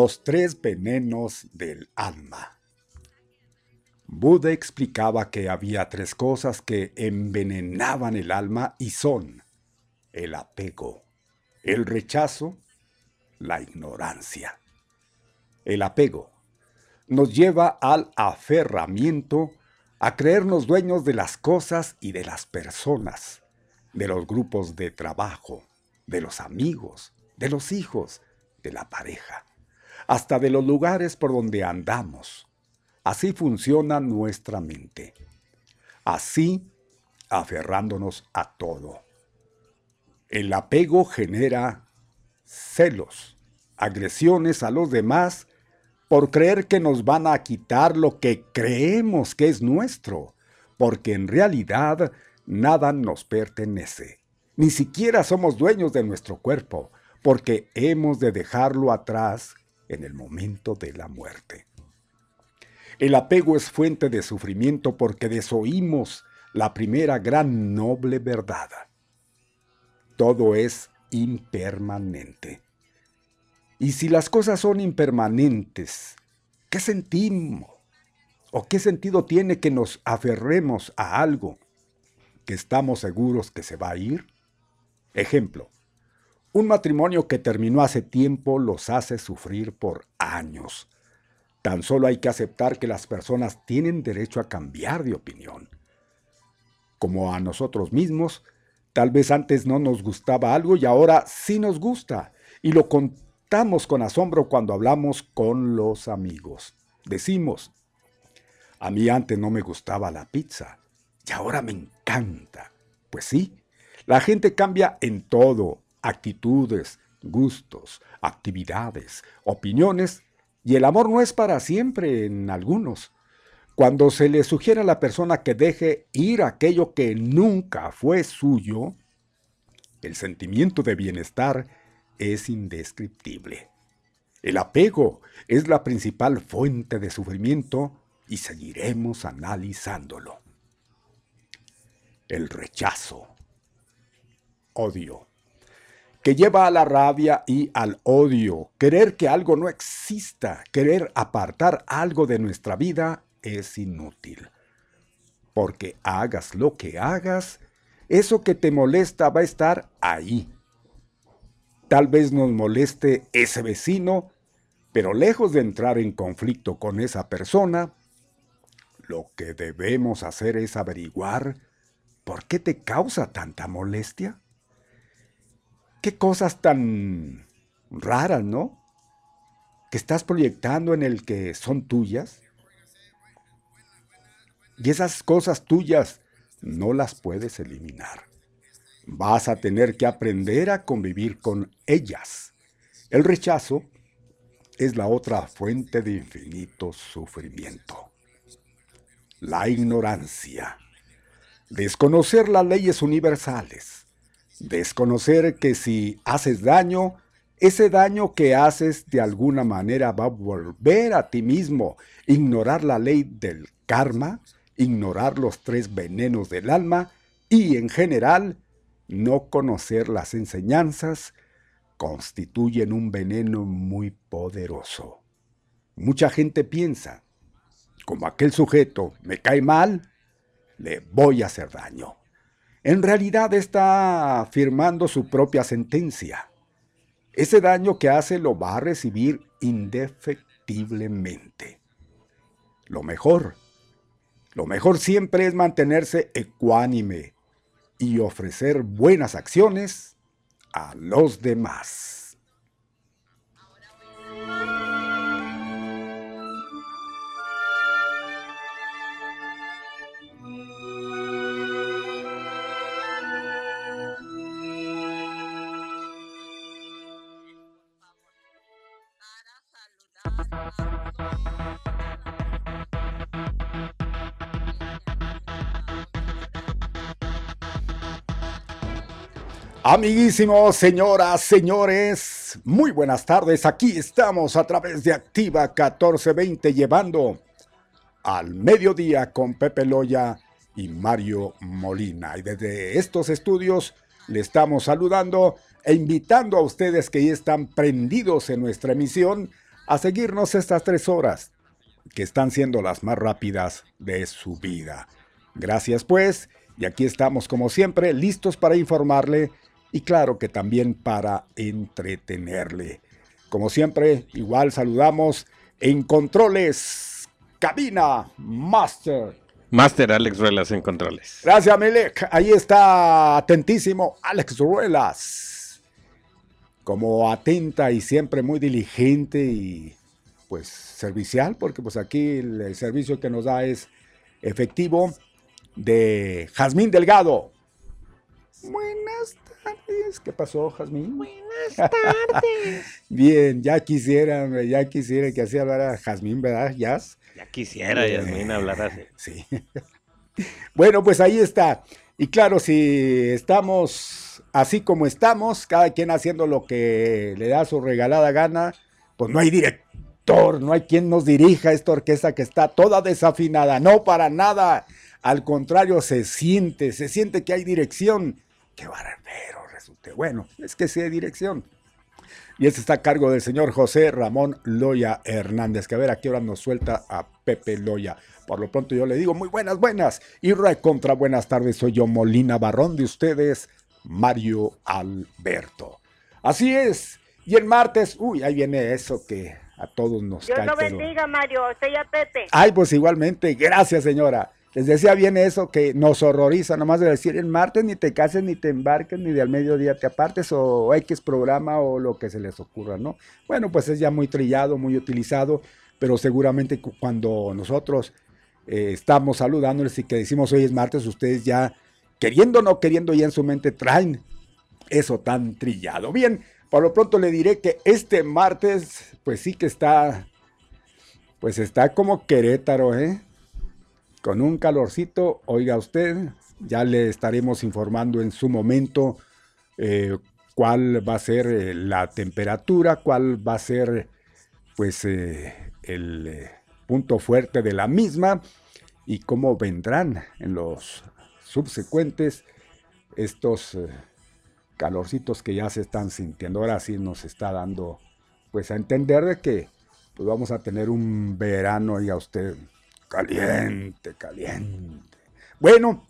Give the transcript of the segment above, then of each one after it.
Los tres venenos del alma. Buda explicaba que había tres cosas que envenenaban el alma y son el apego, el rechazo, la ignorancia. El apego nos lleva al aferramiento, a creernos dueños de las cosas y de las personas, de los grupos de trabajo, de los amigos, de los hijos, de la pareja hasta de los lugares por donde andamos. Así funciona nuestra mente. Así, aferrándonos a todo. El apego genera celos, agresiones a los demás por creer que nos van a quitar lo que creemos que es nuestro, porque en realidad nada nos pertenece. Ni siquiera somos dueños de nuestro cuerpo, porque hemos de dejarlo atrás en el momento de la muerte. El apego es fuente de sufrimiento porque desoímos la primera gran noble verdad. Todo es impermanente. Y si las cosas son impermanentes, ¿qué sentimos? ¿O qué sentido tiene que nos aferremos a algo que estamos seguros que se va a ir? Ejemplo, un matrimonio que terminó hace tiempo los hace sufrir por años. Tan solo hay que aceptar que las personas tienen derecho a cambiar de opinión. Como a nosotros mismos, tal vez antes no nos gustaba algo y ahora sí nos gusta. Y lo contamos con asombro cuando hablamos con los amigos. Decimos, a mí antes no me gustaba la pizza y ahora me encanta. Pues sí, la gente cambia en todo, actitudes, gustos, actividades, opiniones Y el amor no es para siempre en algunos. Cuando se le sugiere a la persona que deje ir aquello que nunca fue suyo, el sentimiento de bienestar es indescriptible. El apego es la principal fuente de sufrimiento y seguiremos analizándolo. El rechazo. Odio. Que lleva a la rabia y al odio. Querer que algo no exista, querer apartar algo de nuestra vida es inútil. Porque hagas lo que hagas, eso que te molesta va a estar ahí. Tal vez nos moleste ese vecino, pero lejos de entrar en conflicto con esa persona, lo que debemos hacer es averiguar por qué te causa tanta molestia. Qué cosas tan raras, ¿no? Que estás proyectando en el que son tuyas. Y esas cosas tuyas no las puedes eliminar. Vas a tener que aprender a convivir con ellas. El rechazo es la otra fuente de infinito sufrimiento. La ignorancia. Desconocer las leyes universales. Desconocer que si haces daño, ese daño que haces de alguna manera va a volver a ti mismo. Ignorar la ley del karma ignorar los tres venenos del alma y, en general, no conocer las enseñanzas constituyen un veneno muy poderoso. Mucha gente piensa, como aquel sujeto me cae mal, le voy a hacer daño. En realidad está afirmando su propia sentencia. Ese daño que hace lo va a recibir indefectiblemente. Lo mejor lo mejor siempre es mantenerse ecuánime y ofrecer buenas acciones a los demás. Amiguísimos, señoras, señores, muy buenas tardes. Aquí estamos a través de Activa 1420 llevando al mediodía con Pepe Loya y Mario Molina. Y desde estos estudios le estamos saludando e invitando a ustedes que ya están prendidos en nuestra emisión a seguirnos estas tres horas, que están siendo las más rápidas de su vida. Gracias pues, y aquí estamos como siempre, listos para informarle y claro que también para entretenerle. Como siempre, igual saludamos en controles, cabina, master. Master Alex Ruelas en controles. Gracias, Melek. Ahí está atentísimo Alex Ruelas. Como atenta y siempre muy diligente y pues servicial, porque pues aquí el servicio que nos da es efectivo de Jazmín Delgado. Buenas ¿Qué pasó, Jazmín? Buenas tardes. Bien, ya quisiera, ya quisiera que así hablara Jazmín, ¿verdad, Jazz? Ya quisiera, Jazmín, hablar así. Sí. bueno, pues ahí está. Y claro, si estamos así como estamos, cada quien haciendo lo que le da su regalada gana, pues no hay director, no hay quien nos dirija esta orquesta que está toda desafinada, no para nada. Al contrario, se siente, se siente que hay dirección. Qué barbero bueno, es que sea dirección. Y este está a cargo del señor José Ramón Loya Hernández, que a ver a qué hora nos suelta a Pepe Loya. Por lo pronto yo le digo muy buenas, buenas. Y contra buenas tardes, soy yo Molina Barrón de ustedes, Mario Alberto. Así es. Y el martes, uy, ahí viene eso que a todos nos Dios cae. Dios lo bendiga, Mario. Usted ya Pepe. Ay, pues igualmente. Gracias, señora. Les decía bien eso que nos horroriza, nomás de decir el martes ni te cases, ni te embarques, ni de al mediodía te apartes, o X programa o lo que se les ocurra, ¿no? Bueno, pues es ya muy trillado, muy utilizado, pero seguramente cuando nosotros eh, estamos saludándoles y que decimos hoy es martes, ustedes ya, queriendo o no queriendo, ya en su mente traen eso tan trillado. Bien, por lo pronto le diré que este martes, pues sí que está Pues está como Querétaro, ¿eh? Con un calorcito, oiga usted, ya le estaremos informando en su momento eh, cuál va a ser eh, la temperatura, cuál va a ser pues eh, el punto fuerte de la misma y cómo vendrán en los subsecuentes estos calorcitos que ya se están sintiendo. Ahora sí nos está dando pues a entender de que pues vamos a tener un verano, a usted, caliente, caliente. Bueno,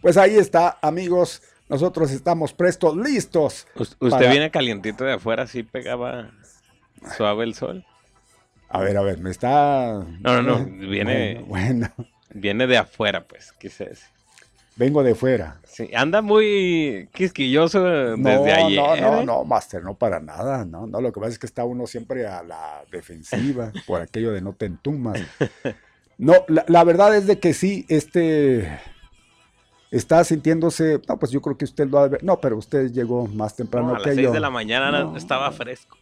pues ahí está, amigos. Nosotros estamos prestos, listos. ¿Usted viene calientito de afuera, así pegaba suave el sol? A ver, a ver, me está. No, no, no, viene. Bueno. Viene de afuera, pues, quise decir. Vengo de fuera. Sí, anda muy quisquilloso desde ayer. No, no, no, Master, no para nada. No, no, lo que pasa es que está uno siempre a la defensiva por aquello de no te entumas. No, la, verdad es de que sí, este está sintiéndose, no, pues yo creo que usted lo ha de ver, no, pero usted llegó más temprano que yo. A las 6 de la mañana estaba fresco.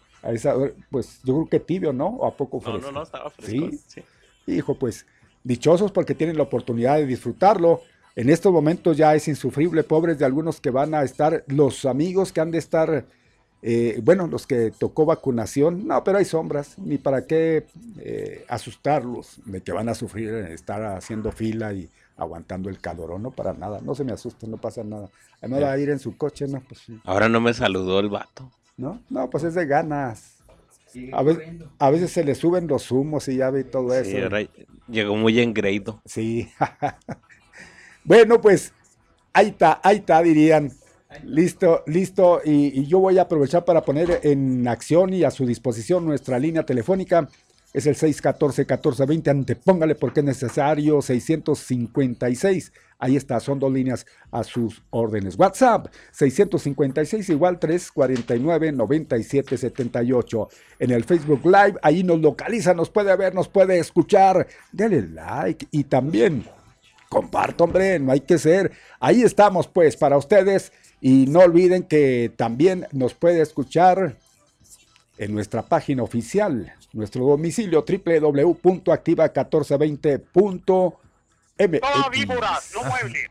pues yo creo que tibio, ¿no? ¿O a poco fresco? No, no, no, estaba fresco. ¿Sí? sí. Hijo, pues dichosos porque tienen la oportunidad de disfrutarlo. En estos momentos ya es insufrible, pobres de algunos que van a estar, los amigos que han de estar, eh, bueno, los que tocó vacunación, no, pero hay sombras, ni para qué eh, asustarlos de que van a sufrir, estar haciendo fila y aguantando el calor, no para nada, no se me asusten, no pasa nada. Además va a ir en su coche, no, pues Ahora no me saludó el vato. No, no, pues es de ganas. A veces, a veces, se le suben los humos y ya ve todo eso. llegó muy engreído. Sí. Bueno, pues ahí está, ahí está, dirían. Listo, listo. Y, yo voy a aprovechar para poner en acción y a su disposición nuestra línea telefónica. Es el 614-1420. Antepóngale porque es necesario. 656. Ahí está, son dos líneas a sus órdenes. WhatsApp 656 igual 349 9778. En el Facebook Live, ahí nos localiza, nos puede ver, nos puede escuchar. Dale like y también Comparto, hombre, no hay que ser. Ahí estamos, pues, para ustedes. Y no olviden que también nos puede escuchar en nuestra página oficial, nuestro domicilio www.activa1420.mx.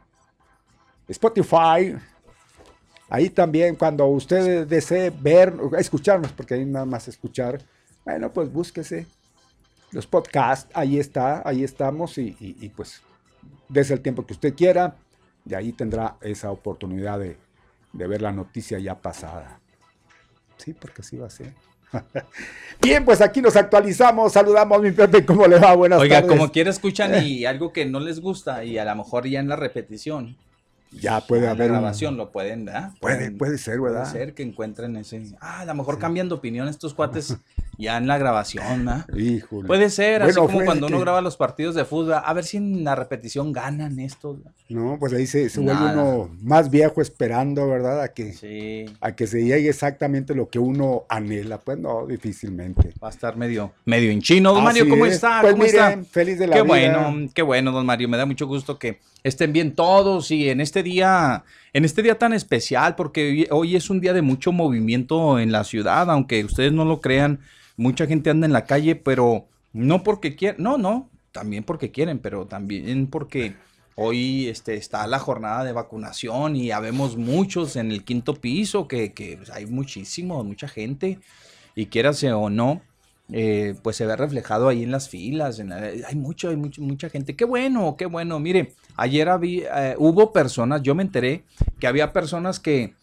Spotify. Ahí también, cuando usted desee ver, escucharnos, porque hay nada más escuchar, bueno, pues búsquese los podcasts, ahí está, ahí estamos y, y pues desde el tiempo que usted quiera, y ahí tendrá esa oportunidad de, ver la noticia ya pasada. Sí, porque así va a ser. Bien, pues aquí nos actualizamos. Saludamos, mi Pepe, ¿cómo le va? Buenas tardes. Oiga, como quiera escuchan y algo que no les gusta y a lo mejor ya en la repetición ya puede haber. La grabación lo pueden, ¿verdad? Puede, puede ser, ¿verdad? Puede ser que encuentren ese. Ah, a lo mejor cambian de opinión estos cuates ya en la grabación, ¿verdad? Híjole. Puede ser, así como cuando uno graba los partidos de fútbol, a ver si en la repetición ganan estos. No, pues ahí se, vuelve uno más viejo esperando, ¿verdad? A que, a que se llegue exactamente lo que uno anhela. Pues no, difícilmente. Va a estar medio, medio en chino. Don Mario, ¿cómo está? Pues ¿Cómo está? feliz de la qué vida. bueno, qué bueno, don Mario. Me da mucho gusto que estén bien todos y en este día, en este día tan especial, porque hoy, es un día de mucho movimiento en la ciudad, aunque ustedes no lo crean, mucha gente anda en la calle, pero no porque quieren, no, no, también porque quieren, pero también porque hoy este, está la jornada de vacunación y habemos muchos en el quinto piso, que, que pues, hay muchísimo, mucha gente, y quiérase o no, eh, pues se ve reflejado ahí en las filas. hay mucho, hay mucha gente. Qué bueno, qué bueno. Mire, ayer había, eh, hubo personas, yo me enteré que había personas que,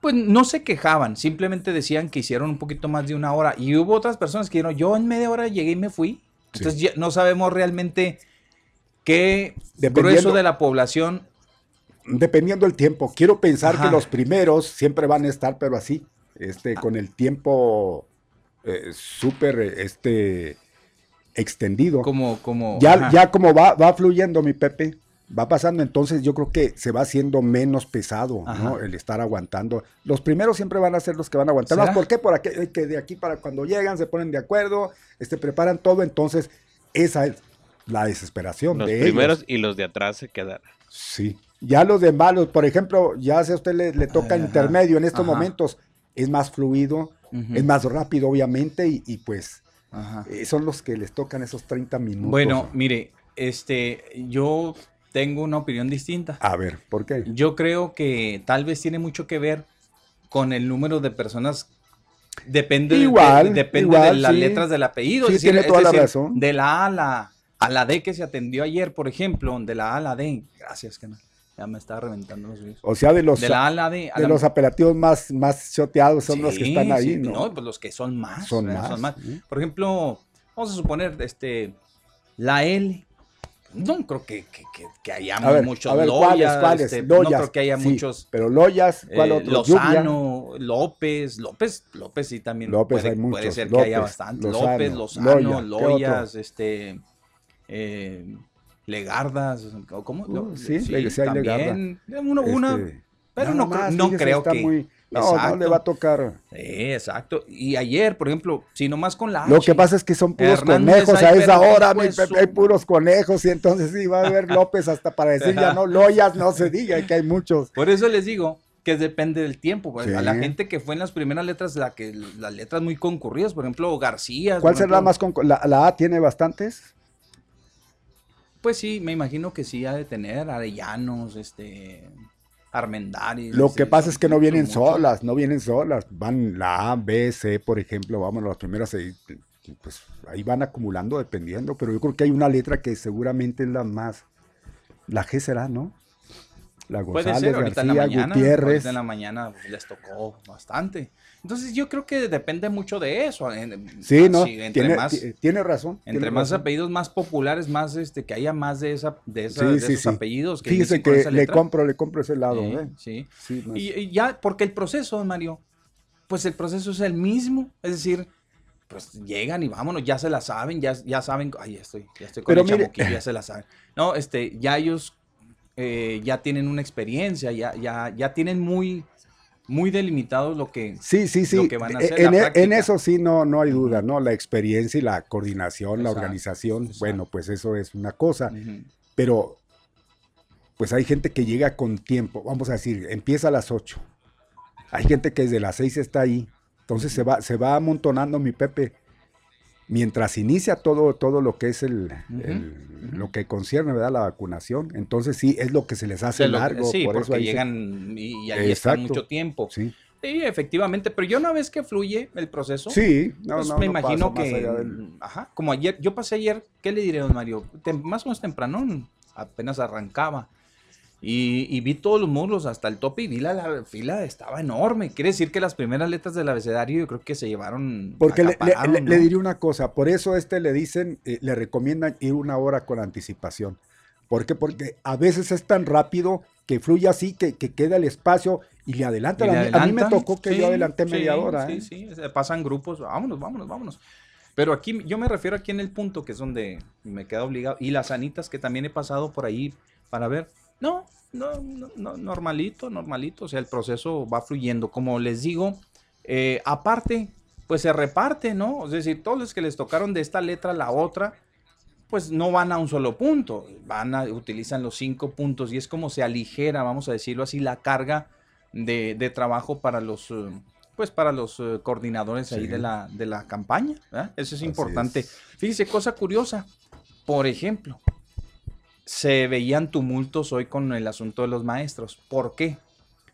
pues no se quejaban, simplemente decían que hicieron un poquito más de una hora. Y hubo otras personas que dijeron, yo en media hora llegué y me fui. Entonces no sabemos realmente qué grueso de la población. Dependiendo del tiempo. Quiero pensar que los primeros siempre van a estar, pero así, este, con el tiempo eh, súper este, extendido. Como, como. Ya, ya como va, va fluyendo, mi Pepe, va pasando, entonces yo creo que se va haciendo menos pesado, ¿no? El estar aguantando. Los primeros siempre van a ser los que van a aguantar. ¿Por qué? Por que de aquí para cuando llegan se ponen de acuerdo, este, preparan todo, entonces esa es la desesperación los primeros y los de atrás se quedan. Sí. Ya los de malos, por ejemplo, ya si a usted le, toca intermedio en estos momentos, es más fluido, es más rápido, obviamente, y, pues Ajá. eh, son los que les tocan esos 30 minutos. Bueno, mire, este, yo tengo una opinión distinta. A ver, ¿por qué? Yo creo que tal vez tiene mucho que ver con el número de personas. Depende, de- Igual, de, depende igual, de las sí. letras del apellido. Sí, decir, tiene toda la decir, razón. De la A a la, a la D que se atendió ayer, por ejemplo, de la A a la D. Gracias, que Ya me estaba reventando los oídos. O sea, de los, De la la de la- los apelativos más, más choteados son los que están ahí, sí, ¿no? pues los que son más. Son más, sí. Por ejemplo, vamos a suponer, este, la L. No creo que, que, que, que haya A ver, muchos a ver, Loyas, ¿cuáles, cuáles? este, no creo que haya muchos. Pero Loyas, ¿cuál eh, otro? Lluvia. Lozano, López, López, López sí también López puede, hay muchos, puede ser que haya López, bastante. Lozano, López, Lozano, Loya, ¿qué Loyas, este, eh, Legardas, ¿o ¿cómo? Uh, sí, le- sí también. Uno- una, Este, pero no, más, no creo que... muy- no, no le va a tocar. Sí, exacto. Y ayer, por ejemplo, si nomás con la Lo H, que pasa es que son puros Hernández conejos a esa hora, mi de Pepe, hay puros conejos y entonces sí va a haber López hasta para decir ya no, Loyas no se diga que hay muchos. Por eso les digo que depende del tiempo. pues, Sí. A la gente que fue en las primeras letras, la que las letras muy concurridas, por ejemplo, García. ¿Cuál será la más con la, la A tiene bastantes? Pues sí, me imagino que sí ha de tener Arellanos, este, Armendáriz. Lo que pasa son- es que no vienen solas, no vienen solas, van la A, B, C, por ejemplo, vamos las primeras ahí, pues ahí van acumulando dependiendo, pero yo creo que hay una letra que seguramente es la más, la G será, ¿no? La Puede González, ser, ahorita en la mañana. Gutiérrez. En la mañana les tocó bastante. Entonces yo creo que depende mucho de eso. Sí, no, así, entre tiene, más, ti- tiene razón. entre tiene más razón. apellidos más populares, más este, que haya más de esa, de esa, Sí, de sí, esos sí. apellidos. Que Fíjese que esa le compro, le compro ese lado. Sí, ¿eh? sí. No Y, y ya, porque el proceso, Mario, pues el proceso es el mismo. Es decir, pues llegan y vámonos, ya se la saben, ya, ya saben. Ay, ya estoy, ya estoy con Pero el mire- ya se la saben. No, este, ya ellos eh, ya tienen una experiencia, ya, ya, ya tienen muy, muy delimitado lo que. Sí, sí, sí. lo que van a hacer, en, e- en eso sí no, no hay duda, ¿no? La experiencia y la coordinación, la organización, exacto. bueno, pues eso es una cosa. Pero, pues hay gente que llega con tiempo. Vamos a decir, empieza a las 8. Hay gente que desde las 6 está ahí. Entonces se va, se va amontonando mi Pepe. Mientras inicia todo, todo lo que es el, lo que concierne, ¿verdad? La vacunación. Entonces sí, es lo que se les O hace sea, lo que- largo. sí, por eso porque se- llegan y, y ahí están Exacto. mucho tiempo. Sí, Sí, efectivamente, pero yo una vez que fluye el proceso, sí. No, pues no, me no imagino que, del- ajá, como ayer, yo pasé ayer, ¿qué le diré, don Mario? Tem- más o menos temprano, apenas arrancaba. Y, y vi todos los muslos hasta el tope y vi la, la fila, estaba enorme. Quiere decir que las primeras letras del abecedario yo creo que se llevaron. Porque le, le- le- ¿no? le diría una cosa, por eso este le dicen, eh, le recomiendan ir una hora con anticipación. ¿Por qué? Porque a veces es tan rápido que fluye así, que, que queda el espacio y le le a, mí, a mí me tocó que sí, yo adelanté sí, media hora. Sí, ¿eh? sí, pasan grupos, vámonos, vámonos, vámonos. Pero aquí, yo me refiero aquí en el punto que es donde me queda obligado. Y las anitas que también he pasado por ahí para ver. No, no, no, no, normalito, normalito. O sea, el proceso va fluyendo. Como les digo, eh, aparte, pues se reparte, ¿no? Es decir, todos los que les tocaron de esta letra a la otra, pues no van a un solo punto, van a, utilizan los cinco puntos y es como se aligera, vamos a decirlo así, la carga de, de trabajo para los, eh, pues para los eh, coordinadores ahí de la, de la campaña. ¿verdad? Eso es Así importante. es. Fíjese, cosa curiosa, por ejemplo, se veían tumultos hoy con el asunto de los maestros. ¿Por qué?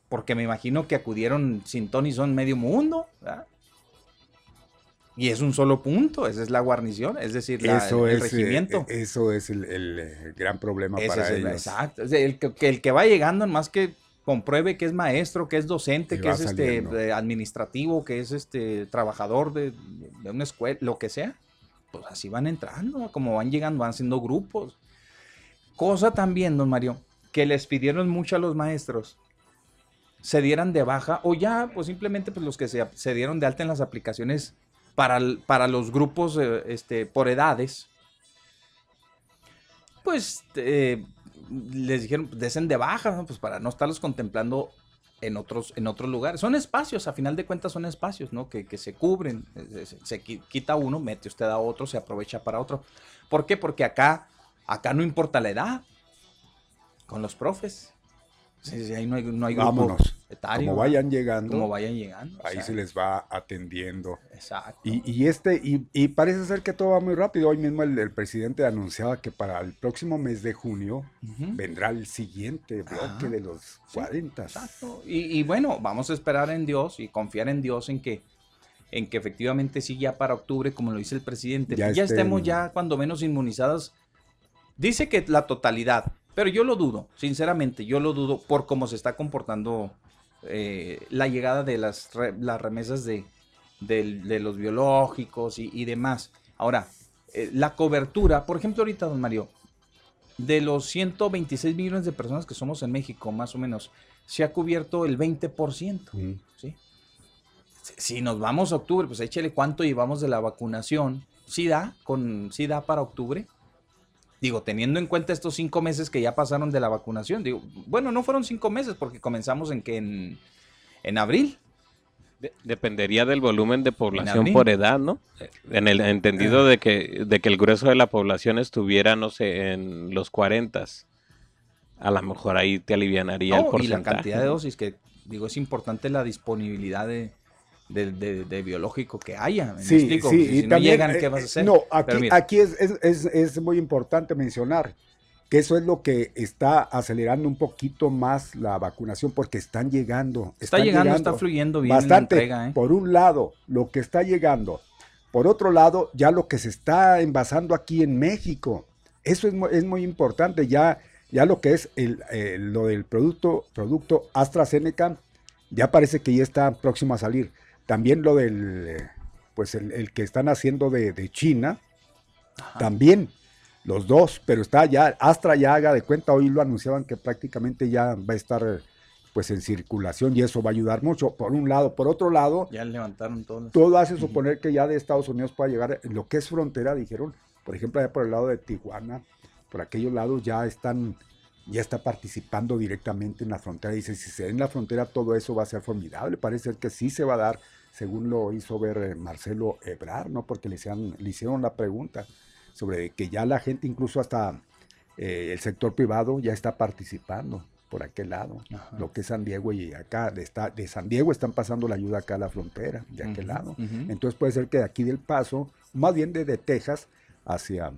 Porque me imagino que acudieron sin ton y son medio mundo, ¿verdad? Y es un solo punto, esa es la guarnición, es decir, la- Eso el, es, eh, regimiento. eso es el, el, eh, gran problema Ese para es el- ellos. exacto. el, que, el va llegando, más que compruebe que es maestro, que es docente, Y que es este saliendo. administrativo, que es este trabajador de, de una escuela, lo que sea, pues así van entrando, como van llegando, van haciendo grupos. Cosa también, don Mario, que les pidieron mucho a los maestros se dieran de baja o ya, pues simplemente pues los que se, se dieron de alta en las aplicaciones para, para los grupos eh, este, por edades, pues eh, les dijeron, pues, desen de baja, pues para no estarlos contemplando en otros, en otros lugares. Son espacios, a final de cuentas son espacios, ¿no? Que, que se cubren, eh, se, se qui- quita uno, mete usted a otro, se aprovecha para otro. ¿Por qué? Porque acá, acá no importa la edad con los profes. Sí, sí, ahí no hay, no hay grupo Vámonos. etario. Como vayan llegando, Como vayan llegando. o ahí sea, se les va atendiendo. Exacto. Y, y este, y, y parece ser que todo va muy rápido. Hoy mismo el, el presidente anunciaba que para el próximo mes de junio vendrá el siguiente bloque Ajá. de los 40. Exacto. Y, y bueno, vamos a esperar en Dios y confiar en Dios en que, en que efectivamente sí ya para octubre, como lo dice el presidente, Ya ya, estén- estemos ya cuando menos inmunizados. Dice que la totalidad, pero yo lo dudo, sinceramente, yo lo dudo por cómo se está comportando eh, la llegada de las, re- las remesas de, de los biológicos y, y demás. Ahora, eh, la cobertura, por ejemplo, ahorita, don Mario, de los 126 millones de personas que somos en México, más o menos, se ha cubierto el 20%. Mm. ¿sí? Si- Si nos vamos a octubre, pues échale cuánto llevamos de la vacunación. ¿Sí da? Con, ¿Sí da para octubre? Digo, teniendo en cuenta estos cinco meses que ya pasaron de la vacunación. Digo, bueno, no fueron cinco meses porque comenzamos en que en, en abril. De- dependería del volumen de población por edad, ¿no? En el entendido de que, de que el grueso de la población estuviera, no sé, en los 40. A lo mejor ahí te alivianaría el No, y porcentaje. la cantidad de dosis que, digo, es importante la disponibilidad de, de, de- de biológico que haya. ¿me Sí, explico? sí, Si y no también, llegan, ¿qué eh, vas a hacer? No, aquí, aquí es, es, es- es muy importante mencionar que eso es lo que está acelerando un poquito más la vacunación porque están llegando. está están llegando, está fluyendo bien bastante. la entrega. ¿eh? Por un lado, lo que está llegando. Por otro lado, ya lo que se está envasando aquí en México. Eso es, es muy importante. Ya, ya lo que es el, eh, lo del producto, producto AstraZeneca, ya parece que ya está próximo a salir. También lo del, pues el, el que están haciendo de, de China, también los dos, pero está ya, Astra ya haga de cuenta, hoy lo anunciaban que prácticamente ya va a estar pues en circulación y eso va a ayudar mucho, por un lado. Por otro lado, Ya levantaron todos todo hace suponer que ya de Estados Unidos pueda llegar, lo que es frontera, dijeron, por ejemplo, allá por el lado de Tijuana, por aquellos lados ya están, ya está participando directamente en la frontera. Dice, si se en la frontera todo eso va a ser formidable, parece ser que sí se va a dar, según lo hizo ver eh, Marcelo Ebrar, ¿no? Porque le hicieron, le hicieron la pregunta sobre que ya la gente, incluso hasta eh, el sector privado, ya está participando por aquel lado, Ajá. lo que es San Diego y acá, de, de San Diego están pasando la ayuda acá a la frontera, de aquel lado. Entonces puede ser que de aquí del Paso, más bien desde Texas hacia,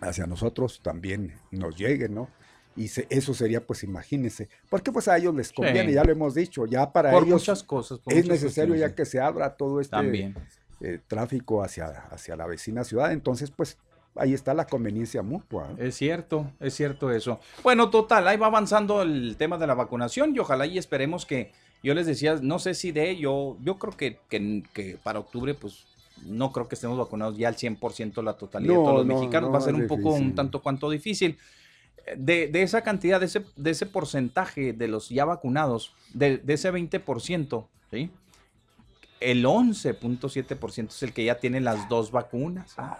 hacia nosotros también nos llegue, ¿no? Y se- eso sería, pues imagínense, porque pues a ellos les conviene, Sí. ya lo hemos dicho, ya para por ellos muchas cosas. por es muchas necesario ya que se abra todo este eh, tráfico hacia, hacia la vecina ciudad, entonces pues ahí está la conveniencia mutua. ¿eh? Es cierto, es cierto eso. Bueno, total, ahí va avanzando el tema de la vacunación y ojalá y esperemos que, yo les decía, no sé si de yo, yo creo que, que, que para octubre, pues no creo que estemos vacunados ya al 100% la totalidad de todos los no, mexicanos, no, va a ser un poco, un tanto cuanto difícil. De, de esa cantidad, de ese, de ese porcentaje de los ya vacunados, de, de ese 20%, ¿sí? El 11.7% es el que ya tiene las dos vacunas. ¿ah?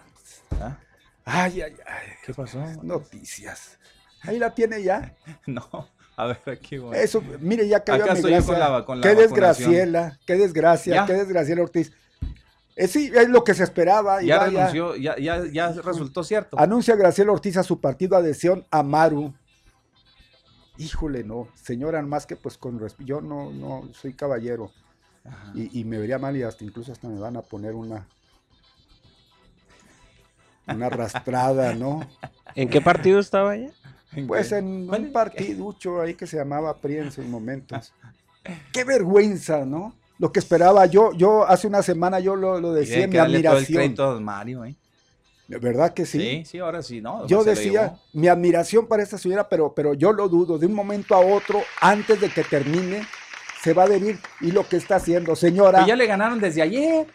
¿Ah? Ay, ay, ay, ¿Qué pasó? noticias. Ahí la tiene ya. No, a ver, aquí voy. Eso, mire, ya cayó a mi gracia. con la- con la qué desgraciela, qué desgracia, Ya. qué desgraciela Ortiz. Eh, sí, es lo que se esperaba. y ya vaya. renunció, ya, ya, ya resultó cierto. Anuncia Graciela Ortiz a su partido adhesión a Maru. Híjole, no, señora, más que pues con resp- yo no, no soy caballero y, y me vería mal y hasta incluso hasta me van a poner una una arrastrada, ¿no? ¿En qué partido estaba ella? Pues en ¿Cuál un partiducho ahí que se llamaba PRI en sus momentos. Qué vergüenza, ¿no? Lo que esperaba yo, yo hace una semana yo lo, lo decía, mi todo el admiración. don Mario, ¿eh? ¿Verdad que Sí, sí? sí, ahora sí, ¿no? Yo decía, mi admiración para esta señora, pero, pero yo lo dudo, de un momento a otro, antes de que termine, se va a adherir. Y lo que está haciendo, señora, Pues ya le ganaron desde ayer.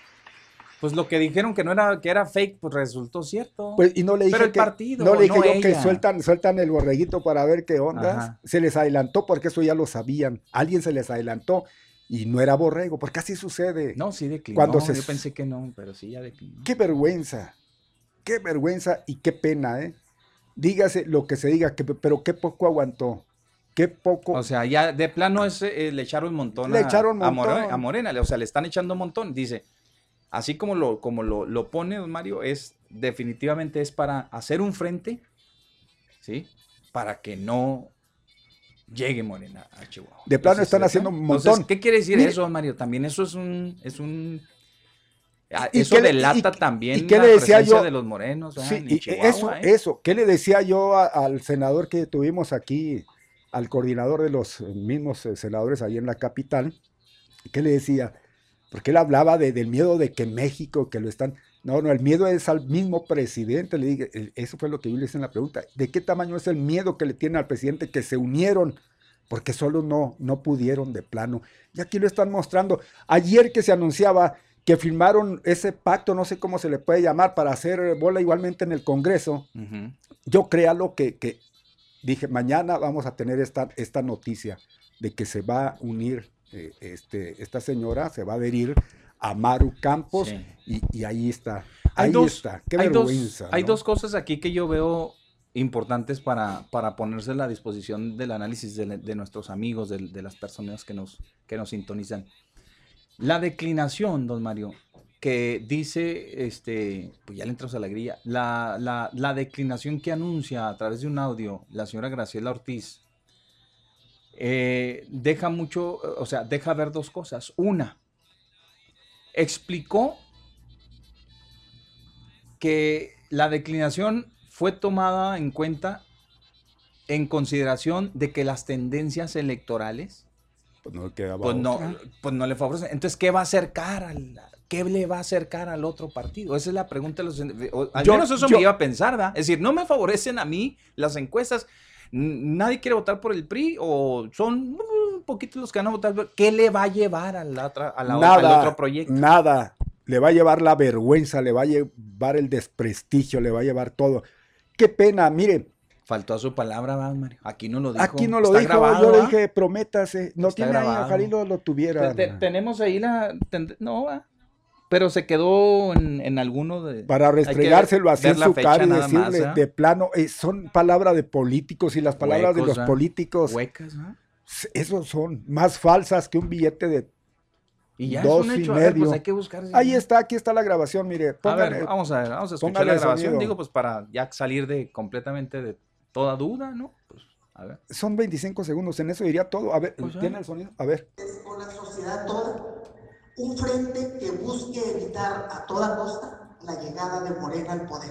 Pues lo que dijeron que no era, que era fake, pues resultó cierto. pues, y no le dije Pero el que, partido, no le dije no yo que sueltan, sueltan el borreguito para ver qué ondas. Ajá. Se les adelantó porque eso ya lo sabían. Alguien se les adelantó y no era borrego, porque así sucede. no, sí declinó. Cuando se- Yo pensé que no, pero sí ya declinó. Qué vergüenza, qué vergüenza y qué pena, ¿eh? Dígase lo que se diga, que, pero qué poco aguantó, qué poco. O sea, ya de plano es, eh, le echaron un montón, Le a, echaron a montón. a Morena. O sea, le están echando un montón. Dice, así como lo, como lo, lo pone don Mario, es definitivamente es para hacer un frente, ¿sí? Para que no, llegue Morena a Chihuahua. De plano Entonces, están haciendo un Entonces, montón. ¿Qué quiere decir Mire- eso, Mario? También eso es un, es un, ah, ¿Y eso qué delata y- también y qué la le decía presencia yo? de los morenos. Sí, en y Chihuahua, eso, ¿eh? eso. ¿Qué le decía yo a- al senador que tuvimos aquí, al coordinador de los mismos eh, senadores ahí en la capital? ¿Qué le decía? Porque él hablaba de- del miedo de que México, que lo están... No, no, el miedo es al mismo presidente. Le dije, eso fue lo que yo le hice en la pregunta. ¿De qué tamaño es el miedo que le tiene al presidente que se unieron? Porque solo no, no pudieron de plano. Y aquí lo están mostrando. Ayer que se anunciaba que firmaron ese pacto, no sé cómo se le puede llamar, para hacer bola igualmente en el Congreso, yo créalo que, que dije, mañana vamos a tener esta, esta noticia de que se va a unir eh, este, esta señora, se va a adherir a Maru Campos Sí. y, y ahí está. Hay ahí dos, está. Qué hay dos- vergüenza. hay ¿no? dos cosas aquí que yo veo importantes para, para ponerse a la disposición del análisis de, nuestros amigos, de, de las personas que nos, que nos sintonizan. La declinación, don Mario, que dice, este, pues ya le entramos a la grilla, la, la, la declinación que anuncia a través de un audio la señora Graciela Ortiz, eh, deja mucho, o sea, deja ver dos cosas. Una, explicó que la declinación fue tomada en cuenta en consideración de que las tendencias electorales Pues no quedaba pues no, pues no le favorecen. Entonces, ¿qué va a acercar al qué le va a acercar al otro partido? Esa es la pregunta de los o- al Yo- menos eso yo- me iba a pensar, ¿da? Es decir, no me favorecen a mí las encuestas. Nadie quiere votar por el PRI o son un poquito los que van a votar. ¿Qué le va a llevar a la otra, a la- al nada, otro proyecto? nada. Le va a llevar la vergüenza, le va a llevar el desprestigio, le va a llevar todo. Qué pena, mire, Faltó a su palabra, ¿va, Mario? Aquí no lo dijo. aquí no lo Está dijo, grabado, yo le dije, prométase. No Está tiene ahí, ojalá y lo, lo tuviera. Te- te- tenemos ahí la. ten- no, va. Pero se quedó en, en alguno de. para restregárselo así en su cara y más, decirle ¿ah? de plano, eh, son palabras de políticos y las palabras de los políticos, Huecas, ¿va? Esos son más falsas que un billete de... Y ya Dos es un y hecho. A ver, pues medio. hay que buscar. Ahí está, aquí está la grabación, mire, A póngale, ver, vamos a ver, vamos a escuchar la grabación. sonido. Digo, pues para ya salir de completamente de toda duda, ¿no? Pues, a ver. son 25 segundos, en eso diría todo. A ver, Pues ya. ¿tiene el sonido? A ver. con la sociedad toda, un frente que busque evitar a toda costa la llegada de Morena al poder.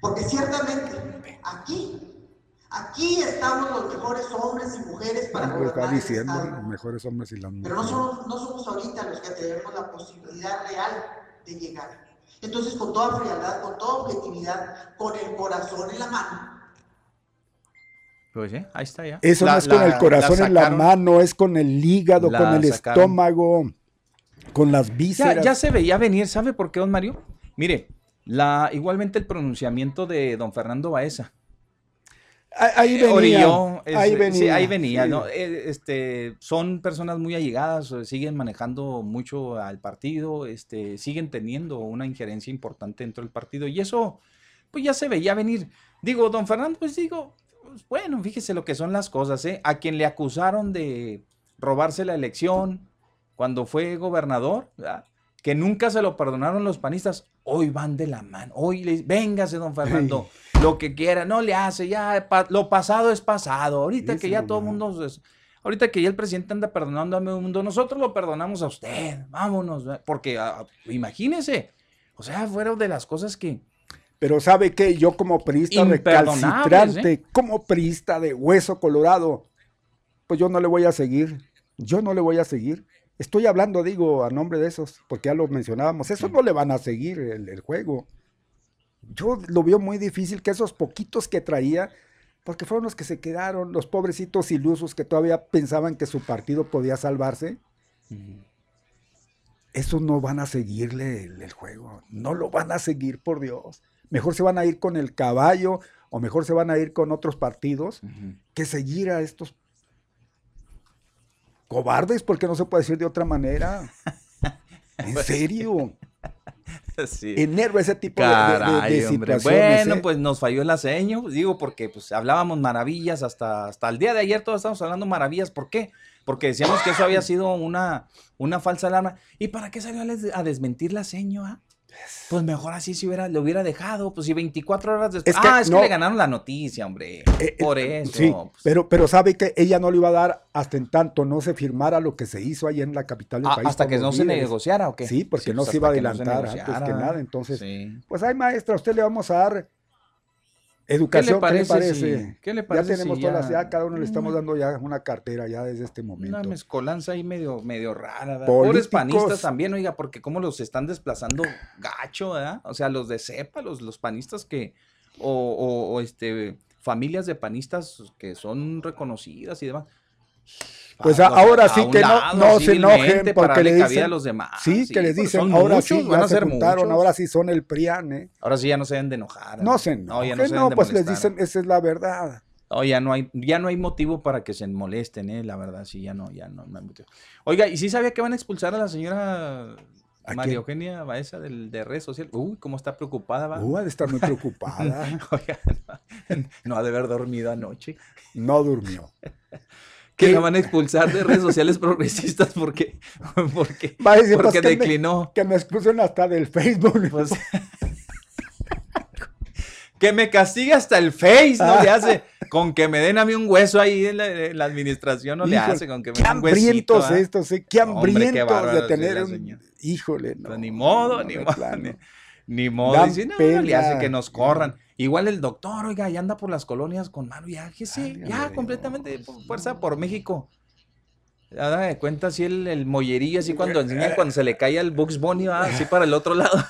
Porque ciertamente aquí, aquí estamos los mejores hombres y mujeres para Lo está diciendo, Estado. los mejores hombres y las Pero no mujeres. somos, no somos ahorita los que tenemos la posibilidad real de llegar. Entonces, con toda frialdad, con toda objetividad, con el corazón en la mano, Pues sí, ahí está ya. Eso La- no es con el corazón en la mano, es con el hígado, con el sacaron. estómago, con las Ya, vísceras. ya se veía venir, ¿sabe por qué, don Mario? Mire, la, igualmente el pronunciamiento de don Fernando Baeza. Ahí, ahí Eh, venía. Orilló, es- ahí sí, venía. ahí venía, sí. ¿no? Eh, Este, son personas muy allegadas, eh, siguen manejando mucho al partido, este, siguen teniendo una injerencia importante dentro del partido y eso, pues ya se veía venir. Digo, don Fernando, pues digo, pues, bueno, fíjese lo que son las cosas, ¿eh? A quien le acusaron de robarse la elección cuando fue gobernador, ¿verdad? que nunca se lo perdonaron los panistas, hoy van de la mano, hoy les, véngase, don Fernando, lo que quiera, no le hace, ya, pa- lo pasado es pasado, ahorita que ya todo el mundo, ahorita que ya el presidente anda perdonando a medio mundo, nosotros lo perdonamos a usted, vámonos, porque ah, imagínese, o sea, fueron de las cosas que, Pero sabe que yo como priista ¿eh? recalcitrante, como priista de hueso colorado, pues yo no le voy a seguir. Yo no le voy a seguir. Estoy hablando, digo, a nombre de esos, porque ya lo mencionábamos. Esos no le van a seguir el, el juego. Yo lo veo muy difícil que esos poquitos que traía, porque fueron los que se quedaron, los pobrecitos ilusos que todavía pensaban que su partido podía salvarse, esos no van a seguirle el, el juego. No lo van a seguir, por Dios. Mejor se van a ir con el caballo o mejor se van a ir con otros partidos que seguir a estos cobardes, porque no se puede decir de otra manera. En serio, sí. enerva ese tipo de- de, de- de Caray, hombre. situaciones. Bueno, ¿eh? pues nos falló el pues, digo, porque pues hablábamos maravillas hasta, hasta el día de ayer, todos estamos hablando maravillas. ¿Por qué? Porque decíamos que eso había sido una, una falsa alarma. ¿Y para qué salió a desmentir la seño? ah? Pues mejor así si hubiera, lo hubiera dejado, pues si 24 horas después. Es que ah, es no. que le ganaron la noticia, hombre. Eh, eh, Por eso. Sí, pues. pero, pero sabe que ella no le iba a dar hasta en tanto no se firmara lo que se hizo ahí en la capital del Ah, país. hasta que no se líderes. negociara o qué? Sí, porque no pues se iba a que no se adelantar antes que nada. Entonces, Sí. pues ay maestra, a usted le vamos a dar educación. ¿Qué le parece parece? si- qué le ya tenemos si todas las, ya- ya cada uno le estamos Mm. dando ya una cartera ya desde este momento. Una mezcolanza ahí medio, medio rara, ¿verdad? Pobres panistas también, oiga, porque cómo los están desplazando gacho, ¿verdad? O sea, los de cepa, los, los panistas que, o, o- o, este, familias de panistas que son reconocidas y demás. Pues a- ahora a sí que no- no se enojen porque le dicen- a los demás. sí, que les pues dicen, ahora muchos, sí, van ya a se ser juntaron, muchos. ahora sí son el PRIAN, ¿eh? Ahora sí ya no se deben de enojar. No se No, ya enojen, no se deben no, de pues les dicen, esa es la verdad. No, ya no hay, ya no hay motivo para que se molesten, eh, la verdad, sí, ya no, ya no, no hay motivo. Oiga, ¿y sí sabía que van a expulsar a la señora ¿A María? Eugenia Baeza del, de redes sociales? Uy, cómo está preocupada, va. Uh, ha de estar muy preocupada. Oiga, no, no ha de haber dormido anoche. no durmió. Que la van a expulsar de redes sociales progresistas porque, porque, Va a decir, pues, porque que me- declinó. Que me expulsen hasta del Facebook. Pues, que me castigue hasta el Face, no le hace. Con que me den a mí un hueso ahí en la, en la administración, no le Híjole, hace. Con que me den un hambrientos ¿ah? estos, ¿eh? Qué Hombre, qué hambrientos bárbaro, de tener un... Híjole, no. Pues ni modo, no, ni modo. Ni, ni modo. Dan Dice, no, le hace que nos corran. Igual el doctor, oiga, ya anda por las colonias con mano, que sí, ya completamente por fuerza por México. Ya da de cuenta así el, el mollerillo, así cuando enseña cuando se le cae al Bugs Bunny, va así para el otro lado.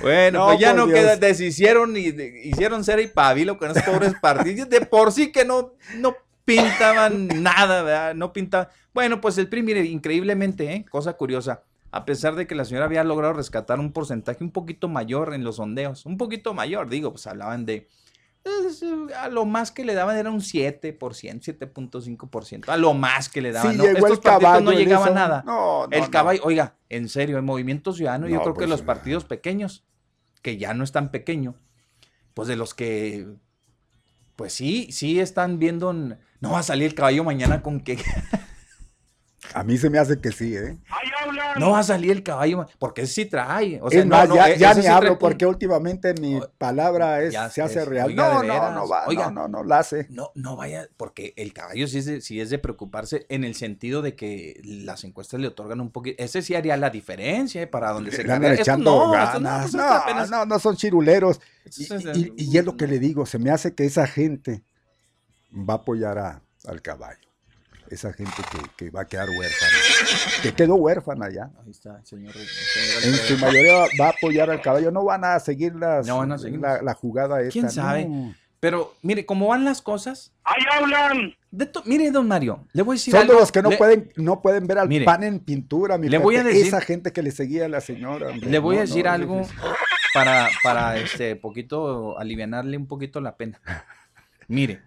Bueno, No, pues ya no Dios. queda, deshicieron y de- hicieron cera y pabilo con esos pobres partidos. De por sí que no, no pintaban nada, ¿verdad? No pintaban. Bueno, pues el PRI, mire, increíblemente, ¿eh? cosa curiosa. A pesar de que la señora había logrado rescatar un porcentaje un poquito mayor en los sondeos, un poquito mayor, digo, pues hablaban de. pues, a lo más que le daban era un 7%, 7.5%. A lo más que le daban. Sí, ¿no? llegó Estos el partidos no en llegaban eso. nada. No, no, El caballo, oiga, en serio, el Movimiento Ciudadano, yo creo que pues, los partidos pequeños, que ya no es tan pequeño, pues de los que, pues sí, sí están viendo, en- no va a salir el caballo mañana con que, A mí se me hace que sí, ¿eh? no va a salir el caballo, porque ese sí trae, o sea, es no, más, no, ya, e- ya ese ni sí hablo porque últimamente mi O- palabra es, ya se hace es- real. oiga, no, no, no va, oiga. no, no, no la hace. No, no vaya, porque el caballo sí es, de, sí es de preocuparse en el sentido de que las encuestas le otorgan un poquito. Ese sí haría la diferencia ¿eh? para donde se Le echando no, no, ganas. esto No, apenas- no, no son chiruleros. Y, es- y- y es lo que le digo, se me hace que esa gente va a apoyar a- al caballo. Esa gente que, que va a quedar huérfana. Que quedó huérfana ya. Ahí está, el señor. el señor En su mayoría va a apoyar al caballo. No van a seguir las, No van a seguir. la, la jugada esta. ¿Quién sabe? no. Pero mire, cómo van las cosas. ¡Ahí hablan! de to- mire, don Mario, le voy a decir Son de algo. los que no le, pueden, no pueden ver al Mire, pan en pintura, mi le voy a decir- Esa gente que le seguía a la señora. hombre. le voy a decir no, algo para, para este poquito alivianarle un poquito la pena. Mire,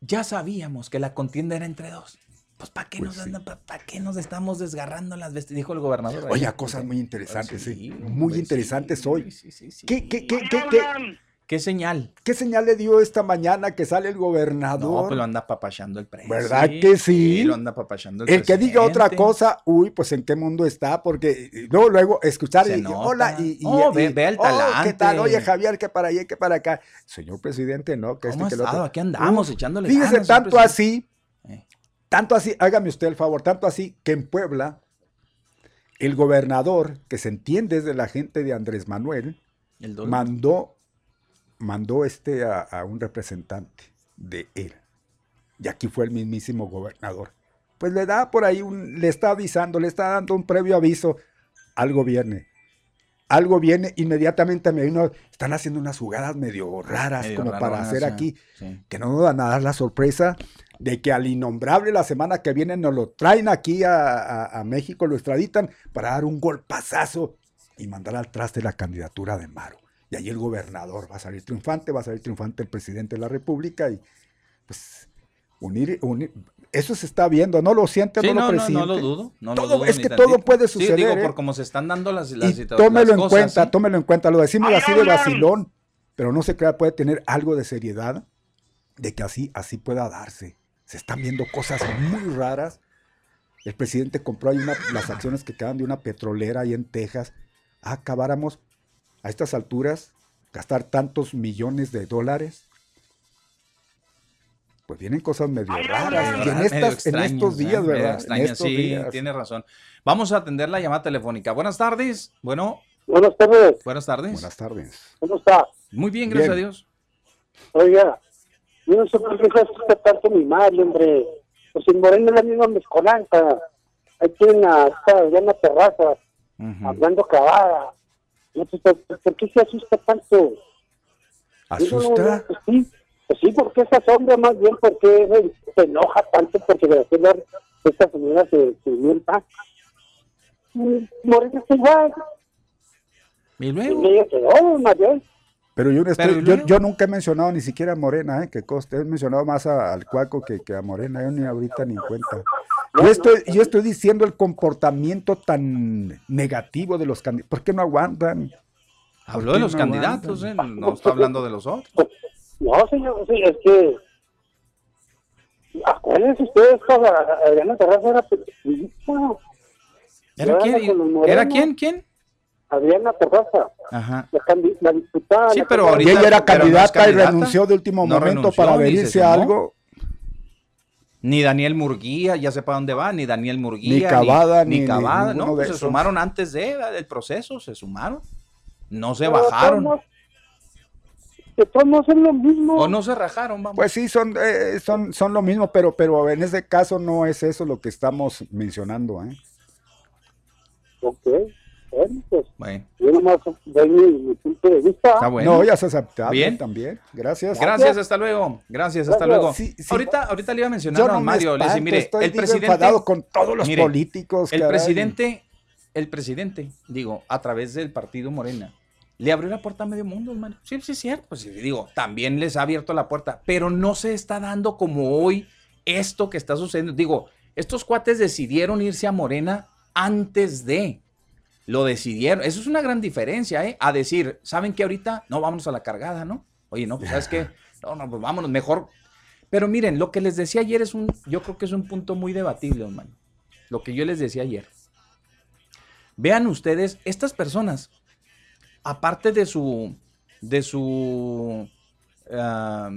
ya sabíamos que la contienda era entre dos. Pues ¿para qué, Pues nos sí. pa- pa' qué nos estamos desgarrando las vestiduras? Dijo el gobernador. ahí. Oye, cosas muy interesantes, Sí, muy interesantes hoy. sí, sí, sí. ¿Qué, qué, qué, ¡Ahí qué, qué! ¿Qué señal? qué señal le dio esta mañana que sale el No, gobernador? pues lo anda papachando el presidente. ¿Verdad que sí? lo anda papachando el el que diga otra cosa, uy, pues en qué mundo está, porque eh, no, luego escuchar Se y, nota. hola y, y- Oh, ve- y- ve al oh, ¿qué tal? talante. Oye, Javier, que para allá que para acá. Señor presidente, no, que ¿Cómo este que el otro. Aquí andamos echándole Fíjese, ganas, tanto así, Eh. tanto así, hágame usted el favor, tanto así que en Puebla, el gobernador, que se entiende es de la gente de Andrés Manuel, El mandó, mandó este a, a un representante de él. Y aquí fue el mismísimo gobernador. Pues le da por ahí un, le está avisando, le está dando un previo aviso. Algo viene. Algo viene, inmediatamente me vino, están haciendo unas jugadas medio raras Medio como para hacer sí, aquí, sí. que no nos van a dar la sorpresa de que al innombrable la semana que viene nos lo traen aquí a, a- a México, lo extraditan para dar un golpazazo y mandar al traste la candidatura de Maro. Y ahí el gobernador va a salir triunfante, va a salir triunfante el presidente de la República y pues unir, unir eso se está viendo, ¿no lo siente, Sí, no, no, lo no, presiente? no lo dudo. No lo Todo- dudo es que tantito. todo puede Sí, digo, suceder, ¿eh? por cómo se están dando las, las, Y tómelo las en cosas, cuenta, ¿sí? tómelo en cuenta, lo decimos ¡Ahí así de vacilón, pero no se crea, puede tener algo de seriedad de que así, así pueda darse. Se están viendo cosas muy raras. El presidente compró ahí una- las acciones que quedan de una petrolera ahí en Texas. Ah, acabáramos a estas alturas gastar tantos millones de dólares. Pues vienen cosas medio raras. Y en, Medio estas, en estos días, ¿verdad? En extraños, estos sí, días. tiene razón. Vamos a atender la llamada telefónica. Buenas tardes. Bueno, Buenas tardes, buenas tardes. Buenas tardes. ¿cómo está? Muy bien, gracias Bien. a Dios. Oiga, yo no sé por qué se asusta tanto mi madre, hombre. Pues en Moreno es la misma mezcolanza. Ahí tienen a esta Diana Terraza, Ujú. hablando cavada. No sé por, qué se asusta tanto. ¿Asusta? Pues sí, pues sí, porque esa sombra más bien, porque se, se enoja tanto porque de hacer esta señora se, se mienta. Mm, Moreno es igual, Y y luego, quedó bien. Pero yo, no estoy- Pero ¿y yo, nunca he mencionado ni siquiera a Morena, ¿eh? Que coste. He mencionado más a- al Cuaco que, que a Morena. Yo ni ahorita ni en cuenta. Yo estoy, yo estoy diciendo el comportamiento tan negativo de los candidatos. ¿Por qué no aguantan? habló ¿por de los no candidatos, ¿eh? No está hablando de los otros. No, señor, sí, es que. Acuérdense ustedes Adriana Terraza era periodista. ¿Era quién? ¿Era quién? ¿Quién? Adriana Terraza, Ajá. la, la diputada. Sí, la pero candidata- ahorita- Y ella era pero no es candidata y candidata. renunció de último No momento renunció para ni se adherirse a algo. Ni Daniel Murguía, ya sepa dónde va, ni Daniel Murguía. Ni Cavada, ni, ni- ni Cavada. no, pues se sumaron antes de, del proceso, se sumaron. No se Pero bajaron. modos- De todos es lo mismo. O no se rajaron, vamos. Pues sí, son, eh, son, son lo mismo, pero, pero en ese caso no es eso lo que estamos mencionando. ¿eh? Ok, bueno, pues Bueno, yo nomás doy mi, mi punto de vista. está bueno. No, ya se aceptable Bien. también. Gracias. Gracias, hasta luego. Gracias, hasta Gracias. luego. Sí, sí. ahorita, ahorita le iba a mencionar Yo a no Mario. Le mire, estoy el presidente. enfadado con todos los Mire, políticos. El caray. presidente, el presidente, digo, a través del partido Morena, le abrió la puerta a medio mundo, hermano. Sí, sí, es cierto. Pues digo, también les ha abierto la puerta, pero no se está dando como hoy esto que está sucediendo. Digo, estos cuates decidieron irse a Morena antes de. Lo decidieron. Eso es una gran diferencia, ¿eh? A decir, ¿saben qué ahorita? No, vámonos a la cargada, ¿no? Oye, no, pues, ¿sabes qué? No, no, pues vámonos, mejor. Pero miren, lo que les decía ayer es un, yo creo que es un punto muy debatible, hermano. Lo que yo les decía ayer. Vean ustedes, estas personas, aparte de su, de su ah,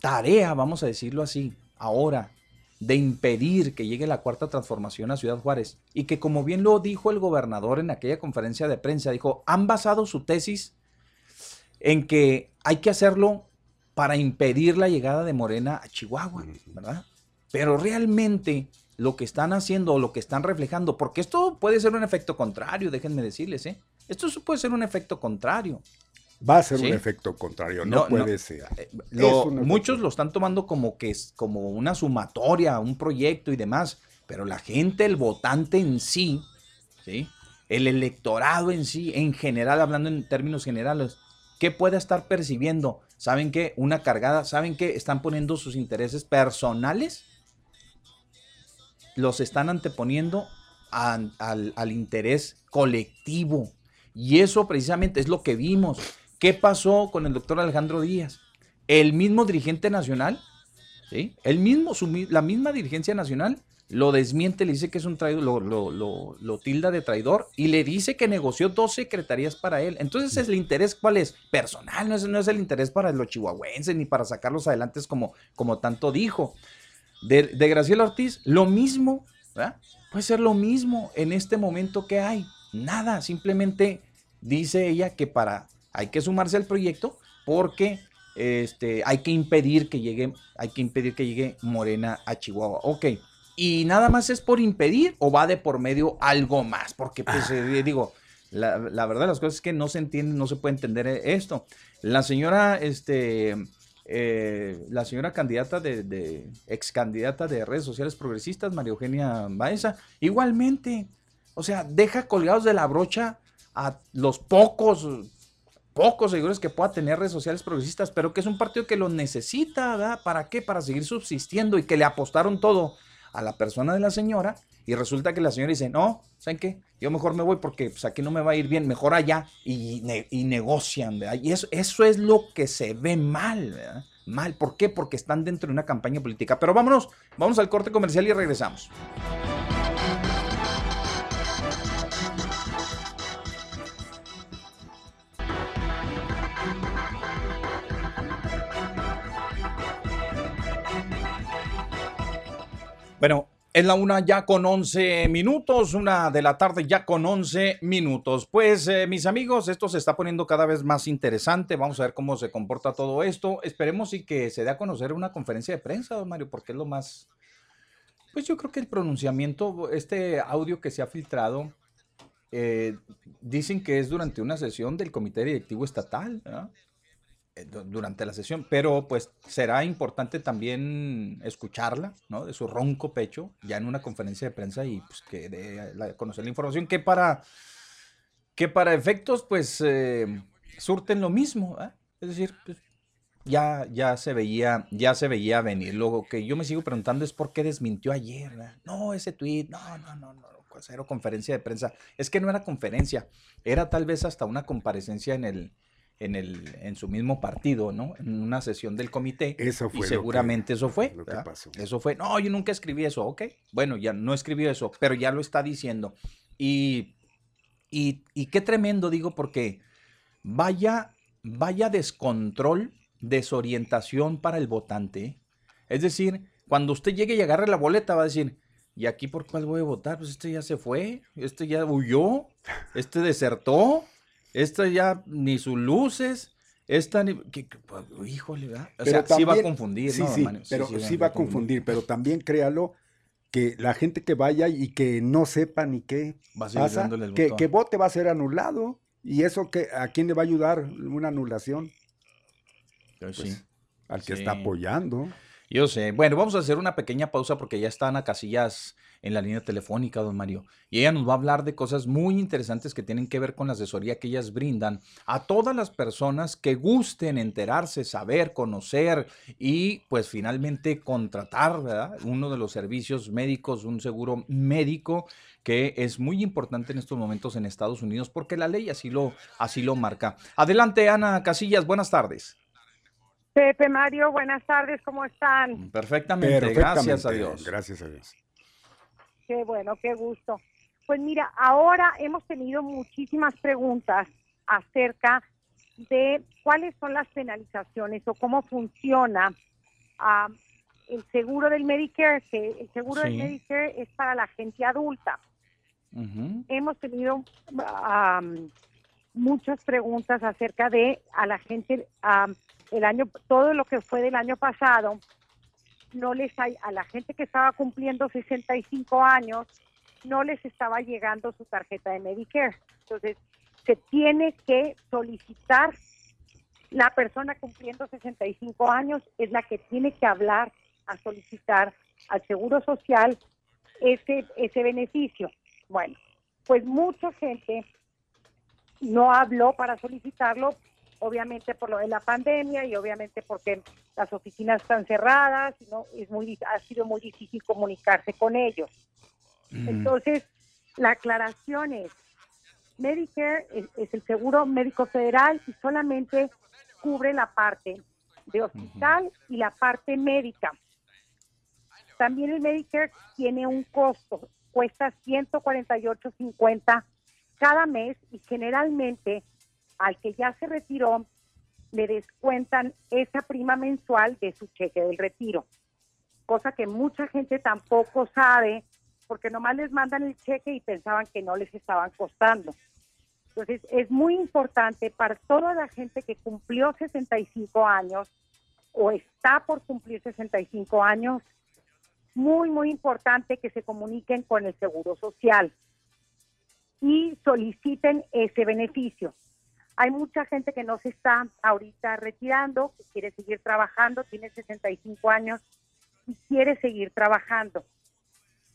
tarea, vamos a decirlo así, ahora, de impedir que llegue la cuarta transformación a Ciudad Juárez, y que como bien lo dijo el gobernador en aquella conferencia de prensa, dijo, han basado su tesis en que hay que hacerlo para impedir la llegada de Morena a Chihuahua, ¿verdad? Pero realmente lo que están haciendo o lo que están reflejando, porque esto puede ser un efecto contrario, déjenme decirles, ¿eh? Esto puede ser un efecto contrario. Va a ser ¿Sí? un efecto contrario, No, no, puede no. ser. Eh, lo- muchos lo están tomando como que es como una sumatoria, un proyecto y demás, pero la gente, el votante en sí, ¿sí? el electorado en sí, en general, hablando en términos generales, ¿qué puede estar percibiendo? ¿Saben qué? Una cargada, ¿saben qué? Están poniendo sus intereses personales, los están anteponiendo an- al, al interés colectivo. Y eso precisamente es lo que vimos. ¿Qué pasó con el doctor Alejandro Díaz? El mismo dirigente nacional, ¿sí? El mismo, la misma dirigencia nacional lo desmiente, le dice que es un traidor, lo, tilda de traidor y le dice que negoció dos secretarías para él. Entonces, ¿el interés cuál es? Personal, no es, es el interés para los chihuahuenses ni para sacarlos adelante como, como tanto dijo. De Graciela Ortiz, lo mismo, ¿verdad? Puede ser lo mismo en este momento que hay. Nada, simplemente dice ella que para hay que sumarse al proyecto porque este, hay que impedir que llegue, hay que impedir que llegue Morena a Chihuahua. Ok. Y nada más es por impedir o va de por medio algo más, porque pues eh, digo, la, la verdad de las cosas es que no se entiende, no se puede entender eh, esto. La señora, este, eh, la señora candidata de, de, ex candidata de redes sociales progresistas, María Eugenia Baeza, igualmente, o sea, deja colgados de la brocha a los pocos, pocos seguidores que pueda tener redes sociales progresistas, pero que es un partido que los necesita, ¿verdad? ¿Para qué? Para seguir subsistiendo y que le apostaron todo a la persona de la señora y resulta que la señora dice, no, ¿saben qué? Yo mejor me voy porque pues, aquí no me va a ir bien, mejor allá y, y negocian, ¿verdad? Y eso, eso es lo que se ve mal, ¿verdad? mal. ¿Por qué? Porque están dentro de una campaña política. Pero vámonos, vamos al corte comercial y regresamos. Bueno, es la una ya con 11 minutos, una de la tarde ya con 11 minutos. Pues eh, mis amigos, esto se está poniendo cada vez más interesante. Vamos a ver cómo se comporta todo esto. Esperemos y que se dé a conocer una conferencia de prensa, don Mario, porque es lo más... Pues yo creo que el pronunciamiento, este audio que se ha filtrado, eh, dicen que es durante una sesión del Comité Directivo Estatal. ¿verdad? Eh, durante la sesión, pero pues será importante también escucharla, ¿no? De su ronco pecho, ya en una conferencia de prensa y pues que conocer la información que para, que para efectos pues eh, surten lo mismo, ¿eh? es decir, pues, ya, ya se veía, ya se veía venir. Lo que yo me sigo preguntando es por qué desmintió ayer, no, ese tweet, no, no, no, no, pues era conferencia de prensa, es que no era conferencia, era tal vez hasta una comparecencia en el en, el, en su mismo partido, ¿no? En una sesión del comité. Eso fue. Y seguramente eso fue. Lo que pasó. Eso fue. No, yo nunca escribí eso, ok. Bueno, ya no escribió eso, pero ya lo está diciendo. Y, y, y qué tremendo, digo, porque vaya, vaya descontrol, desorientación para el votante. Es decir, cuando usted llegue y agarre la boleta, va a decir, ¿y aquí por cuál voy a votar? Pues este ya se fue, este ya huyó, este desertó esta ya ni sus luces, esta ni... Que, pues, híjole, ¿verdad? O sea, sí va a confundir, sí, ¿no, sí, pero sí, sí, va a confundir, pero también créalo que la gente que vaya y que no sepa ni qué Va a pasa, el que, que vote va a ser anulado. ¿Y eso que a quién le va a ayudar una anulación? Pues Pues, sí. Al que Sí. está apoyando. Yo sé. Bueno, vamos a hacer una pequeña pausa porque ya están a Casillas en la línea telefónica, don Mario. Y ella nos va a hablar de cosas muy interesantes que tienen que ver con la asesoría que ellas brindan a todas las personas que gusten enterarse, saber, conocer y pues finalmente contratar, ¿verdad? Uno de los servicios médicos, un seguro médico que es muy importante en estos momentos en Estados Unidos porque la ley así lo, así lo marca. Adelante, Ana Casillas, buenas tardes. Pepe, Mario, buenas tardes, ¿cómo están? Perfectamente, Perfectamente. gracias a Dios. Gracias a Dios. Qué bueno, qué gusto. Pues mira, ahora hemos tenido muchísimas preguntas acerca de cuáles son las penalizaciones o cómo funciona el seguro del Medicare, que el seguro del. Medicare es para la gente adulta. Hemos tenido muchas preguntas acerca de a la gente el año todo lo que fue del año pasado no les hay a la gente que estaba cumpliendo 65 años no les estaba llegando su tarjeta de Medicare entonces se tiene que solicitar la persona cumpliendo 65 años es la que tiene que hablar a solicitar al Seguro Social ese, ese beneficio. Bueno, pues mucha gente no habló para solicitarlo, obviamente por lo de la pandemia y obviamente porque las oficinas están cerradas, y no es muy ha sido muy difícil comunicarse con ellos. Entonces, la aclaración es, Medicare es, es el seguro médico federal y solamente cubre la parte de hospital y la parte médica. También el Medicare tiene un costo, cuesta 148.50 cada mes y generalmente al que ya se retiró le descuentan esa prima mensual de su cheque del retiro, cosa que mucha gente tampoco sabe porque nomás les mandan el cheque y pensaban que no les estaban costando. Entonces es muy importante para toda la gente que cumplió 65 años o está por cumplir 65 años, muy, muy importante que se comuniquen con el Seguro Social y soliciten ese beneficio. Hay mucha gente que no se está ahorita retirando, que quiere seguir trabajando, tiene 65 años y quiere seguir trabajando.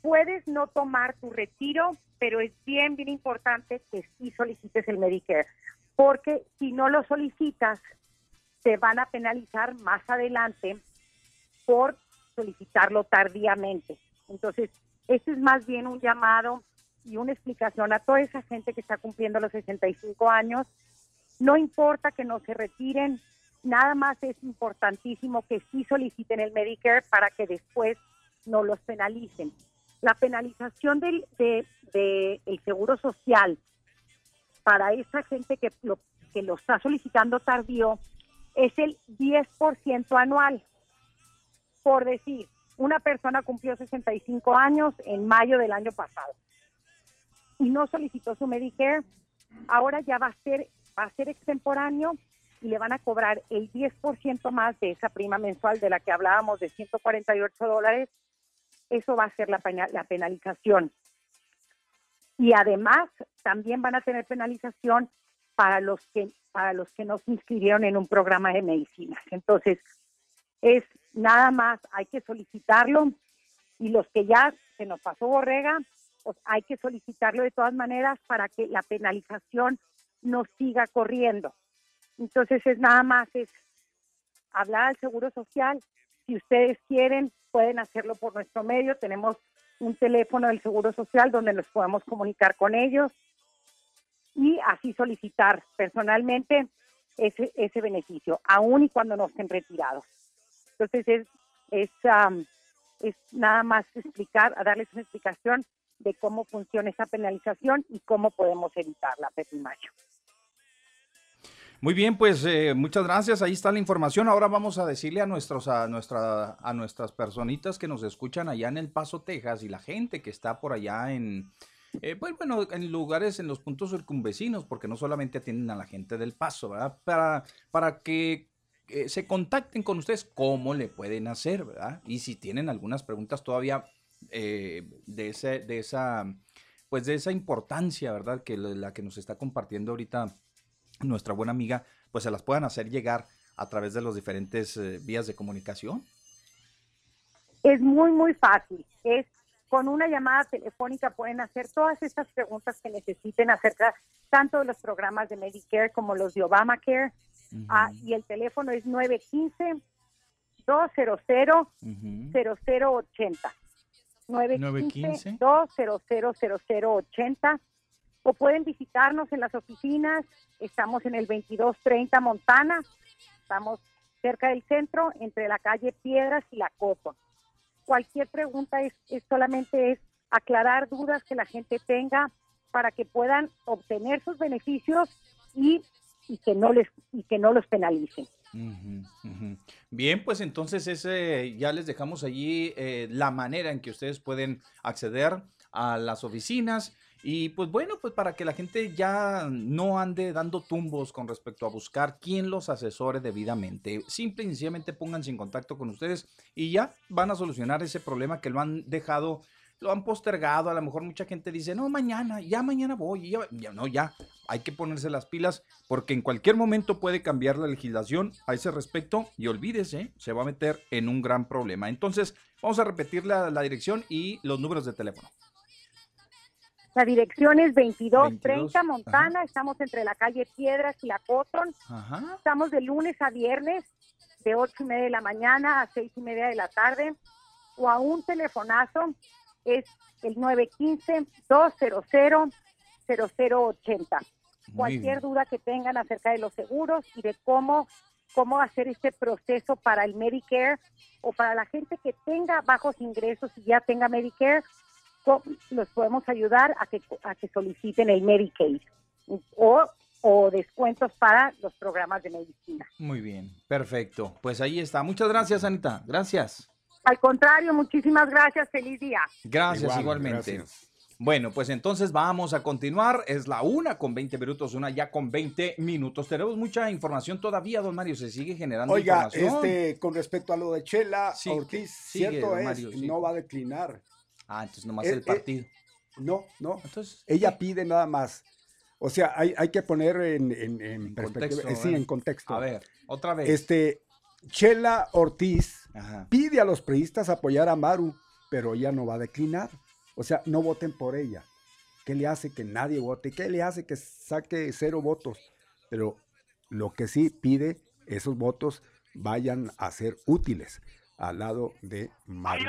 Puedes no tomar tu retiro, pero es bien, bien importante que sí solicites el Medicare, porque si no lo solicitas, te van a penalizar más adelante por solicitarlo tardíamente. Entonces, esto es más bien un llamado y una explicación a toda esa gente que está cumpliendo los 65 años. No importa que no se retiren, nada más es importantísimo que sí soliciten el Medicare para que después no los penalicen. La penalización del de, de el seguro social para esa gente que lo, que lo está solicitando tardío es el 10% anual. Por decir, una persona cumplió 65 años en mayo del año pasado y no solicitó su Medicare, ahora ya va a ser va a ser extemporáneo y le van a cobrar el 10% más de esa prima mensual de la que hablábamos de 148 dólares. Eso va a ser la, la penalización. Y además también van a tener penalización para los que para los que no se inscribieron en un programa de medicinas. Entonces, es nada más, hay que solicitarlo y los que ya se nos pasó borrega, pues hay que solicitarlo de todas maneras para que la penalización no siga corriendo. Entonces es nada más es hablar al Seguro Social. Si ustedes quieren, pueden hacerlo por nuestro medio. Tenemos un teléfono del Seguro Social donde nos podemos comunicar con ellos y así solicitar personalmente ese, ese beneficio, aun y cuando no estén retirados. Entonces es, es, es nada más explicar, darles una explicación de cómo funciona esa penalización y cómo podemos evitarla, Pepe Macho. Muy bien, pues eh, muchas gracias. Ahí está la información. Ahora vamos a decirle a nuestros a nuestra a nuestras personitas que nos escuchan allá en El Paso, Texas y la gente que está por allá en eh, pues, bueno, en lugares, en los puntos circunvecinos, porque no solamente atienden a la gente del Paso, ¿verdad? Para, para que eh, se contacten con ustedes, cómo le pueden hacer, ¿verdad? Y si tienen algunas preguntas todavía de, ese, de esa, pues de esa importancia, ¿verdad? Que la que nos está compartiendo ahorita nuestra buena amiga, pues se las puedan hacer llegar a través de los diferentes eh, vías de comunicación? Es muy, muy fácil. Es con una llamada telefónica pueden hacer todas estas preguntas que necesiten acerca tanto de los programas de Medicare como los de Obamacare. Ah, y el teléfono es 915 200 0080. 915 200 0080 o pueden visitarnos en las oficinas. Estamos en el 2230 Montana, estamos cerca del centro, entre la calle Piedras y la Coto. Cualquier pregunta es, solamente es aclarar dudas que la gente tenga para que puedan obtener sus beneficios y, y que no les y que no los penalicen. Bien, pues entonces ese ya les dejamos allí eh, la manera en que ustedes pueden acceder a las oficinas y pues bueno, pues para que la gente ya no ande dando tumbos con respecto a buscar quién los asesore debidamente. Simple y sencillamente pónganse en contacto con ustedes y ya van a solucionar ese problema que lo han dejado, lo han postergado. A lo mejor mucha gente dice, no, mañana, ya mañana voy. Ya, ya no, ya hay que ponerse las pilas porque en cualquier momento puede cambiar la legislación a ese respecto y olvídese, se va a meter en un gran problema. Entonces, vamos a repetir la, la dirección y los números de teléfono. La dirección es 2230 Montana, estamos entre la calle Piedras y la Cotton. Estamos de lunes a viernes, de ocho y media de la mañana a seis y media de la tarde. O a un telefonazo es el 915-200-0080. Cualquier duda que tengan acerca de los seguros y de cómo, cómo hacer este proceso para el Medicare o para la gente que tenga bajos ingresos y ya tenga Medicare, los podemos ayudar a que, a que soliciten el Medicaid o, o descuentos para los programas de medicina. Muy bien, perfecto. Pues ahí está. Muchas gracias, Anita. Gracias. Al contrario, muchísimas gracias. Feliz día. Gracias, igualmente. Bueno, pues entonces vamos a continuar. Es la una con 20 minutos, una ya con 20 minutos. Tenemos mucha información todavía, don Mario. Se sigue generando Oiga, este, con respecto a lo de Chela Ortiz, cierto es, no va a declinar. Ah, entonces nomás el eh, eh, partido. no, no. Entonces, ella pide nada más. O sea, hay, hay que poner en, en, contexto. Eh, sí, en contexto. A ver, otra vez. Este, Chela Ortiz pide a los priistas apoyar a Maru, pero ella no va a declinar. O sea, no voten por ella. ¿Qué le hace que nadie vote? ¿Qué le hace que saque cero votos? Pero lo que sí pide, esos votos vayan a ser útiles al lado de Maru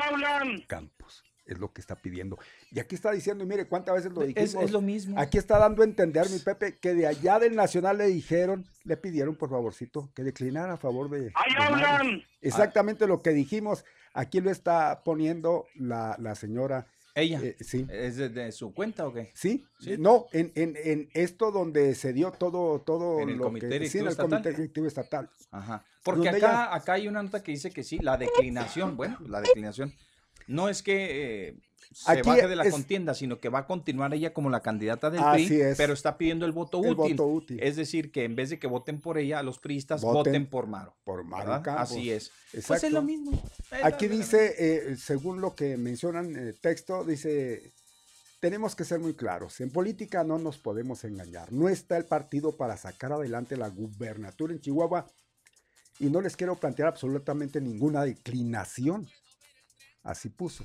Campos. Es lo que está pidiendo. Y aquí está diciendo, y mire cuántas veces lo dijimos. es lo mismo. Aquí está dando a entender, mi Pepe, que de allá del Nacional le dijeron, le pidieron por favorcito que declinara a favor de. ¡Ahí hablan! Exactamente lo que dijimos. Aquí lo está poniendo la, la señora. Ella. eh, sí. ¿Es de, de su cuenta o qué? Sí, Sí. no, en, en, en esto donde se dio todo, todo En el lo Comité que sí, en el Comité. Directivo Estatal. Ajá. Porque acá, ella- acá hay una nota que dice que sí, la declinación, bueno, la declinación. No es que eh, se Aquí baje de la es- contienda, sino que va a continuar ella como la candidata del PRI, es. pero está pidiendo el voto El útil. voto útil. Es decir, que en vez de que voten por ella, los priistas voten, Voten por Maro. por ¿verdad? Campos. Así es. Pues Exacto. es lo mismo. Es Aquí la- dice, eh, según lo que mencionan en el texto, dice, tenemos que ser muy claros, en política no nos podemos engañar, no está el partido para sacar adelante la gubernatura en Chihuahua y no les quiero plantear absolutamente ninguna declinación, así puso.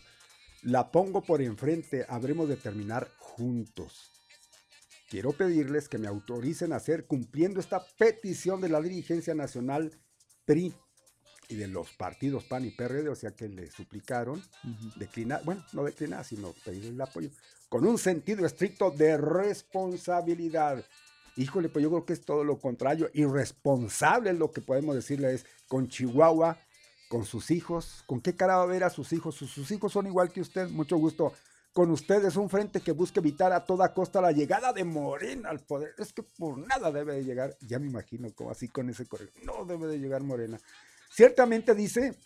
La pongo por enfrente, habremos de terminar juntos. Quiero pedirles que me autoricen a hacer cumpliendo esta petición de la dirigencia nacional PRI y de los partidos PAN y PRD, o sea que le suplicaron declinar, bueno, no declinar, sino pedirle el apoyo, con un sentido estricto de responsabilidad. Híjole, pues yo creo que es todo lo contrario, irresponsable lo que podemos decirle es con Chihuahua, con sus hijos, ¿con qué cara va a ver a sus hijos? Sus, hijos son igual que usted, mucho gusto. Con ustedes un frente que busca evitar a toda costa la llegada de Morena al poder. Es que por nada debe de llegar, ya me imagino como así con ese correo, no debe de llegar Morena. Ciertamente dice,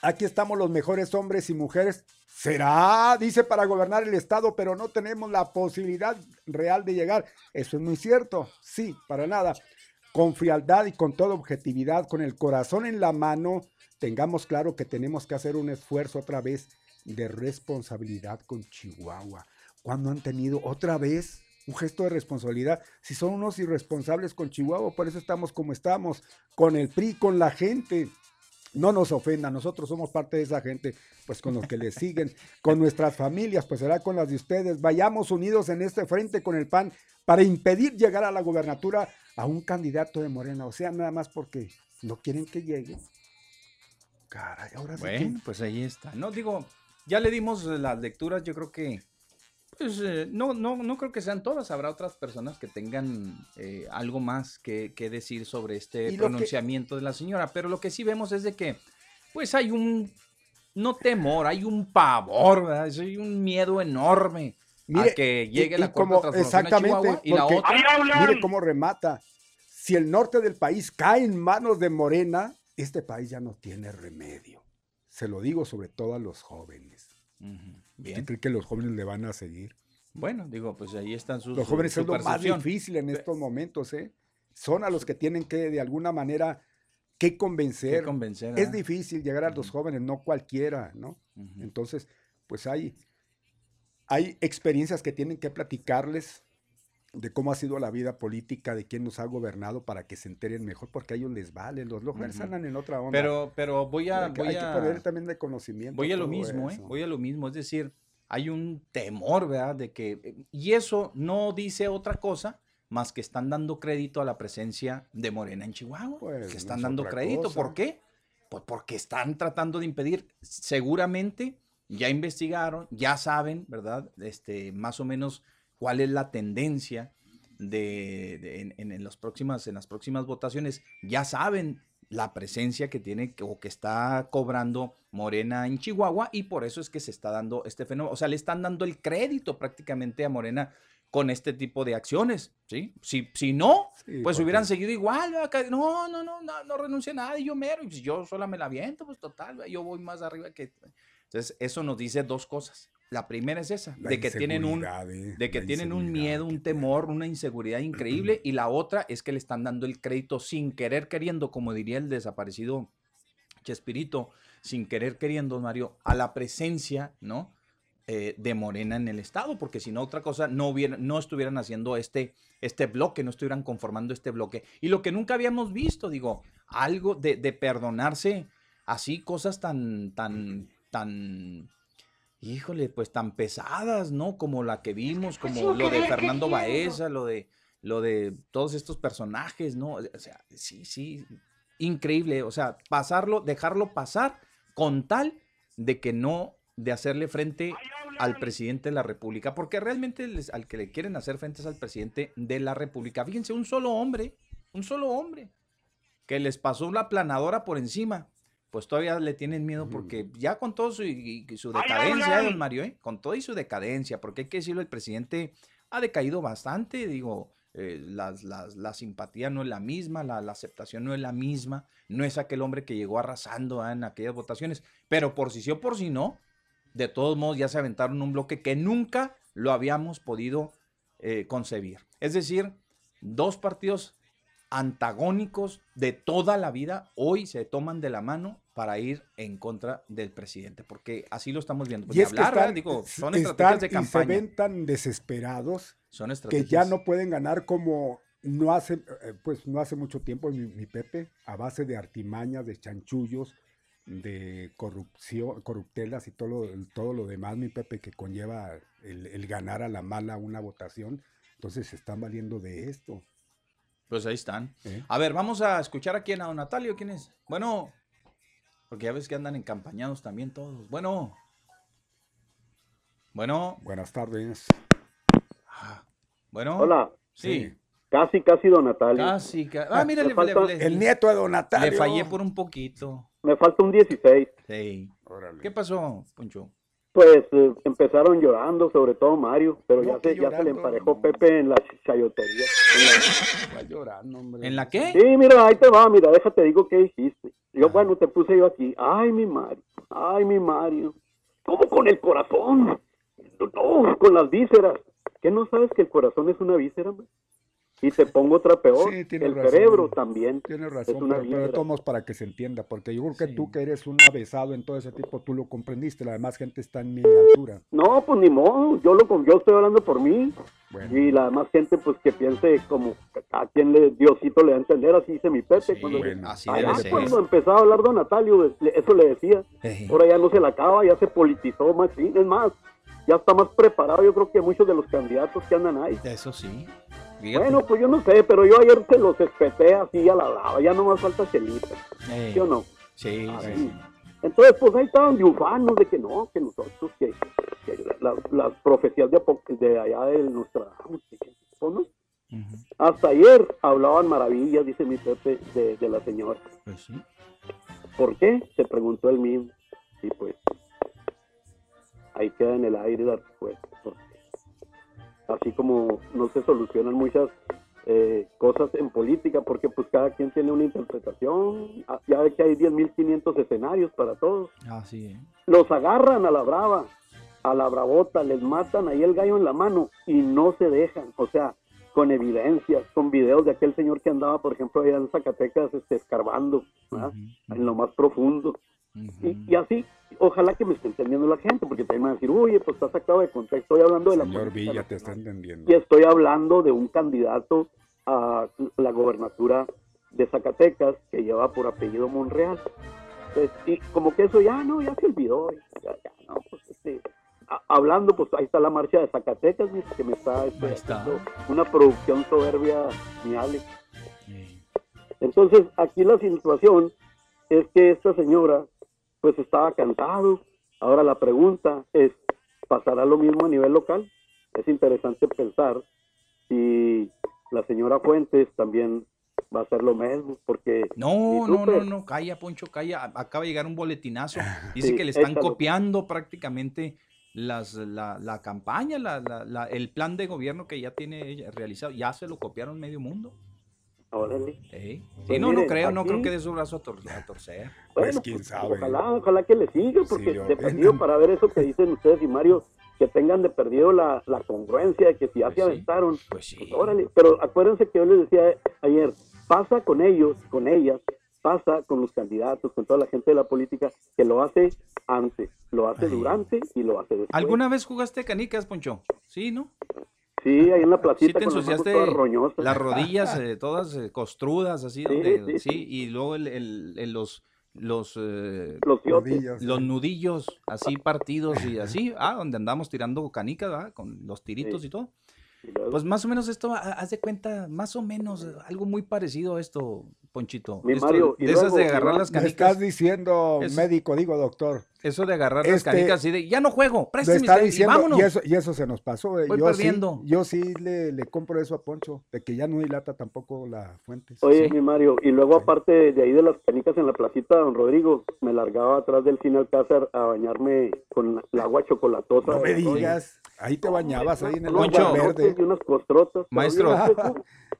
aquí estamos los mejores hombres y mujeres. Será, dice, para gobernar el Estado, pero no tenemos la posibilidad real de llegar. Eso es muy cierto, sí, para nada. Con frialdad y con toda objetividad, con el corazón en la mano, tengamos claro que tenemos que hacer un esfuerzo otra vez de responsabilidad con Chihuahua. Cuando han tenido otra vez un gesto de responsabilidad, si son unos irresponsables con Chihuahua, por eso estamos como estamos, con el PRI, con la gente. No nos ofenda, nosotros somos parte de esa gente, pues con los que le siguen, con nuestras familias, pues será con las de ustedes. Vayamos unidos en este frente con el PAN para impedir llegar a la gobernatura a un candidato de Morena, o sea, nada más porque no quieren que llegue. Caray, ahora sí Bueno, pues ahí está. No, digo, ya le dimos las lecturas, yo creo que, pues, eh, no, no, no creo que sean todas, habrá otras personas que tengan eh, algo más que, que decir sobre este que- pronunciamiento de la señora, pero lo que sí vemos es de que, pues hay un, no temor, hay un pavor, ¿verdad? hay un miedo enorme Mire, a que llegue y- la y como- a exactamente, Chihuahua y la otra... Mire cómo remata. Si el norte del país cae en manos de Morena, este país ya no tiene remedio. Se lo digo sobre todo a los jóvenes. Ujú, ¿Usted Bien, cree que los jóvenes le van a seguir? bueno, digo, pues ahí están sus... Los jóvenes es lo más difícil en estos momentos, ¿eh? Son a los que tienen que, de alguna manera, que Que convencer. convencer, es ¿verdad? difícil llegar a los jóvenes, no cualquiera, ¿no? Entonces, pues hay, hay experiencias que tienen que platicarles de cómo ha sido la vida política, de quién nos ha gobernado para que se enteren mejor, porque a ellos les vale, los jóvenes Ujú. andan en otra onda. Pero, pero voy a... hay voy hay que a- poner también de conocimiento. Voy a lo mismo, ¿eh? Voy a lo mismo. Es decir, hay un temor, ¿verdad? De que. eh, Y eso no dice otra cosa más que están dando crédito a la presencia de Morena en Chihuahua. Pues, que están es dando crédito. cosa. ¿Por qué? Pues porque están tratando de impedir. Seguramente ya investigaron, ya saben, ¿verdad? Este, más o menos cuál es la tendencia de, de- en, en- en las próximas, en las próximas votaciones. Ya saben la presencia que tiene o que está cobrando Morena en Chihuahua y por eso es que se está dando este fenómeno. O sea, le están dando el crédito prácticamente a Morena con este tipo de acciones, ¿sí? Si, si no, Sí, pues porque- hubieran seguido igual, No, no, no, no, no renuncié a nada yo mero, y pues yo sola me la viento, pues total, yo voy más arriba que... Entonces, eso nos dice dos cosas. La primera es esa, La de que tienen un, eh, de que tienen un miedo, un temor, una inseguridad increíble. Y la otra es que le están dando el crédito sin querer queriendo, como diría el desaparecido Chespirito, sin querer queriendo, Mario, a la presencia, ¿no? Eh, de Morena en el Estado, porque si no, otra cosa, no, hubiera, no estuvieran haciendo este, este bloque, no estuvieran conformando este bloque. Y lo que nunca habíamos visto, digo, algo de, de perdonarse así, cosas tan, tan, tan, híjole, pues tan pesadas, ¿no? Como la que vimos, como lo de Fernando Baeza, lo de, lo de todos estos personajes, ¿no? O sea, sí, sí, increíble, o sea, pasarlo, dejarlo pasar con tal de que no de hacerle frente al presidente de la República, porque realmente les- al que le quieren hacer frente es al presidente de la República. Fíjense, un solo hombre, un solo hombre, que les pasó la planadora por encima, pues todavía le tienen miedo porque ya con todo su, y- y su decadencia, don Mario, ¿eh? con todo y su decadencia, porque hay que decirlo, el presidente ha decaído bastante, digo, eh, las- las- la simpatía no es la misma, la, la aceptación no es la misma, no es aquel hombre que llegó arrasando en aquellas votaciones, pero por si sí o por si no, de todos modos ya se aventaron un bloque que nunca lo habíamos podido eh, concebir. Es decir, dos partidos antagónicos de toda la vida hoy se toman de la mano para ir en contra del presidente, porque así lo estamos viendo. Pues Y es hablar, están, digo, son estrategias de y se campaña. ven tan desesperados Son que ya no pueden ganar como no hace, eh, pues no hace mucho tiempo mi, mi Pepe, a base de artimañas, de chanchullos, de corrupción, corruptelas y todo lo, todo lo demás, mi Pepe, que conlleva el, el ganar a la mala una votación. Entonces se están valiendo de esto. Pues ahí están. ¿eh? A ver, vamos a escuchar a quién, a Natalio, ¿quién es? Bueno, porque ya ves que andan encampañados también todos. Bueno. Bueno. Buenas tardes. Ah, Bueno. Hola, Sí. casi, casi Don Natalio. Casi. ca- Ah, mira, Me le, falta le- le- El nieto de Don Natalio. le fallé por un poquito. Me falta un 16. Sí. Órale. ¿Qué pasó, Poncho? Pues eh, empezaron llorando, sobre todo Mario, pero No, ya, se, ya se le emparejó no. Pepe en la chayotería. En la- Va llorando, hombre. ¿En la qué? Sí, mira, ahí te va, mira, déjate digo qué dijiste. Yo, bueno, te puse yo aquí. Ay, mi Mario, ay, mi Mario. ¿Cómo con el corazón? No, con las vísceras. ¿Qué no sabes que el corazón es una víscera? man? Y te pongo otra peor. Sí, el razón. cerebro también. Tienes es razón, una pero, pero modos para que se entienda, porque yo creo que Sí. tú que eres un avesado en todo ese tipo, tú lo comprendiste, la demás gente está en mi altura. No, pues ni modo, yo lo yo estoy hablando por mí. Bueno. Y la demás gente, pues que piense como a quien le, Diosito le da a entender, así dice mi Pepe. Sí, cuando, bueno. así Allá debe ser. cuando empezaba a hablar Don Natalio, eso le decía. Ahora ya no se la acaba, ya se politizó más, es más, ya está más preparado, yo creo que muchos de los candidatos que andan ahí. Eso sí. Fíjate. Bueno, pues yo no sé, pero yo ayer se los espeté así a la brava, ya no más falta celita, Ey. ¿sí o no? Sí, sí. Entonces, pues ahí estaban triunfando de que no, que nosotros, que, que la- las profecías de, allá de Nostradamus, ¿no? Hasta ayer hablaban maravillas, dice mi Pepe, de, de la señora. Pues sí. ¿Por qué? Se preguntó él mismo. Y pues, ahí queda en el aire la respuesta. Así como no se solucionan muchas eh, cosas en política, porque pues cada quien tiene una interpretación. Ah, Ya ve que hay 10.500 escenarios para todos. Sí, ¿eh? Los agarran a la brava, a la bravota, les matan ahí el gallo en la mano y no se dejan. O sea, con evidencias, con videos de aquel señor que andaba, por ejemplo, allá en Zacatecas, este, escarbando, en lo más profundo. Y, y así, ojalá que me esté entendiendo la gente, porque también me van a decir, oye, pues está sacado de contexto, estoy hablando de la Señor te está entendiendo. Y estoy hablando de un candidato a la gobernatura de Zacatecas que lleva por apellido Monreal. Pues, y como que eso ya no, ya se olvidó. ya- ya no, pues, este, a- hablando, pues ahí está la marcha de Zacatecas, que me está, este, está. una producción soberbia, mi Alex. Entonces, aquí la situación es que esta señora, pues estaba cansado. Ahora la pregunta es, ¿pasará lo mismo a nivel local? Es interesante pensar si la señora Fuentes también va a hacer lo mismo, porque... No, no, no, súper- no, calla, Poncho, calla. Acaba de llegar un boletinazo. Dice Sí, que le están échalo. copiando prácticamente las, la, la campaña, la, la- la- el plan de gobierno que ya tiene ella realizado. Ya se lo copiaron medio mundo. Órale. Ey. Sí, Pues no, no creo, no creo que de su brazo a, tor- a torcer. Pues, Bueno, quién pues, sabe. Ojalá, ojalá que le siga, porque Sí, de perdido para ver eso que dicen ustedes y Mario, que tengan de perdido la, la congruencia de que si ya Pues se sí. aventaron, Pues sí. Pues órale, pero acuérdense que yo les decía ayer, pasa con ellos, con ellas, pasa con los candidatos, con toda la gente de la política, que lo hace antes, lo hace Ay. durante y lo hace después. ¿Alguna vez jugaste canicas, Poncho? Sí, ¿no? Sí, ahí en la Sí placita te las manos ensuciaste las rodillas eh, todas eh, costrudas, así, Sí, donde, sí, sí, y luego el, el- el- los, los, eh, Los nudillos así partidos y así, ah, donde andamos tirando canicas, ¿verdad? Con los tiritos Sí. y todo. Pues más o menos esto, ha- haz de cuenta, más o menos, eh, algo muy parecido a esto. Ponchito. Mi Esto- Mario, y de esas luego- de agarrar y las Me canicas. estás diciendo Es- médico, digo doctor. Eso de agarrar las Este- canicas y de, ya no juego, Me préstame está y diciendo, vámonos. y eso, y eso se nos pasó. eh. Voy Yo perdiendo. sí, yo sí le, le compro eso a Poncho, de que ya no dilata tampoco la fuente. Oye, Sí. mi Mario, y luego aparte de ahí de las canicas en la placita, don Rodrigo, me largaba atrás del cine Alcázar a bañarme con el agua chocolatosa. No me Oye, digas, ahí te bañabas, ahí en el unos Poncho. verde. Y unas costrotas. Maestro.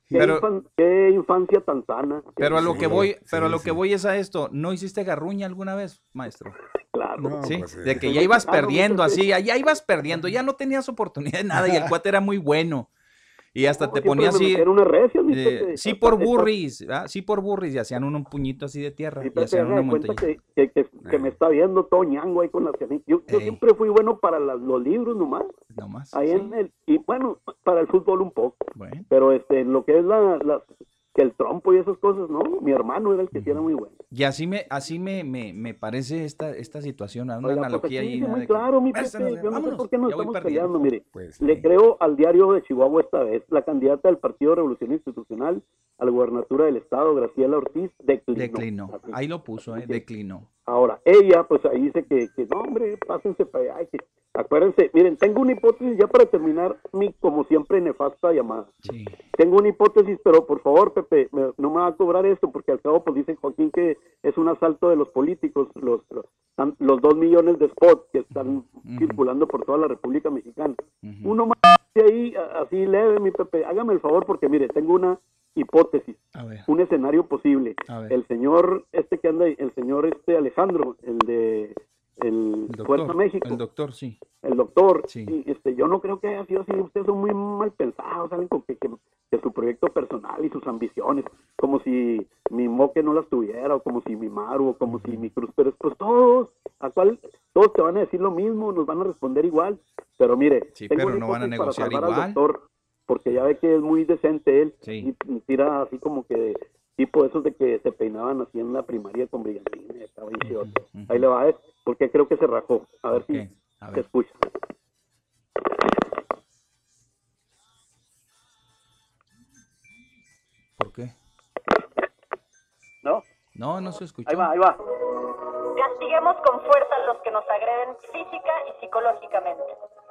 Qué, Pero- infan- qué infancia tan sana. Pero a lo Sí, que voy, sí, pero a lo sí. que voy es a esto, ¿no hiciste garruña alguna vez, maestro? Claro. No, Sí, pues, de que ya ibas Ah, perdiendo así, ya, ya ibas perdiendo, ya no tenías oportunidad de nada y el cuate era muy bueno. Y hasta te Siempre ponía así, recias, mi eh, sí por burris, ¿verdad? sí por burris, y hacían un, un puñito así de tierra, Mi y hacían una montaña. que, que, que- que me está viendo todo ñango ahí con las. Yo, yo siempre fui bueno para las- los libros nomás. Nomás. Ahí sí, en el, y bueno, para el fútbol un poco. bueno. Pero este, en lo que es la, la- que el trompo y esas cosas, no, mi hermano era el que sí era muy bueno. Y así me, así me, me, me parece esta, esta situación, una Oiga, pues analogía ahí. muy de que, claro, mi "Préstanos, Pepe, yo no sé por qué nos estamos perdiendo". peleando, mire. Pues, Le sí. creo al diario de Chihuahua esta vez, la candidata del Partido Revolución Institucional a la gubernatura del Estado, Graciela Ortiz, declinó. Declinó. Así. Ahí lo puso, ¿eh? Declinó. Ahora, ella, pues ahí dice que, que no, hombre, pásense para allá. que- acuérdense, miren, tengo una hipótesis ya para terminar mi, como siempre, nefasta llamada. Sí. Tengo una hipótesis, pero por favor, Pepe, me- no me va a cobrar esto, porque al cabo, pues dice Joaquín que es un asalto de los políticos, los, los, dos millones de spots que están circulando por toda la República Mexicana. Uno más de ahí, así leve, mi Pepe, hágame el favor, porque mire, tengo una hipótesis, un escenario posible. A ver. El señor, este que anda ahí, el señor este Alejandro, el de el, doctor, México, el doctor, sí. el doctor, Sí. y, este, yo no creo que haya sido así, ustedes son muy mal pensados, saben con que, que, que su proyecto personal y sus ambiciones, como si mi moque no las tuviera, o como si mi Maru, o como si mi Cruz Pérez, pues todos, a cual, todos te van a decir lo mismo, nos van a responder igual, pero mire, Sí, tengo pero no van a negociar al igual. doctor, porque ya ve que es muy decente él, Sí. y tira así como que tipo esos de que se peinaban así en la primaria con brillantina, estaba bien chido. ujú. Ahí le va a ver, porque creo que se rajó, a ver Ok, si a se ver. escucha. ¿Por qué? ¿No? No, no se escuchó. Ahí va, ahí va. Castiguemos con fuerza a los que nos agreden física y psicológicamente.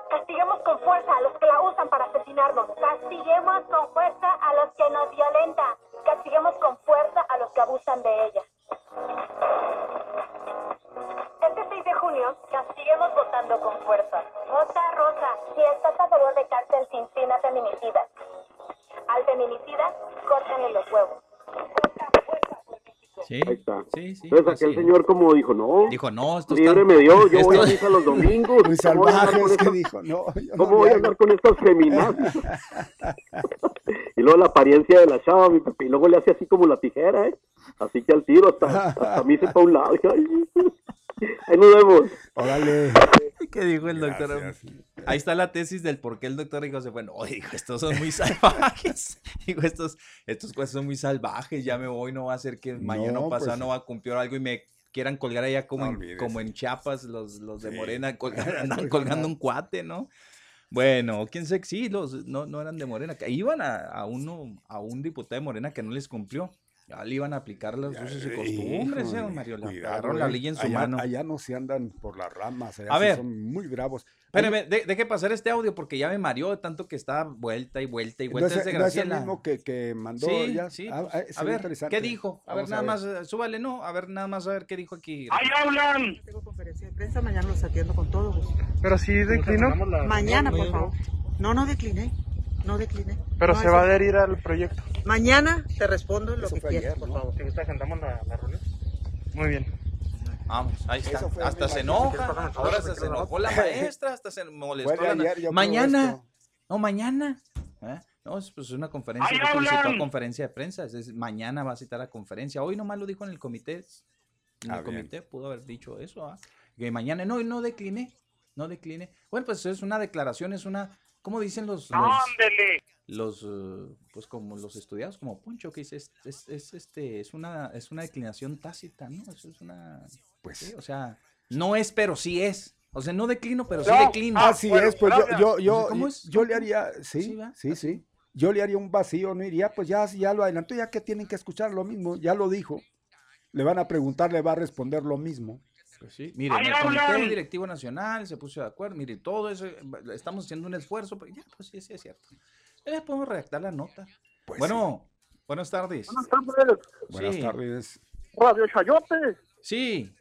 Castiguemos con fuerza a los que la usan para asesinarnos. Castiguemos con fuerza a los que nos violentan. Castiguemos con fuerza a los que abusan de ella. Este 6 de junio, castiguemos votando con fuerza. Vota rosa si estás a favor de cárcel sin fin a feminicidas. Al feminicida, córtenle los huevos. Sí, Ahí está. sí, sí. Entonces aquel es. señor como dijo, no, Dijo, no, esto libre está... me dio, yo voy a esto- misa los domingos. Muy ¿Cómo voy a andar con salvajes que estas- dijo, no, yo no ¿Cómo voy le a andar con estas feminazis? y luego la apariencia de la chava, mi Pepe, y luego le hace así como la tijera, ¿eh? Así que al tiro, hasta, hasta mí se para un lado. Ay, Ahí nos vemos. Órale. ¿Qué dijo el doctor? Gracias. Ahí está la tesis del por qué el doctor dijo, se fue, no, dijo, estos son muy salvajes. dijo, estos, estos cosas son muy salvajes, ya me voy, no va a ser que mañana o No, pasado pues- no va a cumplir algo y me quieran colgar allá como, No en, como en Chiapas, los, los de Sí. Morena colgar- andan colgando un cuate, ¿no? Bueno, quién sé, sí, los, no, no eran de Morena, que iban a, a uno, a un diputado de Morena que no les cumplió. Ya le iban a aplicar los usos y costumbres, Híjole, eh, don Mario. Cuidado, agarraron la eh. ley en su allá, mano. Allá no se andan por las ramas, allá A sí ver. son muy bravos. Espérame, de- deje pasar este audio porque ya me mareó de tanto que está vuelta y vuelta y ¿No vuelta es, ese no es el mismo que, que mandó Sí, ya? sí. Ah, pues, ah, se a ve ver. ¿qué dijo? A ver, Vamos nada más, eh, súbale, ¿no? A ver, nada más, a ver qué dijo aquí. Tengo conferencia de prensa, mañana los atiendo con todo gusto. Pero sí declinó, Mañana, por favor. No, no decliné. No decliné. pero No, se va a adherir al proyecto. Mañana te respondo lo Eso que quieras, ayer, por ¿no? favor. ¿Te gusta agendamos la, la reunión? Muy bien. Vamos, ahí está. Hasta se enoja. Ahora se, se enojó la maestra, hasta se molestó. La- ayer, mañana. No, mañana. ¿eh? No, es pues una conferencia. no solicitó a conferencia de prensa. es- es mañana va a citar a conferencia. Hoy nomás lo dijo en el comité. En Ah, el bien. comité pudo haber dicho eso. ¿ah? Que mañana no, y no decliné. No decliné. Bueno, pues es una declaración, es una. ¿Cómo dicen los. los los eh, pues como los estudiados como Poncho que dice es, es, es, este es una es una declinación tácita no eso es una Pues, sí, o sea no es pero sí es o sea no declino pero sí No. declino Así es, pues yo, yo, yo, ¿Cómo es? yo le haría, Sí, sí, ¿va? sí, sí. yo le haría un vacío, no iría, pues ya, ya lo adelantó, ya que tienen que escuchar lo mismo, ya lo dijo. Le van a preguntar, le va a responder lo mismo. Pues sí, mire, el Comité Directivo Nacional se puso de acuerdo, mire, todo eso, estamos haciendo un esfuerzo, pero ya, pues sí, sí es cierto. Ya podemos redactar la nota. Pues bueno, buenas tardes. Buenas tardes. Buenas Sí. tardes. Radio Chayote. Sí.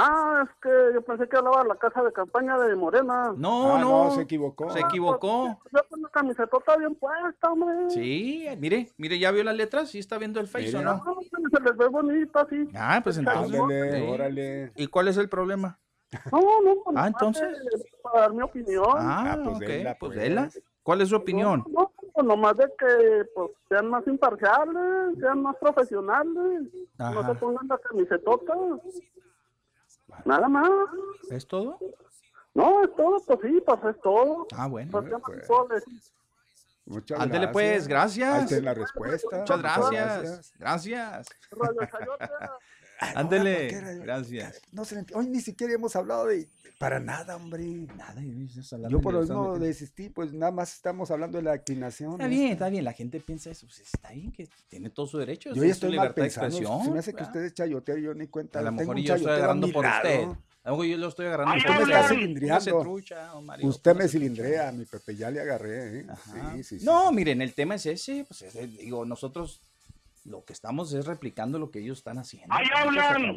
Ah, es que yo pensé que hablaba de la casa de campaña de Morena. No, Ah, no, no, se equivocó. Se equivocó. Yo con la camisetota bien puesta, hombre. Sí, mire, mire, ya vio las letras, sí está viendo el Face o no. No, se les ve bonita, sí. Ah, pues entonces. Ándale, sí. órale. ¿Y cuál es el problema? No, no, Ah, nomás, entonces. Para dar mi opinión. Ah, Ah, pues ok, dela, pues pues. ¿Cuál es su opinión? No, no, nomás de que pues, sean más imparciales, sean más profesionales. No Ajá. se pongan la camisetota. Nada más. ¿Es todo? No, es todo, pues sí, pues es todo. Ah, bueno. Pues, ¿qué más pues. decir? Muchas Ándele pues, Ahí gracias. está la respuesta. Muchas gracias. Gracias. Radio Chayote. Ándele. ¿por qué era- Gracias. No se Hoy ni siquiera hemos hablado de... Para nada, hombre. Nada, yo Yo por lo mismo desistí, pues nada más estamos hablando de la declinación. Está bien, está bien, la gente piensa eso, pues está bien, que tiene todo su derecho, Yo ya estoy mal libertad de pensando. expresión. Se me hace que usted es chayotero, yo ni cuenta. A lo mejor yo estoy agarrando por lado. usted. A lo mejor yo lo estoy agarrando Ay, por Usted me está cilindreando. Trucha, Mario, Usted me cilindrea, mi Pepe, ya le agarré. ¿eh? Ajá. Sí, sí, sí. No, miren, el tema es ese, pues es digo, nosotros lo que estamos es replicando lo que ellos están haciendo. ¡Ahí hablan!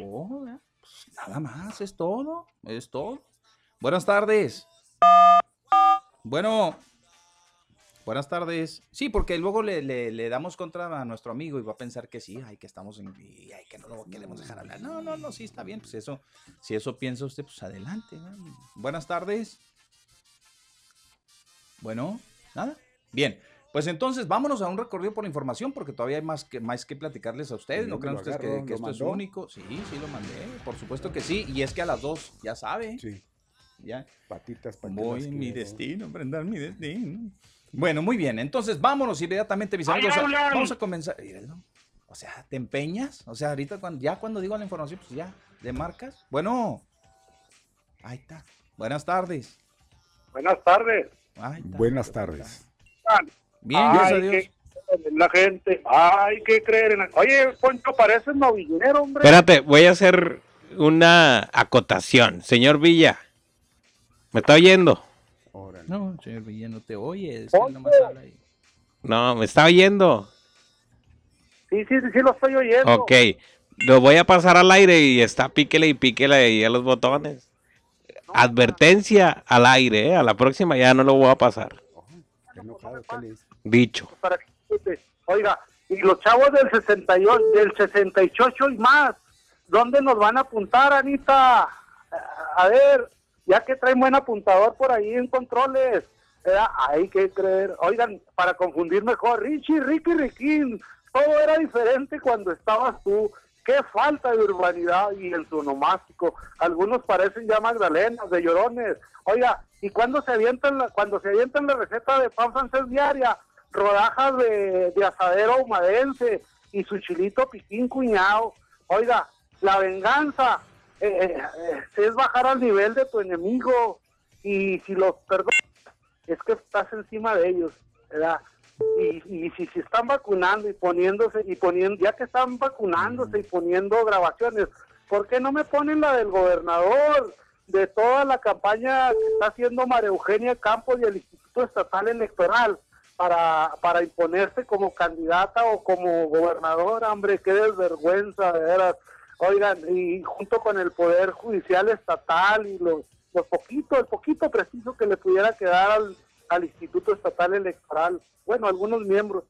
Pues nada más, es todo, es todo. Buenas tardes. Bueno, buenas tardes. Sí, porque luego le, le- le damos contra a nuestro amigo y va a pensar que sí, ay, que estamos en, y, ay, que no lo queremos dejar hablar. No, no, no, sí, está bien, pues eso, si eso piensa usted, pues adelante. ¿no? Buenas tardes. Bueno, nada. Bien, pues entonces vámonos a un recorrido por la información porque todavía hay más que, más que platicarles a ustedes. ¿Y ¿No crean ustedes que, agarro? que ¿Lo esto es único? Sí, sí lo mandé, por supuesto que sí. Y es que a las dos, ya sabe, Sí, ya. patitas, patitas. Voy en mi destino, Brenda, mi destino. Bueno, muy bien. Entonces, vámonos inmediatamente, mis amigos. Vamos a comenzar. Míralo. O sea, ¿te empeñas? O sea, ahorita cuando, ya cuando digo la información, pues ya, ¿le marcas? Bueno. Ahí está. Buenas tardes. Buenas tardes. Ahí está. Buenas tardes. Bien, gracias a Dios. que creer en la gente. Hay que creer en la... Oye, Poncho, pareces novillero, hombre. Espérate, voy a hacer una acotación. Señor Villa, ¿me está oyendo? Órale. No, señor Villa, no te oye. No, me está oyendo. Sí, sí, sí, lo estoy oyendo. Ok, lo voy a pasar al aire y está píquele y píquele ahí a los botones. Advertencia al aire, ¿eh? a la próxima ya no lo voy a pasar. Qué enojado, ¿qué dice? Dicho. Para que. Oiga, y los chavos del 68, del 68 y más, ¿dónde nos van a apuntar, Anita? A ver, ya que traen buen apuntador por ahí en controles. ¿verdad? Hay que creer. Oigan, para confundir mejor, Richie, Ricky, Riquín, todo era diferente cuando estabas tú. Qué falta de urbanidad y en su onomástico. Algunos parecen ya magdalenas, de llorones. Oiga, ¿y cuando se avientan la, cuando se avientan la receta de pan francés diaria? Rodajas de, de asadero ahumadense y su chilito piquín cuñado. Oiga, la venganza eh, eh, eh, es bajar al nivel de tu enemigo y si los perdonas es que estás encima de ellos, ¿verdad? Y, y si se están vacunando y poniéndose y poniendo, ya que están vacunándose y poniendo grabaciones, ¿por qué no me ponen la del gobernador de toda la campaña que está haciendo María Eugenia Campos y el Instituto Estatal Electoral para, para imponerse como candidata o como gobernadora? Hombre, qué desvergüenza, de veras. Oigan, y junto con el Poder Judicial Estatal y los, los poquito, el poquito preciso que le pudiera quedar al, Instituto Estatal Electoral, bueno, algunos miembros,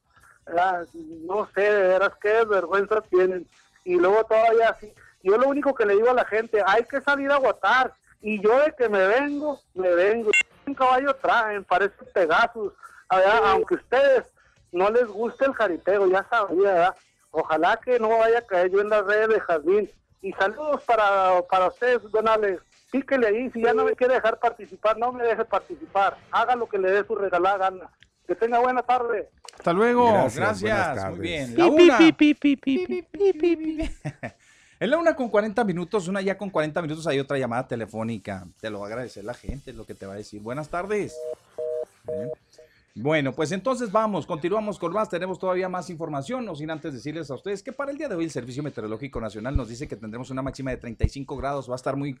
no sé, de veras qué desvergüenza tienen. Y luego todavía así, yo lo único que le digo a la gente, hay que salir a votar. Y yo de que me vengo, me vengo. Un caballo traen, parece Pegasus. ¿Verdad? Aunque a ustedes no les guste el jaripeo, ya sabía, ¿verdad? Ojalá que no vaya a caer yo en las redes de Jazmín. Y saludos para, para ustedes, don Alex. Píquele ahí, si ya no me quiere dejar participar, no me deje participar. Haga lo que le dé su regalada gana. Que tenga buena tarde. Hasta luego. Gracias, Muy bien. La una. En la una con 40 minutos, una ya con 40 minutos hay otra llamada telefónica. Te lo va a agradecer la gente, es lo que te va a decir. Buenas tardes. Bueno, pues entonces vamos, continuamos con más, tenemos todavía más información, no sin antes decirles a ustedes que para el día de hoy el Servicio Meteorológico Nacional nos dice que tendremos una máxima de 35 grados, va a estar muy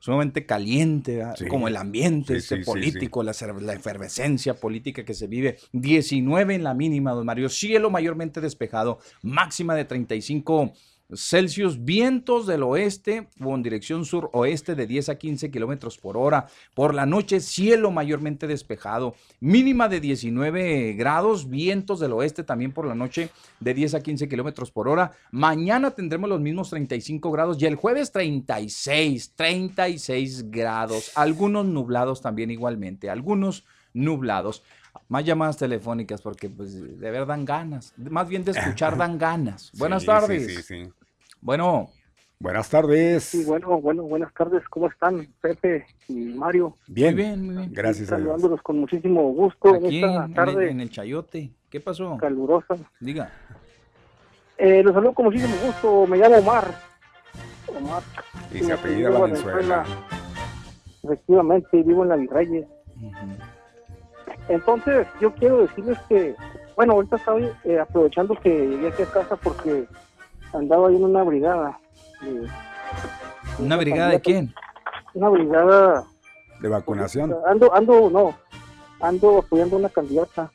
sumamente caliente, como el ambiente Sí, este sí, político, La, la efervescencia política que se vive, 19 en la mínima, don Mario, cielo mayormente despejado, máxima de 35 Celsius, vientos del oeste con dirección sur-oeste de 10 a 15 kilómetros por hora. Por la noche, cielo mayormente despejado, mínima de 19 grados, vientos del oeste también por la noche de 10 a 15 kilómetros por hora. Mañana tendremos los mismos 35 grados y el jueves 36, 36 grados. Algunos nublados también igualmente, algunos nublados. Más llamadas telefónicas porque pues de ver dan ganas, más bien de escuchar dan ganas. Buenas Sí, tardes. Sí, sí, sí. Bueno, Buenas tardes. Sí, bueno, bueno, buenas tardes. ¿Cómo están, Pepe y Mario? Bien. muy bien, muy bien. Gracias a Dios. Saludándolos con muchísimo gusto Aquí en esta en, tarde el, en el chayote. ¿Qué pasó? calurosa. Diga. Eh, los saludo con muchísimo gusto. Me llamo Omar. Omar. Y se apellida Valenzuela. Efectivamente, vivo en la Virreyes. Entonces, yo quiero decirles que, bueno, ahorita estoy eh, aprovechando que llegué aquí a casa porque andaba ahí en una brigada. ¿Una brigada de quién? Una brigada De vacunación. Ando, ando, no, ando apoyando a una candidata.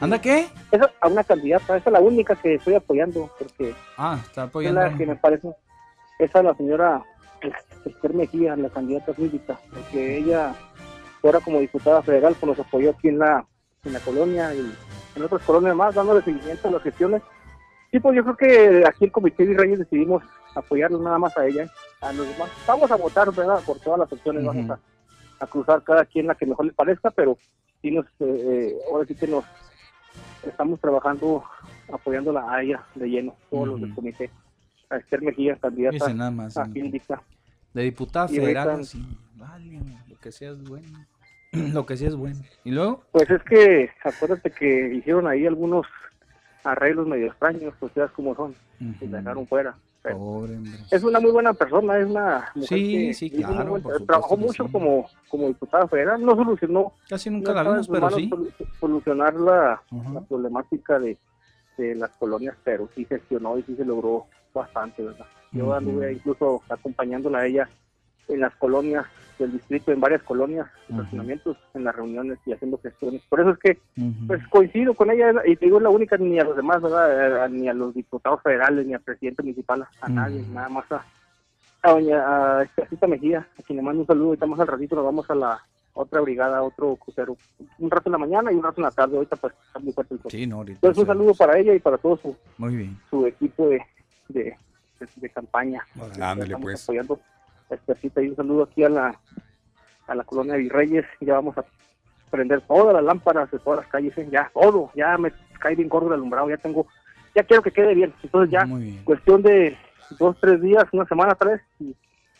¿Anda qué? Esa, a una candidata, esa es la única que estoy apoyando, porque Ah, está es apoyando. la que me parece, esa es la señora Esther Mejía, la candidata síndica, porque ella, ahora como diputada federal, pues nos apoyó aquí en la, en la colonia y en otras colonias más, dándole seguimiento a las gestiones. Sí, pues yo creo que aquí el Comité de Reyes decidimos apoyarlos nada más a ella, a los demás. Vamos a votar, ¿verdad? Por todas las opciones, vamos a, a cruzar cada quien la que mejor le parezca, pero sí nos, eh, eh, ahora sí que nos estamos trabajando apoyándola a ella de lleno, todos los del comité. A Esther Mejía, candidata nada más. a sí. síndica. De diputada Y federal, sí. Vale, lo que sea es bueno. lo que sea es bueno. ¿Y luego? Pues es que acuérdate que hicieron ahí algunos arreglos medio extraños, pues ya como son, y la dejaron fuera. Pobre es una muy buena persona, es una mujer Sí, que sí, hizo muy claro, buen- por supuesto trabajó mucho sí. como, como diputada federal, no solucionó Casi nunca no la vimos, pero sí. solu- solucionar la, problemática de, de las colonias, pero sí gestionó y sí se logró bastante, ¿verdad? Yo anduve incluso acompañándola a ella en las colonias del distrito, en varias colonias, estacionamientos, en las reuniones y haciendo gestiones. Por eso es que pues coincido con ella y te digo la única ni a los demás verdad Eh, ni a los diputados federales ni al presidente municipal a nadie nada más a a doña a Estacita Mejía a quien le mando un saludo ahorita más al ratito nos vamos a la otra brigada otro crucero un rato en la mañana y un rato en la tarde ahorita pues está muy fuerte el sol Sí, no, ahorita. entonces un saludo para ella y para todo su, Muy bien. su equipo de, de, de- de campaña Ándale, pues. apoyando a Estacita y un saludo aquí a la a la colonia de Virreyes ya vamos a prender todas las lámparas de todas las calles, ¿eh? ya todo, ya me cae bien gordo el alumbrado, ya tengo, ya quiero que quede bien, entonces ya bien. cuestión de dos, tres días, una semana, tres, y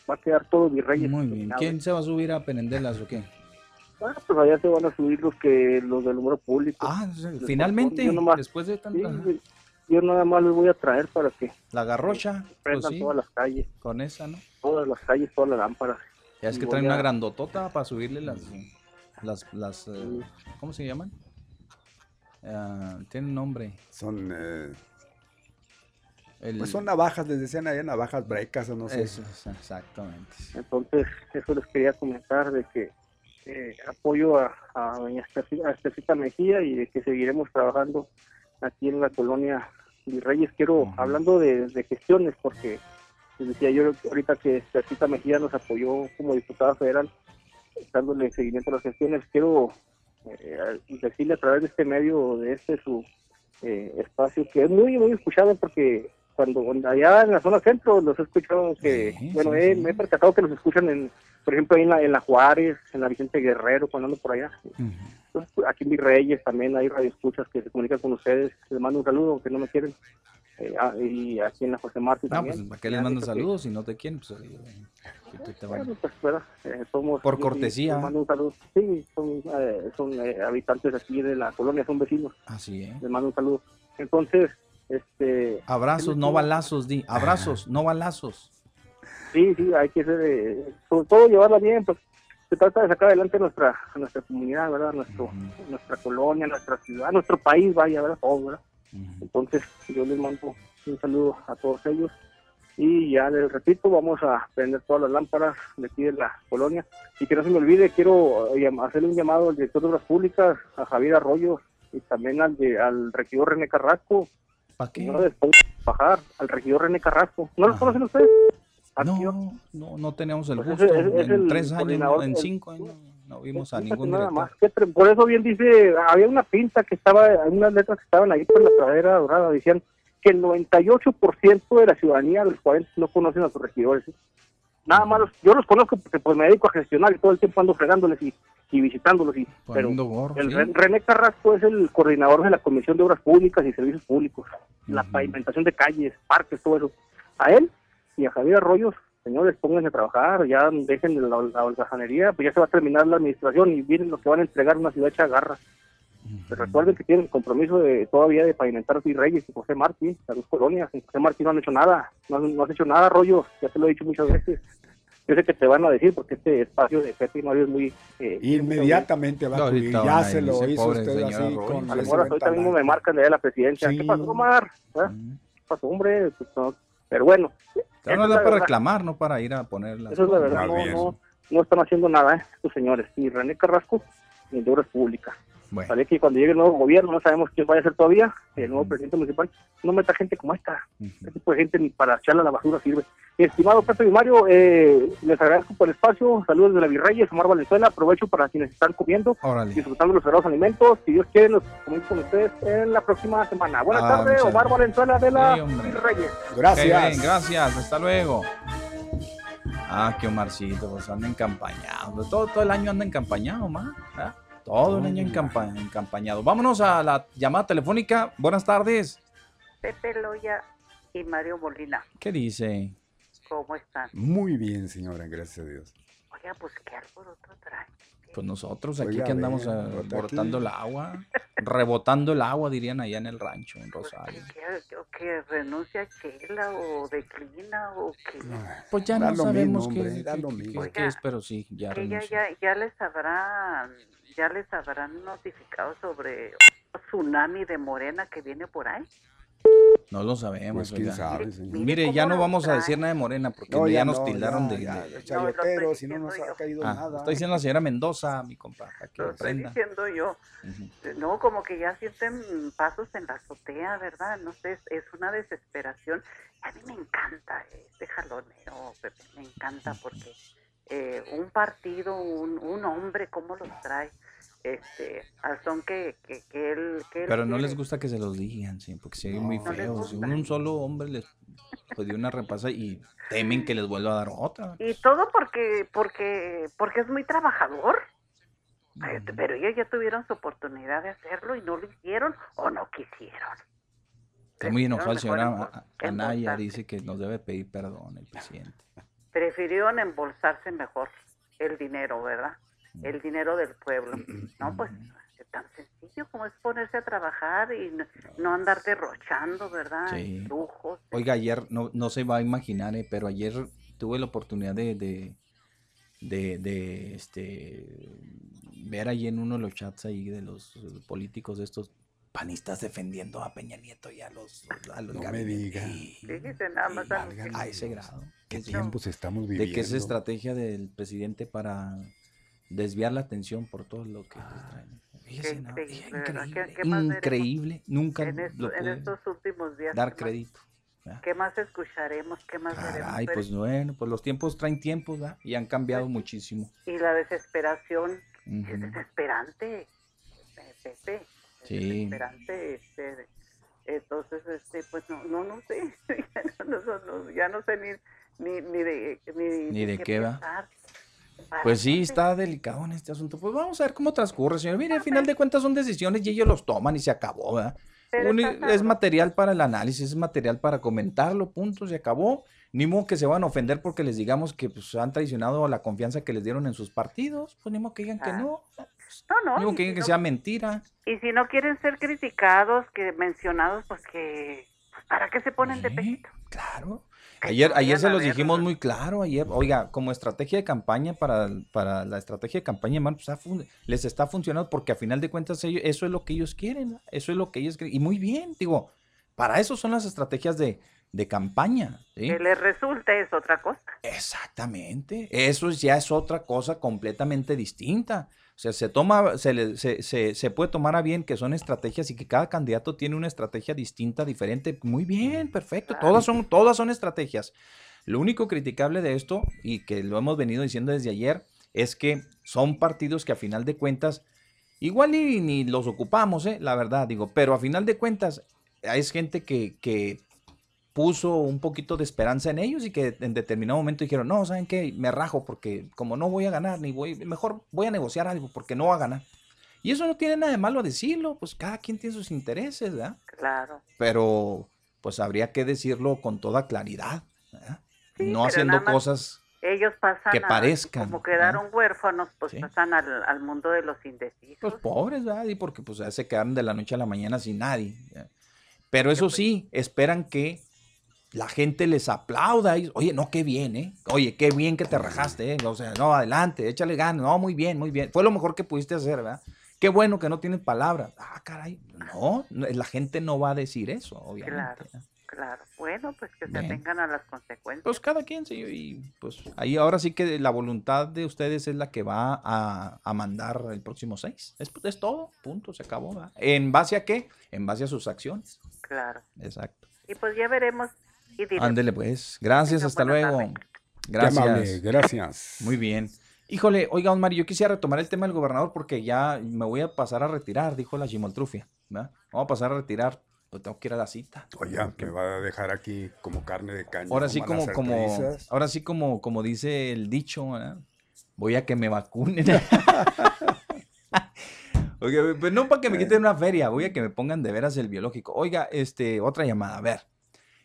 va a quedar todo Virreyes. Muy bien. ¿Quién se va a subir a prenderlas o qué? Ah, pues allá se van a subir los que los del número público. Ah, finalmente, después de Sí, tanta... ajá. Yo nada más les voy a traer para que La garrocha, pues prendan sí, todas las calles, con esa, ¿no? todas las calles, todas las lámparas. Ya es que traen una grandotota para subirle las... las, las eh, ¿Cómo se llaman? Ah, tienen nombre. Son, eh, El- pues son navajas, les decían allá navajas brecas o no sé. Eso, es, exactamente. Entonces, eso les quería comentar de que eh, apoyo a, a doña Estefita Mejía y de que seguiremos trabajando aquí en la colonia Virreyes. Quiero, hablando de, de gestiones, porque les decía yo ahorita que Estefita Mejía nos apoyó como diputada federal, dándole seguimiento a las gestiones, quiero eh, decirle a través de este medio, de este su eh, espacio, que es muy, muy escuchado porque cuando allá en la zona centro los he escuchado que, Sí, bueno, sí, he- sí. me he percatado que los escuchan en, por ejemplo, ahí en la, en la Juárez, en la Vicente Guerrero, cuando ando por allá. Ujú. Entonces, pues, aquí en Virreyes también hay radioescuchas que se comunican con ustedes. Les mando un saludo, aunque no me quieren. Eh, ah, y aquí en la José Martí Ah, también. pues ¿para qué les porque- saludos si no te quieren? Pues, que tú te vayas. Bueno, pues. Eh, somos, Por sí, cortesía. les mando un saludo. Sí, son, eh, son eh, habitantes aquí de la colonia, son vecinos. Así, ¿eh? Les mando un saludo. Entonces, este... Abrazos, no balazos, di. Abrazos, no balazos. Sí, sí, hay que ser, eh, sobre todo llevarla bien, pues se trata de sacar adelante nuestra nuestra comunidad, ¿verdad? Nuestro, Nuestra colonia, nuestra ciudad, nuestro país, vaya, ¿verdad? Todo, ¿verdad? Entonces, yo les mando un saludo a todos ellos. Y ya les repito, vamos a prender todas las lámparas de aquí de la colonia. Y que no se me olvide, quiero eh, hacerle un llamado al director de Obras Públicas, a Javier Arroyo, y también al, de, al regidor René Carrasco. ¿Para qué? No les bajar, al regidor René Carrasco. ¿No los conocen ustedes? No, no, no teníamos el Pues gusto. es- es- es en tres años, coordinador en cinco años, no vimos a ningún nada director. más. ¿Qué tre- Por eso bien dice, había una pinta que estaba, unas letras que estaban ahí por la pradera dorada, decían que el 98% de la ciudadanía de los 40 no conocen a sus regidores. ¿eh? Nada más, los- yo los conozco porque pues me dedico a gestionar y todo el tiempo ando fregándoles y, y visitándolos. Y, pero gorro, el sí. Ren- René Carrasco es el coordinador de la Comisión de Obras Públicas y Servicios Públicos, la pavimentación de calles, parques, todo eso. A él y a Javier Arroyos, señores, pónganse a trabajar, ya dejen la, la holgazanería, pues ya se va a terminar la administración y vienen los que van a entregar una ciudad hecha garra. Pero recuerden que tienen el compromiso de todavía de pavimentar Virreyes y José Martí, las dos colonias. En José Martí no han hecho nada, no, no has hecho nada, Arroyos, ya te lo he dicho muchas veces. Yo sé que te van a decir porque este espacio de Pepe y Mario es muy... eh, Inmediatamente va a acudir. Ahorita Ya se lo hizo usted así con A lo mejor ahorita mismo me marcan de la presidencia. Sí. ¿Qué pasó, Omar? ¿Eh? ¿Qué pasó, hombre? Pues, no. Pero bueno. Pero no es da la para verdad. reclamar, no para ir a poner las Eso es la verdad. No, no, no están haciendo nada, ¿eh? estos señores. Ni René Carrasco, ni de Obras Públicas. Bueno. Sale que cuando llegue el nuevo gobierno, no sabemos quién vaya a ser todavía, el nuevo presidente municipal, no meta gente como esta. Este tipo de gente ni para echarla a la basura sirve. Estimado Pepe y Mario, eh, les agradezco por el espacio. Saludos de la Virreyes, Omar Valenzuela. Aprovecho para quienes están comiendo, Órale. disfrutando los sagrados alimentos. Si Dios quiere, los comunico con ustedes en la próxima semana. Buenas Ah, tardes, Omar Valenzuela de la Sí. Virreyes. Ok, bien, gracias, hasta luego. Ah, qué Omarcito, pues anda encampañado. Todo, todo el año anda encampañado, Omar. ¿ah? Todo el año encampa- encampañado. Vámonos a la llamada telefónica. Buenas tardes. Pepe Loya y Mario Molina, ¿Qué dice? ¿cómo están? Muy bien, señora, gracias a Dios. Oiga, pues qué alboroto traen. Pues nosotros aquí Oiga, que andamos eh, aquí. el agua, rebotando el agua, dirían allá en el rancho, en Rosario. ¿Qué, o que renuncia a Chela o declina o que... Pues ya Da no lo sabemos mismo, qué, hombre, qué- qué- qué- es, pero sí, ya que ya, ya, ya les habrán ya les habrán notificado sobre un tsunami de morena que viene por ahí. No lo sabemos. Pues, quién oiga. sabe, señor. Mire, ya no vamos a decir nada de Morena porque No, ya, ya nos no, tildaron ya, de, ya, de- chayotero, si no nos ha caído Ah, nada. Está diciendo la señora Mendoza, mi compa, para que Lo estoy diciendo yo. No, como que ya sienten pasos en la azotea, ¿verdad? No sé, es, es una desesperación. A mí me encanta este jaloneo, Pepe, me encanta porque eh, un partido, un, un hombre, ¿cómo los trae? Este, al son que, que, que él... Que él Pero no les gusta que se los digan, sí, porque muy No les feo. Si gusta. un, solo hombre les pues, dio una repasa y temen que les vuelva a dar otra. Y todo porque, porque, porque es muy trabajador. Ay, Pero ellos ya tuvieron su oportunidad de hacerlo y no lo hicieron o no quisieron. Está muy enojado el señor Anaya, dice que nos debe pedir perdón el presidente. Prefirieron embolsarse mejor el dinero, ¿verdad? Mm. El dinero del pueblo. No, pues es tan sencillo como es ponerse a trabajar y no, no andar derrochando, ¿verdad? Sí. Lujos. Oiga, ayer no, no se va a imaginar, eh, pero ayer tuve la oportunidad de, de, de, de, este ver ahí en uno de los chats ahí de los eh, políticos de estos panistas defendiendo a Peña Nieto y a los, a los No me gabinetes. diga. Fíjese nada más a ese grado. ¿Qué tiempos estamos De que es viviendo? estrategia del presidente para desviar la atención por todo lo que les traen. Fíjese, Qué nada, increíble, ¿verdad? increíble, ¿Qué- qué más veremos increíble, nunca en, esto- lo en pude estos últimos días. dar ¿qué más- crédito. ¿Qué más escucharemos? ¿Qué más veremos? Ay, Pero- pues bueno, pues los tiempos traen tiempos, ¿verdad? Y han cambiado muchísimo. Y la desesperación es desesperante, eh, Pepe. Sí. Desesperante, este, entonces, este, pues no, no, no sé, ya no, ya no sé ni, ni, ni de, ni, Ni de qué va. pensar. ¿Para Pues sí, está delicado en este asunto. Pues vamos a ver cómo transcurre, señor. Mire, al final de cuentas son decisiones y ellos los toman y se acabó, ¿verdad? Es material para el análisis, es material para comentarlo, punto, se acabó. Ni modo que se van a ofender porque les digamos que pues, han traicionado la confianza que les dieron en sus partidos. Pues ni modo que digan que no. No, no. Y que si que no- sea mentira. Y si no quieren ser criticados, que mencionados, pues que, pues, ¿para qué se ponen de pechito? Claro. Ayer, ayer se los ver- dijimos muy claro, ayer, oiga, como estrategia de campaña para, para la estrategia de campaña, pues, les está funcionando porque a final de cuentas ellos- eso es lo que ellos quieren, eso es lo que ellos quieren. Y muy bien, digo, para eso son las estrategias de, de campaña. ¿sí? Que les resulte es otra cosa. Exactamente. Eso es- ya es otra cosa completamente distinta. O sea, se toma, se, le- se, se- se puede tomar a bien que son estrategias y que cada candidato tiene una estrategia distinta, diferente. Muy bien, perfecto. Todas son, todas son estrategias. Lo único criticable de esto, y que lo hemos venido diciendo desde ayer, es que son partidos que a final de cuentas, igual y ni los ocupamos, ¿eh? la verdad, digo, pero a final de cuentas es gente que, que puso un poquito de esperanza en ellos y que en determinado momento dijeron, no, ¿saben qué? Me rajo porque como no voy a ganar, ni voy, mejor voy a negociar algo porque no va a ganar. Y eso no tiene nada de malo decirlo, pues cada quien tiene sus intereses, ¿verdad? Claro. Pero pues habría que decirlo con toda claridad, ¿verdad? Sí, no haciendo cosas Ellos pasan que a- parezcan, como quedaron huérfanos, pues pasan al, al mundo de los indecisos. pues pobres, ¿verdad? Y porque pues se quedaron de la noche a la mañana sin nadie. Pero eso sí, esperan que la gente les aplauda. Y, Oye, no, qué bien, ¿eh? Oye, qué bien que te rajaste, ¿eh? O sea, no, adelante, échale ganas. No, muy bien, muy bien. Fue lo mejor que pudiste hacer, ¿verdad? Qué bueno que no tienes palabras. Ah, caray. No, la gente no va a decir eso, obviamente. Claro, claro. Bueno, pues que se atengan a las consecuencias. Pues cada quien, sí, y pues ahí ahora sí que la voluntad de ustedes es la que va a, a mandar el próximo 6. Es, es todo, punto, se acabó. ¿verdad? ¿En base a qué? En base a sus acciones. Claro. Exacto. Y pues ya veremos. Ándele pues. Gracias, hasta luego. tarde. Gracias. amable, gracias. Muy bien. Híjole, oiga, don Mario, yo quisiera retomar el tema del gobernador porque ya me voy a pasar a retirar, dijo la Gimoltrufia. ¿verdad? Vamos a pasar a retirar, pues tengo que ir a la cita. Oye, me va a dejar aquí como carne de caña. Ahora sí como como, ahora sí como, como dice el dicho, ¿verdad? voy a que me vacunen. Oiga, pues no para que me quiten una feria, voy a que me pongan de veras el biológico. Oiga, este, otra llamada, a ver.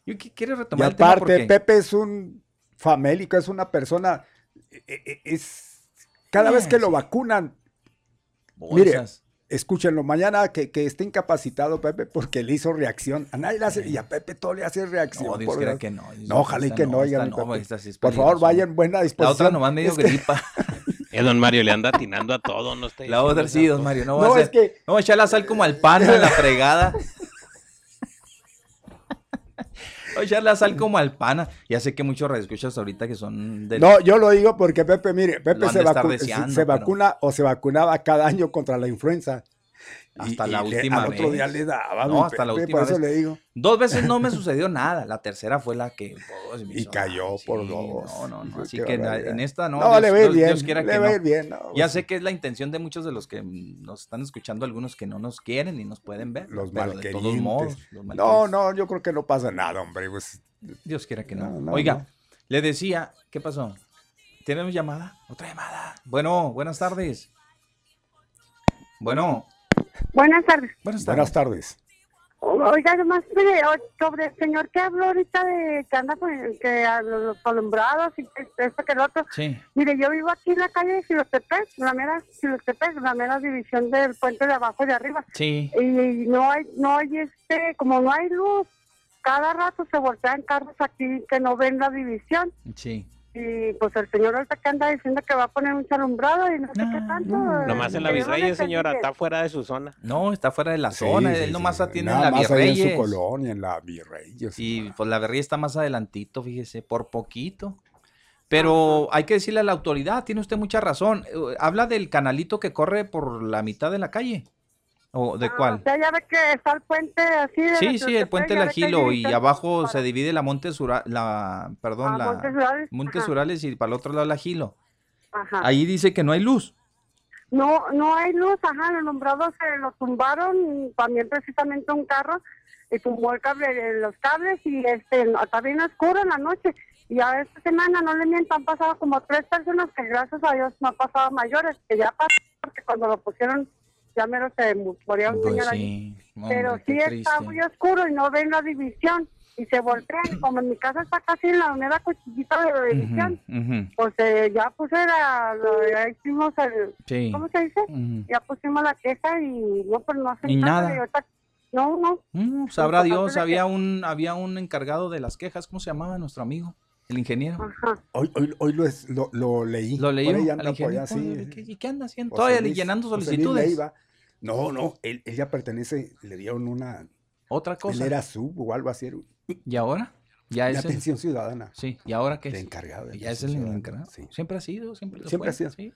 Yo qui- quiero Y retomar el tema aparte, porque... Pepe es un famélico, es una persona, e- e- es, cada vez que lo vacunan, mire, escúchenlo, mañana que, que esté incapacitado Pepe porque le hizo reacción, a nadie le hace, y a Pepe todo le hace reacción. No, Dios por que no. No, ojalá y que no, no, esta oigan, no, Pepe. esta sí es Por favor, peligrosa. vaya en buena La disposición. otra nomás medio Es que- gripa. Eh, don Mario le anda atinando a todo, no está La otra sí, don Mario. No, va No, a es ser- que- no, echar la sal como al pan en la fregada. A echar la sal como al pana. Ya sé que muchos radioescuchas ahorita que son del... No, yo lo digo porque Pepe, mire, Pepe se, vacu- deseando, se pero- vacuna o se vacunaba cada año contra la influenza. Hasta Y- la y le- última otro vez. día le daba, No, hasta la última vez. le digo. Dos veces no me sucedió nada. La tercera fue la que... oh, Y cayó sí, por dos. No, no, no. Así que barbaridad. en esta no. No, Dios, le ir Dios- bien, Dios quiera le que no. bien, no, Ya pues- sé que es la intención de muchos de los que nos están escuchando, algunos que no nos quieren ni nos pueden ver. Los pero de todos modos. los No, no, yo creo que no pasa nada, hombre. Pues, Dios quiera que no. Oiga, le decía, ¿qué pasó? ¿Tenemos llamada? Otra llamada. Bueno, buenas tardes. Bueno, Buenas tardes. buenas tardes. buenas tardes. Oiga, además, sobre el señor que habló ahorita de que anda con que a los, alumbrados y que esto que el otro. Sí. Mire, yo vivo aquí en la calle de Silotepec, la mera Silotepec, la mera división del puente de abajo y de arriba. Sí. Y no hay, no hay este, como no hay luz, cada rato se voltean carros aquí que no ven la división. Sí. Y pues el señor ahorita que anda diciendo que va a poner un alumbrado y no sé qué tanto. Nomás en la no Virreyes, señora, está fuera de su zona. No, está fuera de la Sí, zona. sí, Él nomás sí. atiende Nada en la más ahí en Virreyes. su colonia, en la Virreyes. Y pues la Virreyes está más adelantito, fíjese, por poquito. Pero hay que decirle a la autoridad, tiene usted mucha razón. Eh, Habla del canalito que corre por la mitad de la calle. ¿O de O cuál? sea, ya ve que está el puente así de Sí, sí, el puente La Gilo y abajo para- se divide la Montes Ura- la perdón, Ah, la Montes Urales, Montes. Urales y para el otro lado la Gilo. Ajá. Ahí dice que no hay luz. No, no hay luz, ajá, los nombrados se lo tumbaron, también precisamente un carro, y tumbó el cable, los cables, y este, está bien oscuro en la noche, y a esta semana, no le miento, han pasado como tres personas que gracias a Dios no han pasado mayores, que ya pasó, porque cuando lo pusieron, ya mero se mu- moría un Pues señor hombre, Pero sí está muy oscuro y no ven la división, y se voltean, como en mi casa está casi en la unidad cuchillita de la división, ujú. pues eh, ya puse la, ya hicimos el, Sí. ¿cómo se dice? Ya pusimos la queja y no, pues no caso, nada. No, no. Mm, sabrá importante Dios, que- había un, había un encargado de las quejas, ¿cómo se llamaba nuestro amigo? El ingeniero. Hoy, hoy, hoy lo, es- lo, lo leí. Lo leí, al anda por ingeniero, allá, sí. ¿qué- ¿Y qué anda haciendo? José Todavía Luis- llenando solicitudes. Leiva. No, no, él, él ya pertenece, le dieron una... Otra cosa. Él era sub o algo así. ¿Y ahora? Ya es el- atención ciudadana. Sí, ¿y ahora qué? De es? encargado de Ya es el encargado. sí. Siempre ha sido, siempre lo Siempre fue, ha sido. sí.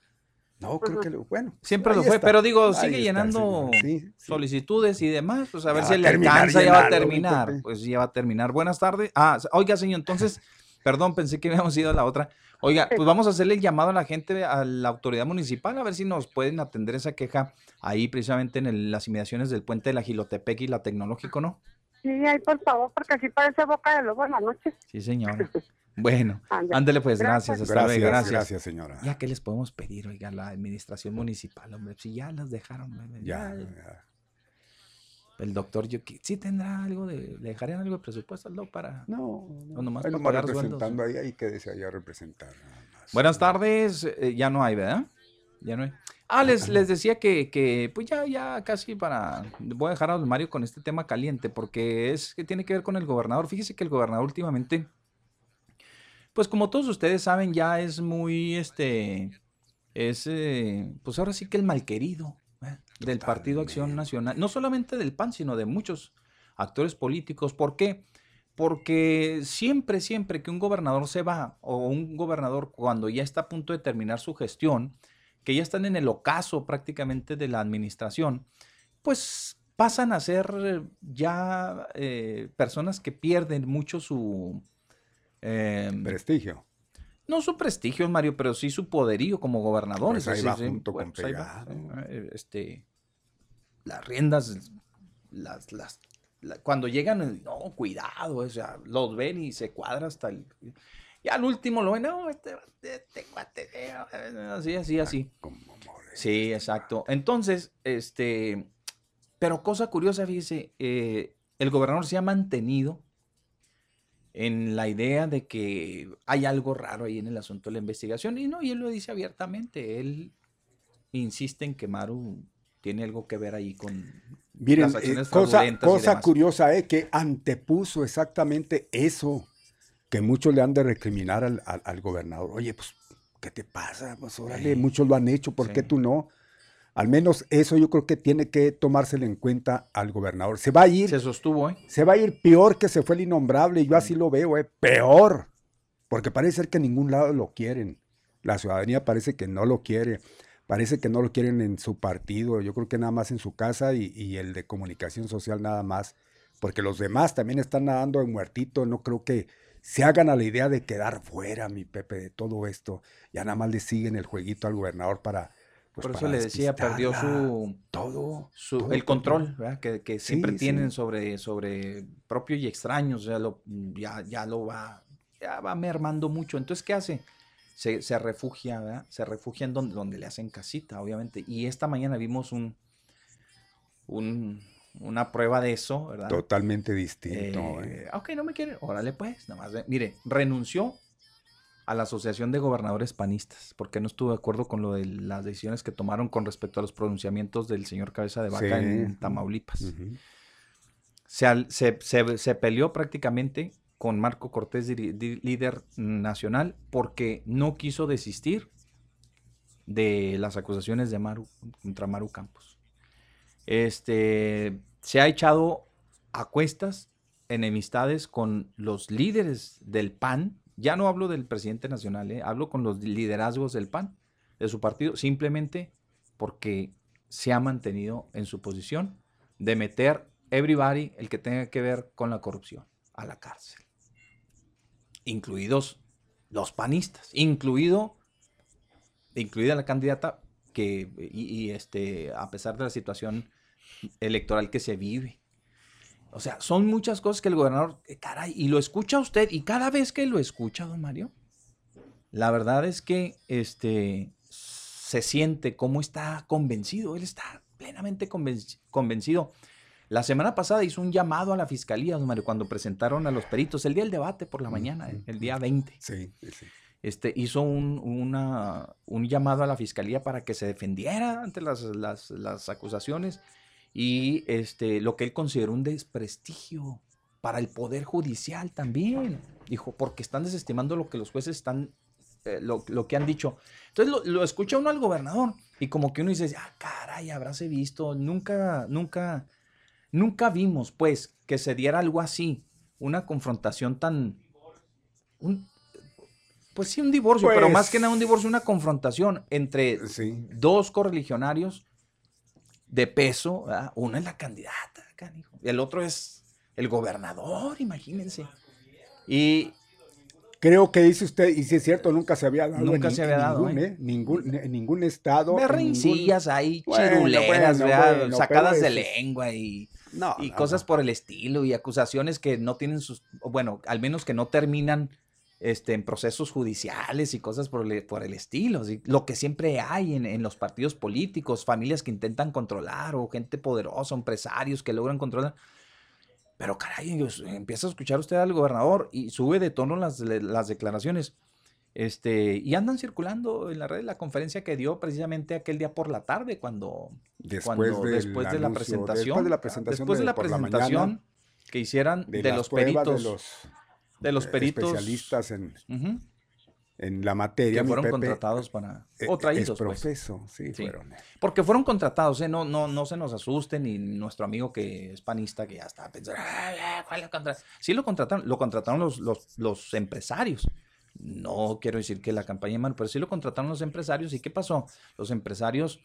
No, creo que lo, bueno. Siempre lo fue, está. pero digo, sigue está el llenando. Sí, solicitudes y demás, pues a ver si le alcanza, ya va a terminar. Pues ya va a terminar. Buenas tardes. Ah, oiga, señor, entonces, perdón, pensé que habíamos ido a la otra. Oiga, pues vamos a hacerle el llamado a la gente, a la autoridad municipal, a ver si nos pueden atender esa queja ahí precisamente en el- las inmediaciones del puente de la Gilotepec y la Tecnológico, ¿no? Sí, ahí por favor, porque así parece boca de lobo en la noche. Sí, señora. Bueno, Ándale. ándele pues, gracias, Gracias. hasta luego, Gracias, gracias. gracias, señora. Ya, ¿qué les podemos pedir, oiga, a la administración municipal, hombre? Si ya las dejaron, hombre, Ya, ya, ya. El doctor, yo, qui- ¿sí tendrá algo de, le dejarían algo de presupuesto al doc para...? No, o nomás para nomás pagar sueldos? representando ahí, ahí quédese allá a representar. nada más. Buenas tardes, eh, ya no hay, ¿verdad? Ya no hay. Ah, les, les decía que, que, pues ya, ya casi para, voy a dejar a don Mario con este tema caliente, porque es que tiene que ver con el gobernador. Fíjese que el gobernador últimamente, pues como todos ustedes saben, ya es muy, este, es, eh, pues ahora sí que el malquerido ¿eh? del Partido Acción Nacional, no solamente del PAN, sino de muchos actores políticos. ¿Por qué? Porque siempre, siempre que un gobernador se va, o un gobernador cuando ya está a punto de terminar su gestión, que ya están en el ocaso prácticamente de la administración, pues pasan a ser eh, ya eh, personas que pierden mucho su... em, Prestigio. No su prestigio, Mario, pero sí su poderío como gobernadores. Pues ahí así, va sí, junto pues con ahí pegado. eh, Este, las riendas, las, las, la- cuando llegan, eh, no, cuidado, o sea, los ven y se cuadra hasta el... Y al último lo ven, no, este, este eh, así, así, así. Sí, exacto. Entonces, este, pero cosa curiosa, fíjese, eh, el gobernador se ha mantenido en la idea de que hay algo raro ahí en el asunto de la investigación. Y no, y él lo dice abiertamente. Él insiste en que Maru tiene algo que ver ahí con Miren, las eh, acciones cosa, y cosa demás. curiosa es que antepuso exactamente eso que muchos le han de recriminar al, al- al gobernador. Oye, pues, ¿qué te pasa? Pues órale, Sí. muchos lo han hecho, ¿por qué Sí. tú no? Al menos eso yo creo que tiene que tomárselo en cuenta al gobernador. Se va a ir, Se sostuvo, ¿eh? se va a ir peor que se fue el innombrable, yo así lo veo, ¿eh? peor, porque parece ser que en ningún lado lo quieren. La ciudadanía parece que no lo quiere, parece que no lo quieren en su partido, yo creo que nada más en su casa y, y el de comunicación social nada más, porque los demás también están nadando en muertito, no creo que se hagan a la idea de quedar fuera, mi Pepe, de todo esto, ya nada más le siguen el jueguito al gobernador para... pues, Por eso le decía, perdió su, todo, su- todo el control, ¿verdad? Que, que Sí, siempre sí. tienen sobre, sobre propio y extraños, ya lo, ya, ya lo va, ya va mermando mucho. Entonces, ¿qué hace? Se, se refugia, ¿verdad? Se refugia en donde, donde le hacen casita, obviamente. Y esta mañana vimos un, un, una prueba de eso, ¿verdad? Totalmente distinto. Eh, ¿eh? ok, no me quiere. Órale, pues, nada más. Mire, renunció a la Asociación de Gobernadores Panistas, porque no estuvo de acuerdo con lo de las decisiones que tomaron con respecto a los pronunciamientos del señor Cabeza de Vaca Sí. en Tamaulipas. Se, se, se- se peleó prácticamente con Marco Cortés, di- líder nacional, porque no quiso desistir de las acusaciones de Maru contra Maru Campos. Este, se ha echado a cuestas enemistades con los líderes del PAN. Ya no hablo del presidente nacional, ¿eh? hablo con los liderazgos del PAN, de su partido, simplemente porque se ha mantenido en su posición de meter everybody, el que tenga que ver con la corrupción, a la cárcel. Incluidos los panistas, incluido, incluida la candidata que, y, y, este, a pesar de la situación electoral que se vive. O sea, son muchas cosas que el gobernador, eh, caray, y lo escucha usted, y cada vez que lo escucha, don Mario, la verdad es que este, se siente como está convencido, él está plenamente convenci- convencido. La semana pasada hizo un llamado a la fiscalía, don Mario, cuando presentaron a los peritos, el día del debate por la mañana, el día 20. Sí, sí, sí. Este, hizo un, una- un llamado a la fiscalía para que se defendiera ante las, las- las acusaciones y este, lo que él consideró un desprestigio para el Poder Judicial también. Dijo, porque están desestimando lo que los jueces están, eh, lo, lo que han dicho. Entonces lo, lo escucha uno al gobernador y como que uno dice, ah, caray, habráse visto, nunca, nunca, nunca vimos pues que se diera algo así, una confrontación tan, un- pues sí, un divorcio, pero Pues- más que nada un divorcio, una confrontación entre dos correligionarios de peso, ¿verdad? uno es la candidata, canijo, el otro es el gobernador, imagínense. Y Creo que dice usted, y si es cierto, nunca se había dado. Nunca en se ni- había en dado, Ningún, ¿eh? ¿eh? Ningún, estado. ningún- ahí, bueno, sacadas de es- lengua y, No, y no, cosas por el estilo y acusaciones que no tienen sus, bueno, al menos que no terminan este, en procesos judiciales y cosas por el, por el estilo. así, Lo que siempre hay en, en los partidos políticos, familias que intentan controlar o gente poderosa, empresarios que logran controlar. Pero caray, empieza a escuchar usted al gobernador y sube de tono las, las declaraciones. Este, y andan circulando en la red la conferencia que dio precisamente aquel día por la tarde, cuando, Después cuando- del después de la anuncio, presentación, después de la ah, presentación después de de la por la presentación mañana, que hicieran de, los peritos, de los, de los eh, peritos especialistas en, en la materia. que fueron Pepe, contratados para eh, o traídos, es pues. profeso, sí, Sí. fueron. Porque fueron contratados, ¿eh? no, no, no se nos asusten, y nuestro amigo que es panista, que ya está pensando, "Ay, ay, ¿cuál lo contra-?". Sí lo contrataron, lo contrataron los, los, los empresarios. No quiero decir que la campaña mal, pero sí lo contrataron los empresarios. ¿Y qué pasó? Los empresarios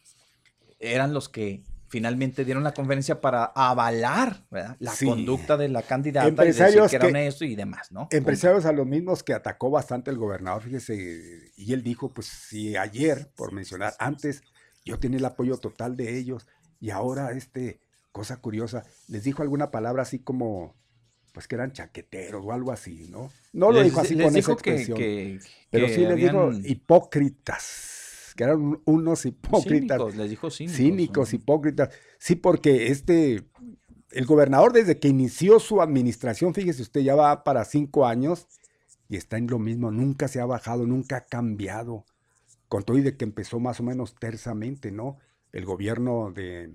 eran los que finalmente dieron la conferencia para avalar ¿verdad? la Sí. conducta de la candidata y decir Empresarios que era que- honesto y demás, ¿no? Empresarios a los mismos que atacó bastante el gobernador, fíjese, y él dijo, pues si ayer, por mencionar, antes yo tenía el apoyo total de ellos, y ahora este, cosa curiosa, les dijo alguna palabra así como, pues que eran chaqueteros o algo así, ¿no? No lo Les- dijo así con esa que- expresión, que- pero que sí les dijo habían- hipócritas, que eran un- unos hipócritas. Cínicos, les dijo cínicos, Cínicos, hipócritas. Sí, porque este, el gobernador desde que inició su administración, fíjese usted, ya va para cinco años y está en lo mismo, nunca se ha bajado, nunca ha cambiado. Con todo y de que empezó más o menos tersamente, ¿no? El gobierno de,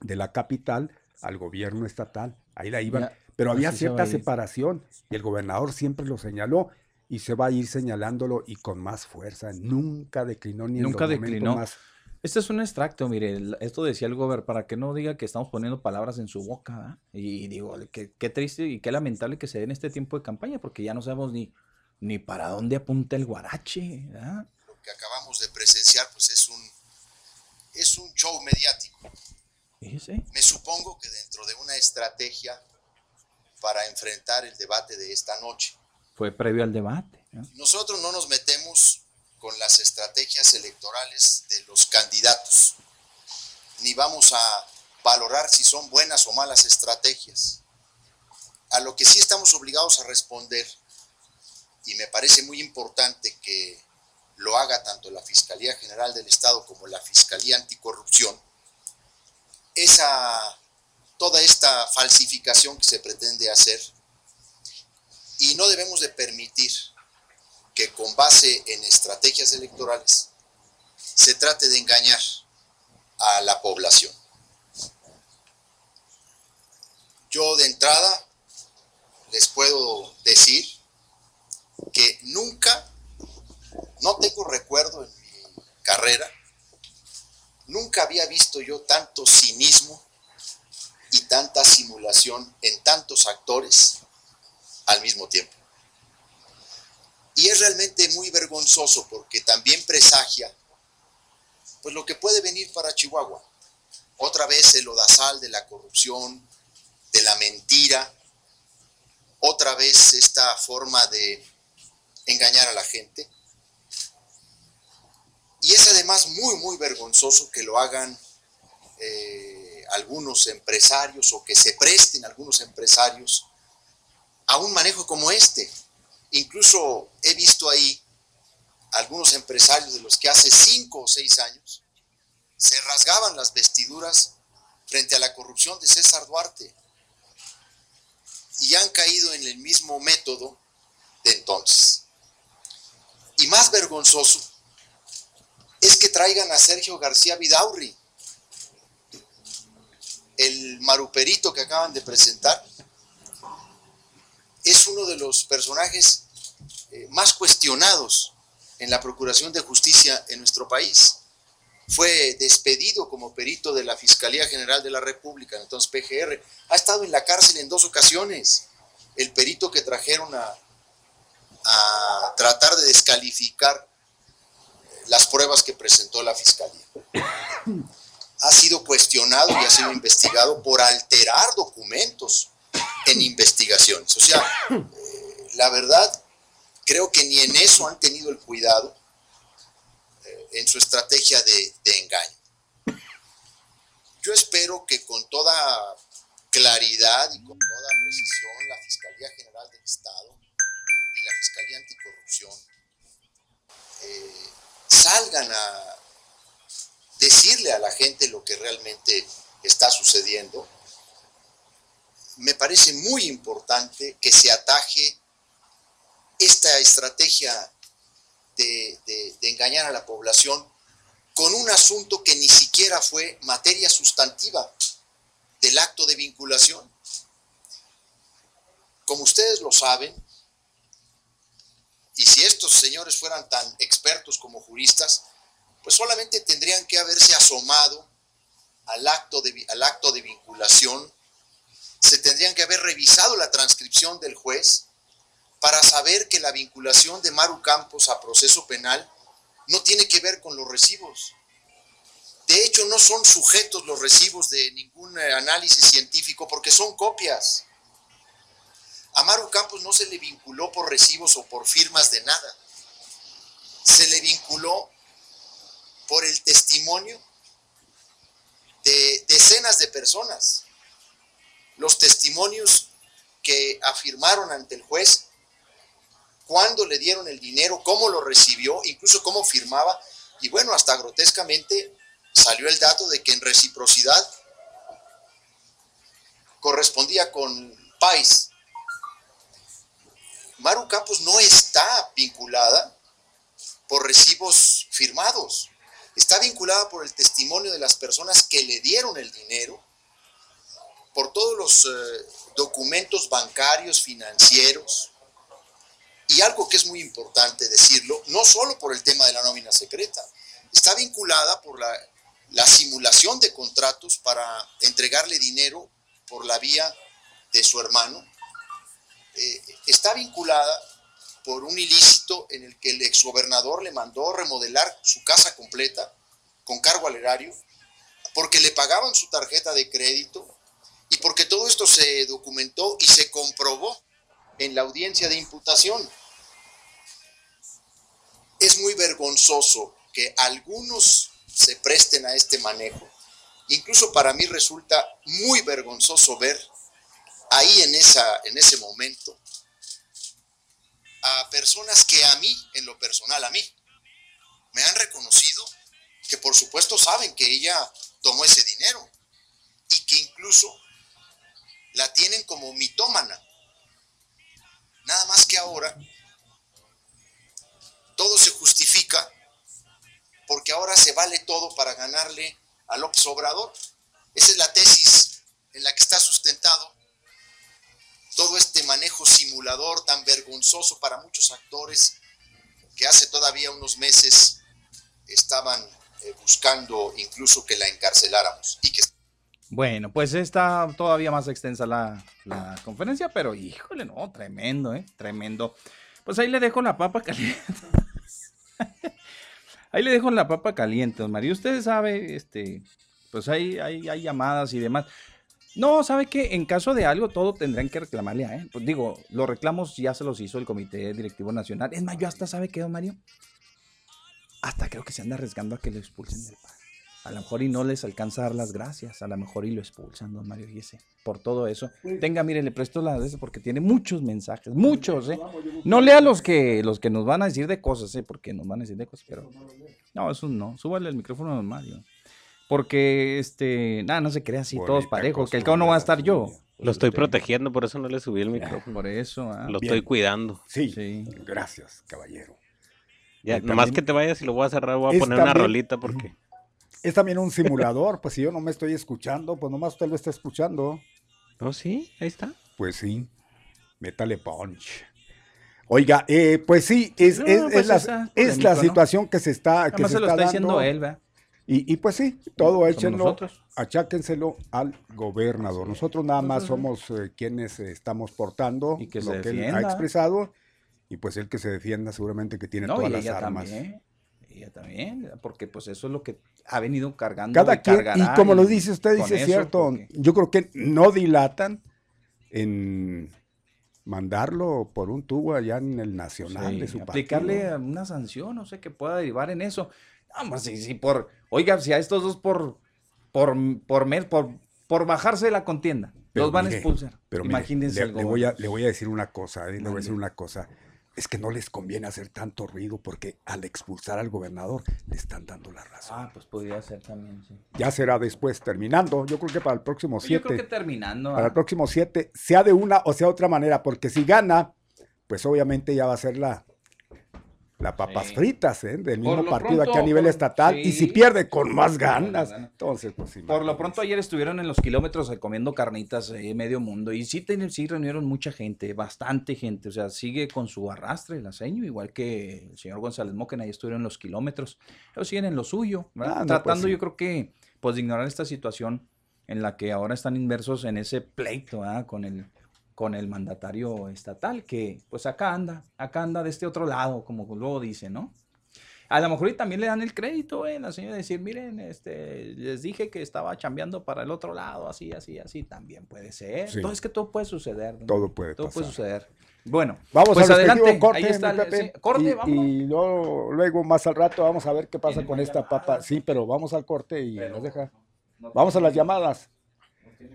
de la capital al gobierno estatal. Ahí la iban. Ya, Pero había cierta separación y el gobernador siempre lo señaló y se va a ir señalándolo y con más fuerza. Nunca declinó ni en Nunca los declinó. más Este es un extracto, mire, esto decía el gober, para que no diga que estamos poniendo palabras en su boca, ¿verdad? Y digo, qué, qué triste y qué lamentable que se dé en este tiempo de campaña, porque ya no sabemos ni, ni para dónde apunta el guarache, ¿verdad? Lo que acabamos de presenciar pues es un, es un show mediático. Fíjese. Me supongo que dentro de una estrategia para enfrentar el debate de esta noche. Fue previo al debate. ¿no? Nosotros no nos metemos con las estrategias electorales de los candidatos, ni vamos a valorar si son buenas o malas estrategias. A lo que sí estamos obligados a responder, y me parece muy importante que lo haga tanto la Fiscalía General del Estado como la Fiscalía Anticorrupción, es a toda esta falsificación que se pretende hacer y no debemos de permitir que con base en estrategias electorales se trate de engañar a la población. Yo de entrada les puedo decir que nunca, no tengo recuerdo en mi carrera, nunca había visto yo tanto cinismo y tanta simulación en tantos actores al mismo tiempo. Y es realmente muy vergonzoso porque también presagia pues lo que puede venir para Chihuahua. Otra vez el odasal de la corrupción, de la mentira, otra vez esta forma de engañar a la gente. Y es además muy, muy vergonzoso que lo hagan eh, algunos empresarios o que se presten algunos empresarios a un manejo como este. Incluso he visto ahí algunos empresarios de los que hace cinco o seis años se rasgaban las vestiduras frente a la corrupción de César Duarte y han caído en el mismo método de entonces. Y más vergonzoso es que traigan a Sergio García Vidaurri, el maruperito que acaban de presentar es uno de los personajes eh, más cuestionados en la Procuración de Justicia en nuestro país. Fue despedido como perito de la Fiscalía General de la República, entonces PGR. Ha estado en la cárcel en dos ocasiones. El perito que trajeron a, a tratar de descalificar las pruebas que presentó la Fiscalía. Ha sido cuestionado y ha sido investigado por alterar documentos en investigaciones. O sea, eh, la verdad, creo que ni en eso han tenido el cuidado eh, en su estrategia de, engaño. Yo espero que con toda claridad y con toda precisión la Fiscalía General del Estado y la Fiscalía Anticorrupción eh, salgan a decirle a la gente lo que realmente está sucediendo. Me parece muy importante que se ataje esta estrategia de, de- engañar a la población con un asunto que ni siquiera fue materia sustantiva del acto de vinculación. Como ustedes lo saben, y si estos señores fueran tan expertos como juristas, pues solamente tendrían que haberse asomado al acto de, al acto de vinculación, se tendrían que haber revisado la transcripción del juez para saber que la vinculación de Maru Campos a proceso penal no tiene que ver con los recibos. De hecho, no son sujetos los recibos de ningún eh, análisis científico porque son copias. A Maru Campos no se le vinculó por recibos o por firmas de nada. Se le vinculó por el testimonio de decenas de personas. Los testimonios que afirmaron ante el juez cuándo le dieron el dinero, cómo lo recibió, incluso cómo firmaba. Y bueno, hasta grotescamente salió el dato de que en reciprocidad correspondía con Pais. Maru Campos no está vinculada por recibos firmados. Está vinculada por el testimonio de las personas que le dieron el dinero, por todos los eh, documentos bancarios, financieros, y algo que es muy importante decirlo, no solo por el tema de la nómina secreta, está vinculada por la, la simulación de contratos para entregarle dinero por la vía de su hermano, eh, está vinculada por un ilícito en el que el exgobernador le mandó remodelar su casa completa con cargo al erario, porque le pagaban su tarjeta de crédito y porque todo esto se documentó y se comprobó en la audiencia de imputación. Es muy vergonzoso que algunos se presten a este manejo. Incluso para mí resulta muy vergonzoso ver ahí en, esa, en ese momento a personas que a mí, en lo personal, a mí, me han reconocido que por supuesto saben que ella tomó ese dinero y que incluso la tienen como mitómana. Nada más que ahora todo se justifica porque ahora se vale todo para ganarle a López Obrador. Esa es la tesis en la que está sustentado todo este manejo simulador tan vergonzoso para muchos actores que hace todavía unos meses estaban eh, buscando incluso que la encarceláramos y que Bueno, pues está todavía más extensa la, conferencia, pero híjole, no, tremendo, ¿eh? Tremendo. Pues ahí le dejo la papa caliente. ahí le dejo la papa caliente, Mario. Usted sabe, este, pues hay, hay, hay llamadas y demás. No, ¿sabe qué? En caso de algo, todo tendrán que reclamarle a él. Pues digo, los reclamos ya se los hizo el Comité Directivo Nacional. Es más, yo hasta, ¿sabe qué, don Mario? Hasta creo que se anda arriesgando a que lo expulsen del PAN. A lo mejor y no les alcanza a dar las gracias. A lo mejor y lo expulsan, don Mario Giese. Por todo eso. Tenga, mire, le presto la de eso porque tiene muchos mensajes. Muchos, ¿eh? No lea los que, los que nos van a decir de cosas, ¿eh? Porque nos van a decir de cosas, pero... No, eso no. Súbale el micrófono a don Mario. Porque, este... Nada, no se crea así, todos parejos. Que el cabo no va a estar yo. Lo estoy protegiendo, por eso no le subí el micrófono. Por eso, ah. Lo Bien. estoy cuidando. Sí, gracias, caballero. Ya, nomás que te vayas y lo voy a cerrar, voy a poner una rolita porque... Es también un simulador, pues si yo no me estoy escuchando, pues nomás usted lo está escuchando. ¿Oh, sí? Ahí está. Pues sí, métale punch. Oiga, eh, pues sí, es, No, es- pues es la, es la ¿no? situación que se está, que se se lo está está diciendo él, ¿verdad? Y, y pues sí, todo échenlo, acháquenselo al gobernador. Nosotros nada más somos eh, quienes estamos portando Y que lo que él ha expresado. Y pues él que se defienda seguramente que tiene No, todas las armas. también. Ella también, porque pues eso es lo que ha venido cargando. Cada y quien, y como lo dice usted, dice eso, cierto, porque- yo creo que no dilatan en mandarlo por un tubo allá en el nacional Sí, de su aplicarle partido. una sanción, no sé qué pueda derivar en eso. Vamos, sí, sí, por, oiga, si a estos dos por, por, por mes, por, por bajarse de la contienda, Pero los van mire, a expulsar. Pero mire, Imagínense le, el le voy a, le voy a decir una cosa, eh, le voy a decir una cosa. Es que no les conviene hacer tanto ruido porque al expulsar al gobernador le están dando la razón. Ah, pues podría ser también, sí. Ya será después, terminando. Yo creo que para el próximo Pues Yo creo 7. que terminando. Para ah, el próximo 7, sea de una o sea de otra manera, porque si gana, pues obviamente ya va a ser la, la papas Sí. fritas ¿eh? del mismo partido aquí a nivel por- estatal. Y si pierde con más ganas, entonces pues sí. Por lo pronto ayer estuvieron en los kilómetros eh, comiendo carnitas eh, medio mundo y sí, ten- sí reunieron mucha gente, bastante gente, o sea, sigue con su arrastre el aceño, igual que el señor González Moquen, ahí estuvieron en los kilómetros, ellos siguen en lo suyo, ¿verdad? Ah, no, pues tratando yo creo que pues de ignorar esta situación en la que ahora están inmersos en ese pleito ¿verdad? con el con el mandatario estatal que pues acá anda, acá anda de este otro lado, como luego dice, ¿no? A lo mejor y también le dan el crédito, ¿eh? La señora decir, miren, este, les dije que estaba chambeando para el otro lado, así, así, así, también puede ser. Sí. Todo es que todo puede suceder. ¿no? Todo puede Todo pasar. puede suceder. Bueno, Vamos pues al adelante. corte, Ahí está mi el- Pepe, sí, corte, y, vámonos. y luego, luego más al rato vamos a ver qué pasa con esta papa. Sí, pero vamos al corte y nos deja. Vamos a las llamadas.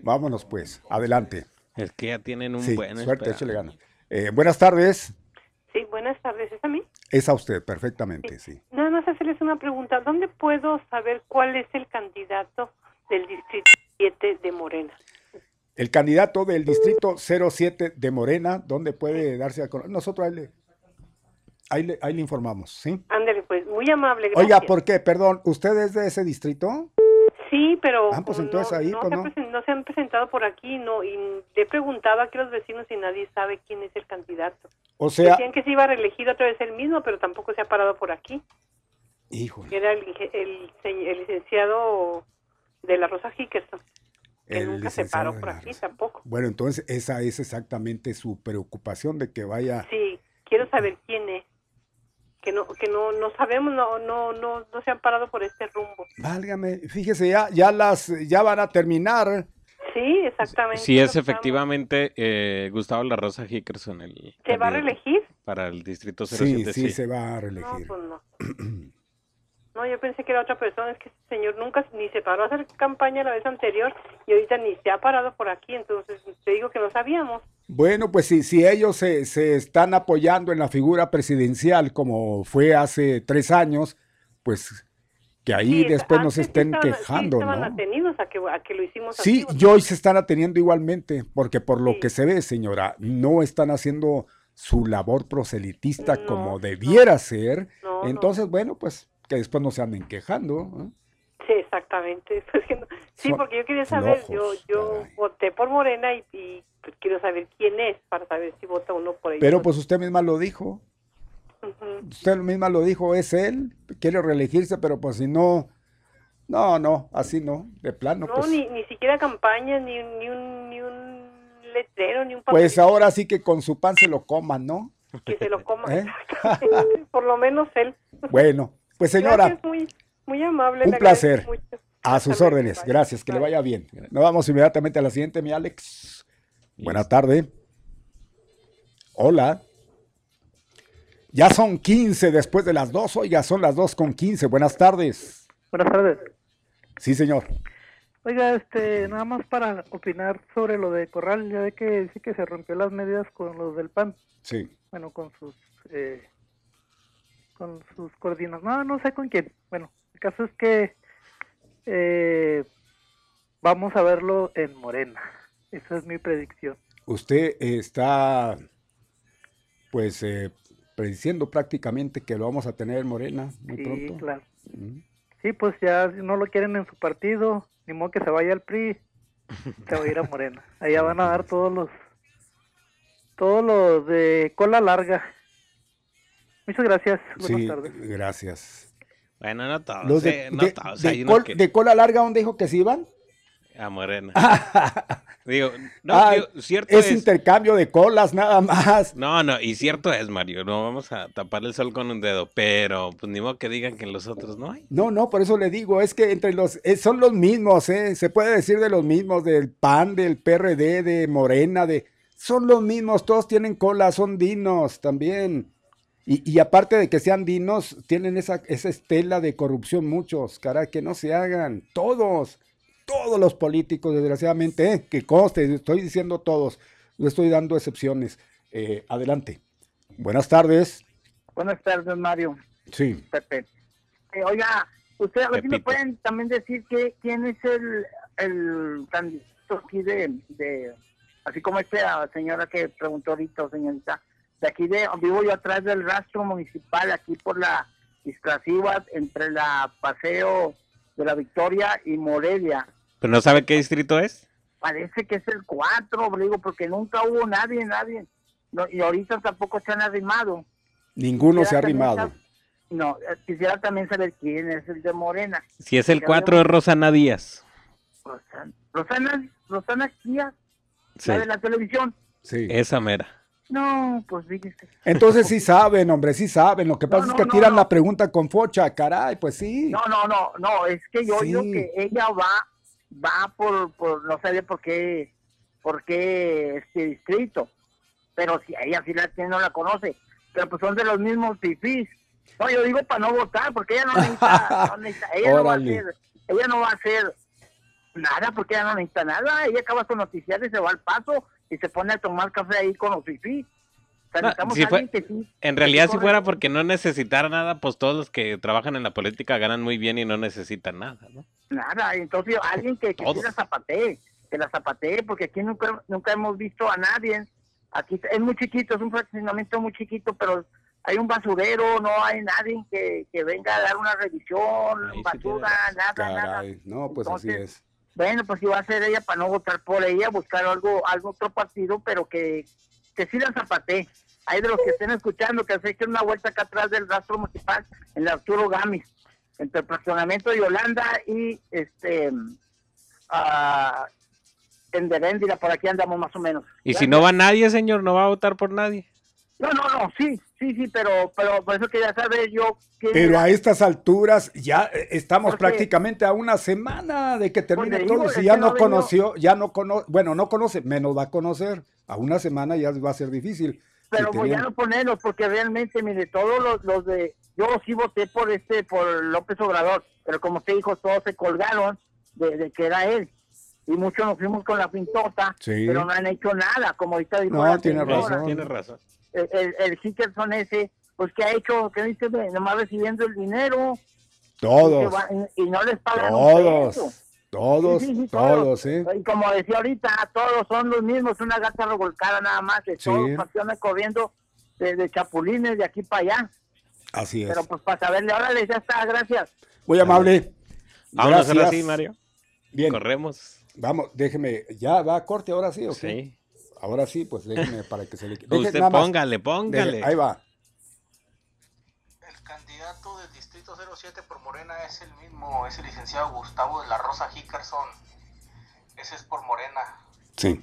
Vámonos pues, adelante. Es que ya tienen un Sí, buen suerte, échale gana. Eh, buenas tardes. Sí, buenas tardes. ¿Es a mí? Es a usted, perfectamente, sí. Nada más hacerles una pregunta. ¿Dónde puedo saber cuál es el candidato del Distrito 7 de Morena? El candidato del distrito 07 de Morena, ¿dónde puede darse a conocer? Nosotros ahí le, ahí le, ahí le informamos, ¿sí? Ándale, pues, muy amable. Gracias. Oiga, ¿por qué? Perdón, ¿usted es de ese distrito? Sí, pero Ah, pues entonces no, ahí, no pues, se no. se han presentado por aquí no y le he preguntado aquí a los vecinos y nadie sabe quién es el candidato. O sea, Decían que se iba a reelegir otra vez el mismo, pero tampoco se ha parado por aquí. híjole, Era el, el, licenciado de la Rosa Hickerson, que el nunca se paró por aquí tampoco. Bueno, entonces esa es exactamente su preocupación de que vaya. Sí, quiero saber quién es. Que no que no no sabemos, no no no no se han parado por este rumbo. Válgame, fíjese, ya, ya las, ya van a terminar. Sí, exactamente. Sí, es efectivamente eh, Gustavo La Rosa Hickerson, el ¿Se va a reelegir? para el distrito Sí, 07. sí, sí. se va a No, reelegir. pues no. No, yo pensé que era otra persona, es que este señor nunca ni se paró a hacer campaña la vez anterior y ahorita ni se ha parado por aquí, entonces te digo que no sabíamos. Bueno, pues si, si ellos se, se están apoyando en la figura presidencial como fue hace tres años, pues que ahí Sí, después nos sí estén estaban- sí quejando, estaban ¿no? atenidos a que, a que lo hicimos Sí, así. y hoy se están atendiendo igualmente, porque por lo que se ve, señora, no están haciendo su labor proselitista como debiera ser. No. Entonces, bueno, pues que después no se anden quejando. ¿no? Sí, exactamente. Pues Sí, porque yo quería saber, yo flojos, yo voté por Morena y, y, pues, quiero saber quién es para saber si vota uno por ellos. Pero pues usted misma lo dijo. Usted misma lo dijo, es él, quiere reelegirse, pero pues si no, no, no, así no, de plano, No, pues, ni, ni siquiera campaña, ni, un- ni, un, ni un letrero, ni un pues papel ahora sí que con su pan se lo coman, ¿no? que se lo coma. ¿Eh? Por lo menos él. Bueno, pues señora, Gracias, muy, muy amable. un placer. mucho. A sus órdenes. Gracias, que le vaya bien. Nos vamos inmediatamente a la siguiente, mi Alex. Buena tarde. Hola. Ya son 15 después de las 2. Oiga, son las 2 con 15. Buenas tardes. Buenas tardes. Sí, señor. Oiga, este, nada más para opinar sobre lo de Corral, ya ve que dice que se rompió las medidas con los del PAN, Sí. bueno, con sus, eh, con sus coordinas, no, no sé con quién, bueno, el caso es que eh, vamos a verlo en Morena, esa es mi predicción. Usted está, pues, eh, prediciendo prácticamente que lo vamos a tener en Morena muy Sí, pronto. claro. Mm. Sí, pues ya si no lo quieren en su partido, ni modo que se vaya al PRI, se va a ir a Morena. Allá van a dar todos los, todos los de cola larga. Muchas gracias. Buenas Sí, tardes. gracias. Bueno, no todos. Los de, eh, no de- todos. de Hay unos col- que- de cola larga, ¿dónde dijo que se iban? A Morena. digo, no, Ah, digo, cierto es, es. intercambio de colas nada más. No, no, y cierto es, Mario. No vamos a tapar el sol con un dedo. Pero, pues ni modo que digan que en los otros no hay. No, no, por eso le digo, es que entre los, eh, son los mismos, ¿eh? Se puede decir de los mismos, del PAN, del PRD, de Morena, de... Son los mismos, todos tienen cola, son dinos también. Y, y aparte de que sean dinos, tienen esa, esa estela de corrupción muchos, caray, que no se hagan, todos, todos los políticos, desgraciadamente, ¿eh? que conste, estoy diciendo todos, no estoy dando excepciones. Eh, adelante. Buenas tardes. Buenas tardes, Mario. Sí. Pepe. Eh, oiga, usted a ver si me pueden también decir que quién es el, el candidato aquí de, de, así como esta señora que preguntó ahorita, señorita, de aquí de, vivo yo atrás del rastro municipal, aquí por la Iztaccíhuatl, entre la Paseo de la Victoria y Morelia. ¿Pero no sabe qué distrito es? Parece que es el 4, digo, porque nunca hubo nadie, nadie. No, y ahorita tampoco se han arrimado. Ninguno se ha Quisiera arrimado. No, eh, quisiera también saber quién es el de Morena. Si es el Porque 4 es Rosana Díaz. Rosana, Rosana, Rosana Díaz, Sí. la de la televisión. Sí. Esa mera. No, pues fíjese. Entonces sí saben, hombre, sí saben. Lo que pasa no, es que tiran no. la pregunta con focha, caray, pues sí. No, no, no, no, es que yo Sí. digo que ella va, va por, por no sé por qué, por qué este distrito, pero si ella sí la tiene, no la conoce, pero pues son de los mismos fifís. No, yo digo para no votar, porque ella no necesita, ella no va a hacer, ella no va a hacer nada, porque ella no necesita nada, ella acaba su noticiario y se va al paso y se pone a tomar café ahí con los fifís. O sea, No, si fue- que sí, En realidad, si fuera porque no necesitara nada, pues todos los que trabajan en la política ganan muy bien y no necesitan nada, ¿no? Nada, entonces alguien que, que sí la zapatee, que la zapatee, porque aquí nunca, nunca hemos visto a nadie. Aquí es muy chiquito, es un fraccionamiento muy chiquito, pero hay un basurero, no hay nadie que, que venga a dar una revisión, basura, nada, nada. Caray, no, pues así Entonces, es. Bueno, pues si va a ser ella para no votar por ella, buscar algo, algo otro partido, pero que, que sí la zapatee. Hay de los que estén escuchando que se echen una vuelta acá atrás del rastro municipal en la Arturo Gamis, entre el fraccionamiento de Yolanda y este ah, en Beréndira, por aquí andamos más o menos. Y si no va nadie, señor, no va a votar por nadie. No, no, no, sí, sí, sí, pero, pero por eso quería saber yo quién Pero era. a estas alturas ya eh, estamos Porque- prácticamente a una semana de que termine todo. Si ya que no conoció, ya no conoce, bueno, no conoce, menos va a conocer. A una semana ya va a ser difícil. pero voy a no ponerlos porque realmente mire todos los, los de yo sí voté por este por López Obrador pero como usted dijo todos se colgaron de, de que era él y muchos nos fuimos con la pintota Sí. pero no han hecho nada como ahorita dijo No, tiene señora. razón. Tiene razón. El, el, el Hickerson ese pues que ha hecho que dice nomás recibiendo el dinero Todos. y, que va- y- y no les pagan Todos. Todos, Sí, sí, sí, todos, ¿eh? Y como decía ahorita, todos son los mismos, una gata revolcada nada más, de Sí. todos pasiones corriendo de, de chapulines de aquí para allá. Así es. Pero pues para saberle, órale, ya está, gracias. Muy amable. Vámonos ahora Gracias. sí, Mario. Bien. Corremos. Vamos, déjeme, ¿ya va a corte ahora sí o qué? Sí. Ahora sí, pues déjeme para que se le... deje Usted nada más- póngale, póngale. deje- ahí va. El candidato del distrito 07 por Morena es el mismo, es el licenciado Gustavo de la Rosa Hickerson. Ese es por Morena. Sí.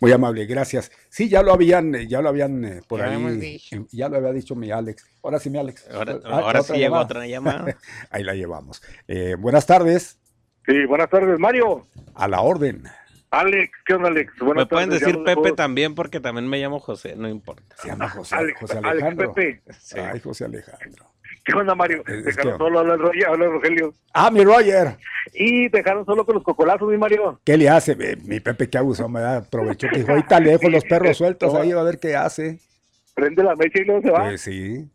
Muy amable, gracias. Sí, ya lo habían, eh, ya lo habían eh, por Ya lo ahí, hemos dicho. eh, ya lo había dicho mi Alex. Ahora sí, mi Alex. Ahora- Ah, ahora otra sí llegó otra llamada. ahí la llevamos. Eh, buenas tardes. Sí, buenas tardes, Mario. A la orden. Alex, ¿qué onda, Alex? Buenas Me pueden tardes, decir Pepe también porque también me llamo José, no importa. Se llama José, Alex, José Alex Alejandro. Pepe. Ay, José Alejandro. ¿Qué onda, Mario? Es dejaron que- solo el Roger- habla el Rogelio. Ah, mi Roger. Y dejaron solo con los cocolazos, mi Mario. ¿Qué le hace? Mi Pepe, qué abusó, me da, aprovechó que dijo, ahorita lejos los perros sueltos, ahí va a ver qué hace. Prende la mecha y luego se va. Pues sí.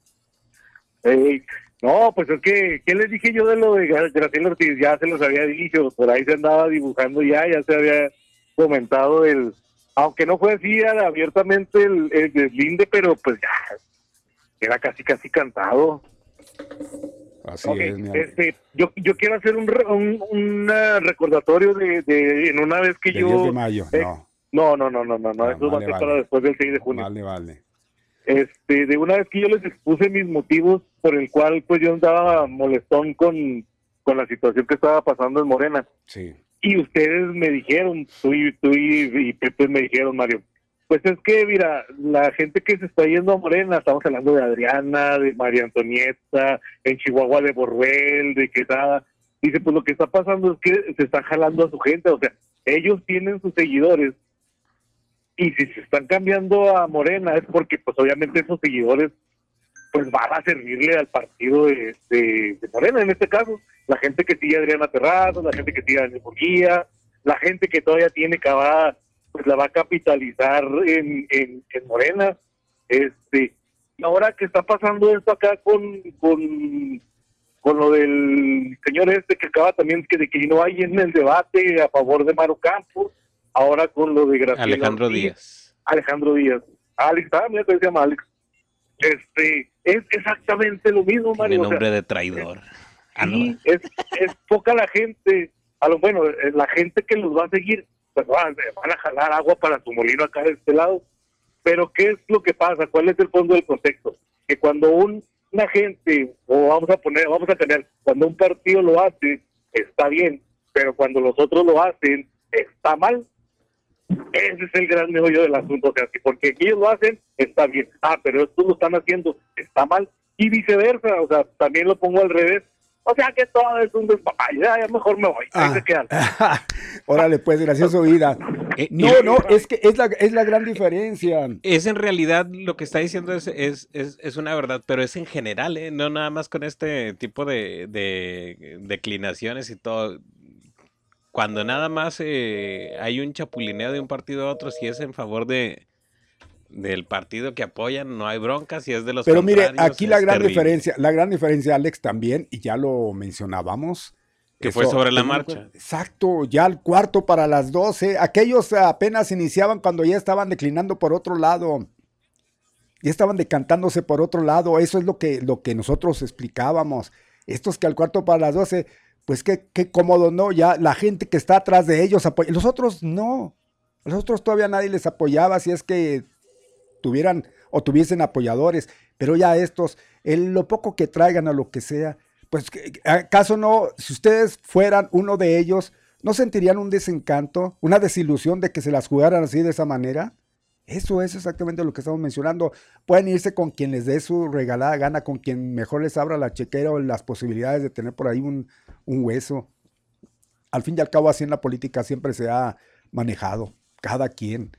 No, pues es que, ¿qué les dije yo de lo de Gra- Graciela Ortiz? Ya se los había dicho, por ahí se andaba dibujando ya, ya se había comentado el, aunque no fue así abiertamente el, el deslinde, pero pues ya, era casi casi cantado. Así Ok, es, este, yo, yo quiero hacer un, un, un, recordatorio de, de en una vez que Del yo... 10 de mayo, eh, no. no, no, no, no, no, no, Ah, eso va a ser para después del 6 de junio. Vale, vale. Este, de una vez que yo les expuse mis motivos por el cual pues yo andaba molestón con, con la situación que estaba pasando en Morena. Sí. Y ustedes me dijeron, tú y, tú y, y Pepe me dijeron, Mario, pues es que, mira, la gente que se está yendo a Morena, estamos hablando de Adriana, de María Antonieta, en Chihuahua de Boruel, de Quesada, dice, pues lo que está pasando es que se están jalando a su gente, o sea, ellos tienen sus seguidores, y si se están cambiando a Morena es porque, pues obviamente esos seguidores, pues van a servirle al partido de, de- de Morena, en este caso, la gente que sigue a Adriana Terrazas, la gente que sigue a Daniel Murguía, la gente que todavía tiene cavada, pues la va a capitalizar en, en, en Morena. Este, y ahora que está pasando esto acá con, con, con lo del señor este que acaba también que de que no hay en el debate a favor de Maru Campos, ahora con lo de Graciela Alejandro Díaz. Alejandro Díaz. Alex, ah, mira que se llama Alex. Este, es exactamente lo mismo, Mario. o sea, nombre de traidor. Ah. Sí, es, es poca la gente, a lo bueno, eh, la gente que los va a seguir, pues van, van a jalar agua para su molino acá de este lado. Pero ¿qué es lo que pasa? ¿Cuál es el fondo del contexto? Que cuando un, una gente, o vamos a poner, vamos a tener, cuando un partido lo hace, está bien, pero cuando los otros lo hacen, está mal. Ese es el gran meollo del asunto, o sea, que porque ellos lo hacen, está bien. Ah, pero estos lo están haciendo, está mal. Y viceversa, o sea, también lo pongo al revés. O sea que todo es un despapay, ya, ya mejor me voy. Ahí Ah. se quedan. Órale, pues, gracioso vida. Eh, No, no, es que es la, es la gran diferencia. Es en realidad lo que está diciendo es, es, es, es una verdad, pero es en general, ¿eh? no nada más con este tipo de, de declinaciones y todo. Cuando nada más eh, hay un chapulineo de un partido a otro, si es en favor de del partido que apoyan, no hay bronca, si es de los Pero mire, aquí la gran terrible. diferencia, la gran diferencia, Alex, también, y ya lo mencionábamos. Que fue sobre la marcha. Exacto, ya el cuarto para las 12. Aquellos apenas iniciaban cuando ya estaban declinando por otro lado. Ya estaban decantándose por otro lado. Eso es lo que, lo que nosotros explicábamos. Estos que al cuarto para las 12, pues qué, qué cómodo, ¿no? Ya la gente que está atrás de ellos apoya. Los otros no. Los otros todavía nadie les apoyaba si es que tuvieran o tuviesen apoyadores, pero ya estos, el, lo poco que traigan a lo que sea, pues ¿qué- acaso no, si ustedes fueran uno de ellos, ¿no sentirían un desencanto, una desilusión de que se las jugaran así de esa manera? Eso es exactamente lo que estamos mencionando. Pueden irse con quien les dé su regalada gana, con quien mejor les abra la chequera o las posibilidades de tener por ahí un, un hueso. Al fin y al cabo, así en la política siempre se ha manejado, cada quien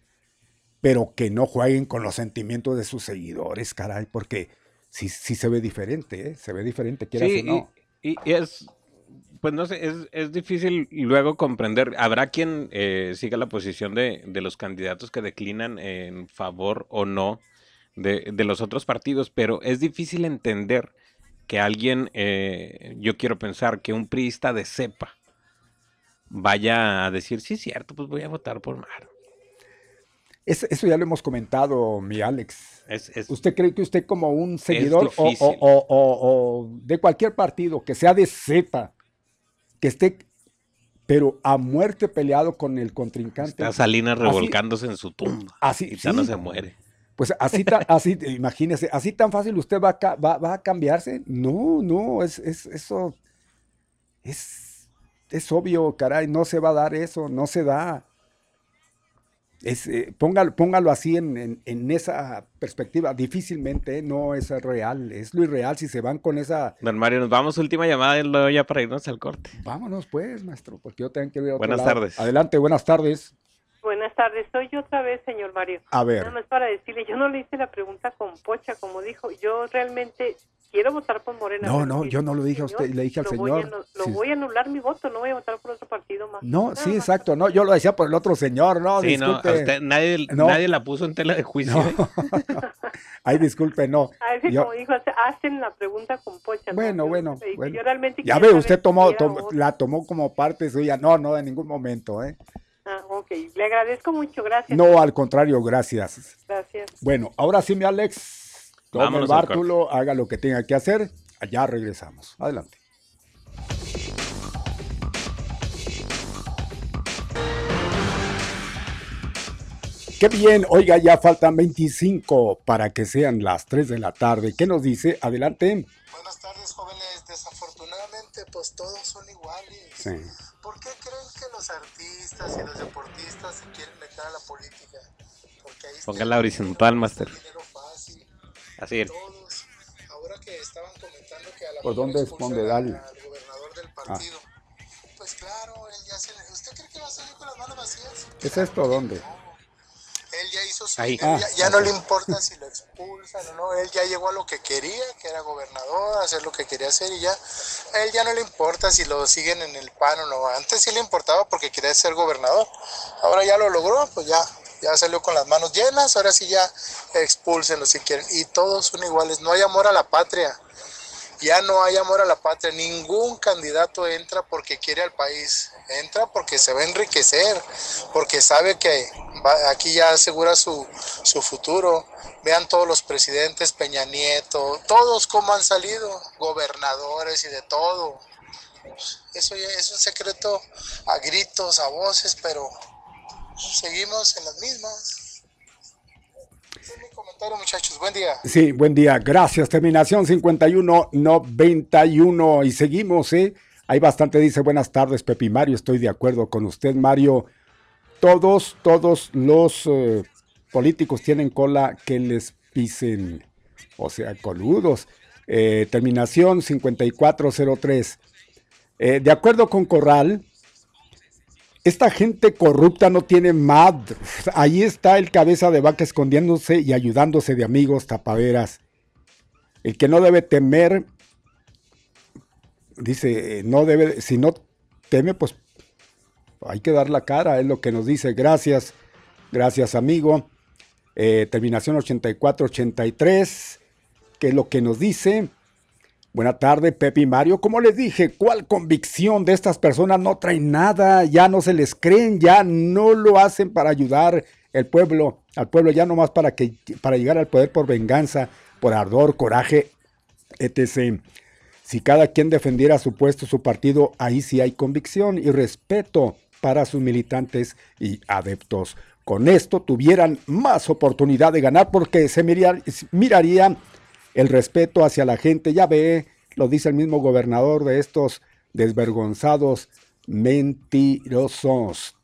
pero que no jueguen con los sentimientos de sus seguidores, caray, porque sí, sí se ve diferente, ¿eh? se ve diferente, quieras Sí, o no. y, y es, pues no sé, es, es difícil luego comprender. Habrá quien eh, siga la posición de, de los candidatos que declinan en favor o no de, de los otros partidos, pero es difícil entender que alguien, eh, yo quiero pensar que un priista de cepa vaya a decir, sí, cierto, pues voy a votar por Maro. Es- eso ya lo hemos comentado, mi Alex. Es- es- ¿Usted cree que usted como un seguidor o, o- o- o- o de cualquier partido que sea de Z, que esté, pero a muerte peleado con el contrincante? Está Salinas así- revolcándose en su tumba. Así, ya no sí. se muere. Pues así, ta- así, imagínese, así tan fácil usted va a, va, va a cambiarse. No, no, es, es eso, es, es obvio, caray, no se va a dar eso, no se da. Es, eh, póngalo, póngalo así en, en- en esa perspectiva. Difícilmente eh, no es real, es lo irreal si se van con esa. Don Mario, nos vamos última llamada y luego ya para irnos al corte. Vámonos pues, maestro, porque yo tengo que ir a otro Buenas lado. tardes. Adelante, buenas tardes. Buenas tardes, soy yo otra vez, señor Mario. A ver. Nada más para decirle, yo no le hice la pregunta con Pocha, como dijo, yo realmente quiero votar por Morena. No, no, yo no lo dije a usted, le dije al lo voy a señor. lo Sí. voy a anular mi voto, no voy a votar por otro partido más. No, Nada sí, más. exacto. No, yo lo decía por el otro señor, no, sí, no, a disculpe. usted nadie, No. nadie la puso en tela de juicio. No. ¿eh? Ay, disculpe, no. A si Yo- como dijo, hace- hacen la pregunta con Pocha. ¿no? bueno, Yo bueno, le dije, bueno. Yo realmente Ya ve, usted tomó, era tom- otro. la tomó como parte suya. No, no, en ningún momento, ¿eh? Ah, ok, le agradezco mucho, gracias. No, al contrario, gracias. Gracias. Bueno, ahora sí, mi Alex, tome el Vámonos al bártulo, haga lo que tenga que hacer. Allá regresamos. Adelante. Qué bien, oiga, ya faltan 25 para que sean las 3 de la tarde. ¿Qué nos dice? Adelante. Buenas tardes, jóvenes. Desafortunadamente, pues todos son iguales. Sí. ¿Por qué creen que los artistas y los deportistas se quieren meter a la política? Porque ahí está Ponga la horizontal, Master. dinero. Así es. Todos. Ahora que estaban comentando que a la ¿Por dónde es expulsan donde al- gobernador del Ah, partido. Pues claro, él ya se le- ¿Usted cree que va a salir con las manos vacías? ¿Es esto dónde? Él ya hizo su Ahí. Ah, ya, ya no le importa si lo expulsan o no, él ya llegó a lo que quería, que era gobernador, hacer lo que quería hacer y ya, a él ya no le importa si lo siguen en el PAN o no, antes sí le importaba porque quería ser gobernador, ahora ya lo logró, pues ya, ya salió con las manos llenas, ahora sí ya expúlsenlo si quieren, y todos son iguales, no hay amor a la patria, ya no hay amor a la patria. Ningún candidato entra porque quiere al país. Entra porque se va a enriquecer, porque sabe que aquí ya asegura su, su futuro. Vean todos los presidentes, Peña Nieto, todos como han salido, gobernadores y de todo. Eso ya es un secreto a gritos, a voces, pero seguimos en las mismas. Muchachos. Buen día. Sí, buen día. Gracias. Terminación 5191. Y seguimos, ¿eh? Hay bastante, dice, buenas tardes, Pepi Mario. Estoy de acuerdo con usted, Mario. Todos, todos los eh, políticos tienen cola que les pisen. O sea, coludos. Eh, terminación 5403. Eh, de acuerdo con Corral, esta gente corrupta no tiene madre. Ahí está el cabeza de vaca escondiéndose y ayudándose de amigos tapaderas. El que no debe temer, dice, no debe, si no teme, pues hay que dar la cara, es lo que nos dice. Gracias, gracias amigo. Eh, terminación 8483, que es lo que nos dice. Buena tarde, Pepe y Mario. Como les dije, ¿cuál convicción de estas personas no traen nada? Ya no se les creen, ya no lo hacen para ayudar el pueblo, al pueblo ya nomás para que para llegar al poder por venganza, por ardor, coraje, etc. Si cada quien defendiera su puesto, su partido, ahí sí hay convicción y respeto para sus militantes y adeptos. Con esto tuvieran más oportunidad de ganar porque se mirar- miraría el respeto hacia la gente. Ya ve, lo dice el mismo gobernador de estos desvergonzados mentirosos.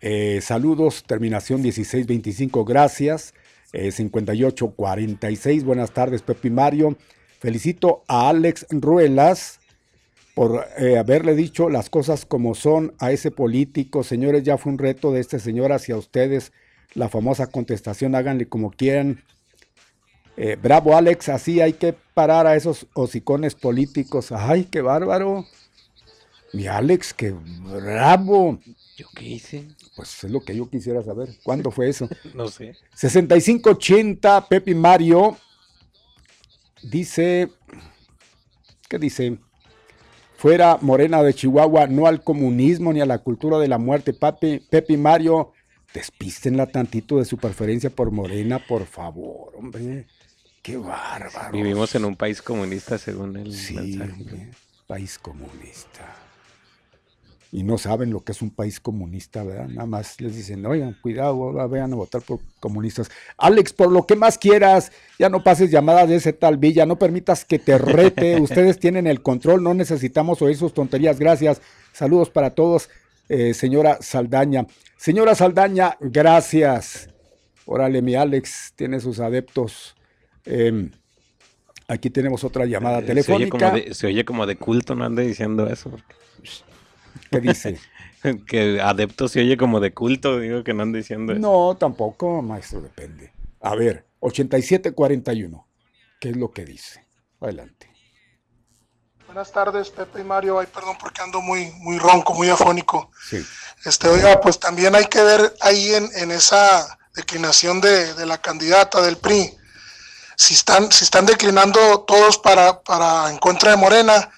Eh, saludos, terminación 1625, gracias. Eh, 5846, buenas tardes, Pepe y Mario. Felicito a Alex Ruelas por eh, haberle dicho las cosas como son a ese político. Señores, ya fue un reto de este señor hacia ustedes. La famosa contestación, háganle como quieran. Eh, bravo, Alex, así hay que parar a esos hocicones políticos. Ay, qué bárbaro. Mi Alex, qué bravo. ¿Yo qué hice? Pues es lo que yo quisiera saber. ¿Cuándo fue eso? No sé. 6580, Pepe Mario. Dice. ¿Qué dice? Fuera Morena de Chihuahua, no al comunismo ni a la cultura de la muerte. Papi, Pepe Mario, despístenla tantito de su preferencia por Morena, por favor, hombre. Qué bárbaro. Vivimos en un país comunista según el Sí, mensaje. país comunista. Y no saben lo que es un país comunista, ¿verdad? Nada más les dicen, oigan, cuidado, ahora vayan a votar por comunistas. Alex, por lo que más quieras, ya no pases llamadas de ese tal Villa, no permitas que te rete, ustedes tienen el control, no necesitamos oír sus tonterías, gracias. Saludos para todos, eh, señora Saldaña. Señora Saldaña, gracias. Órale, mi Alex tiene sus adeptos. Em, aquí tenemos otra llamada Eh, Se oye, como telefónica. de, se oye como de culto, no ande diciendo eso. ¿Qué dice? que adepto se oye como de culto, digo que no ande diciendo eso. No, tampoco, maestro, depende. A ver, 8741. ¿Qué es lo que dice? Adelante. Buenas tardes, Pepe y Mario. Ay, perdón porque ando muy, muy ronco, muy afónico. Sí. Este, oiga, pues también hay que ver ahí en, en esa declinación de, de la candidata del PRI. Si están, si están declinando todos para, para en contra de Morena,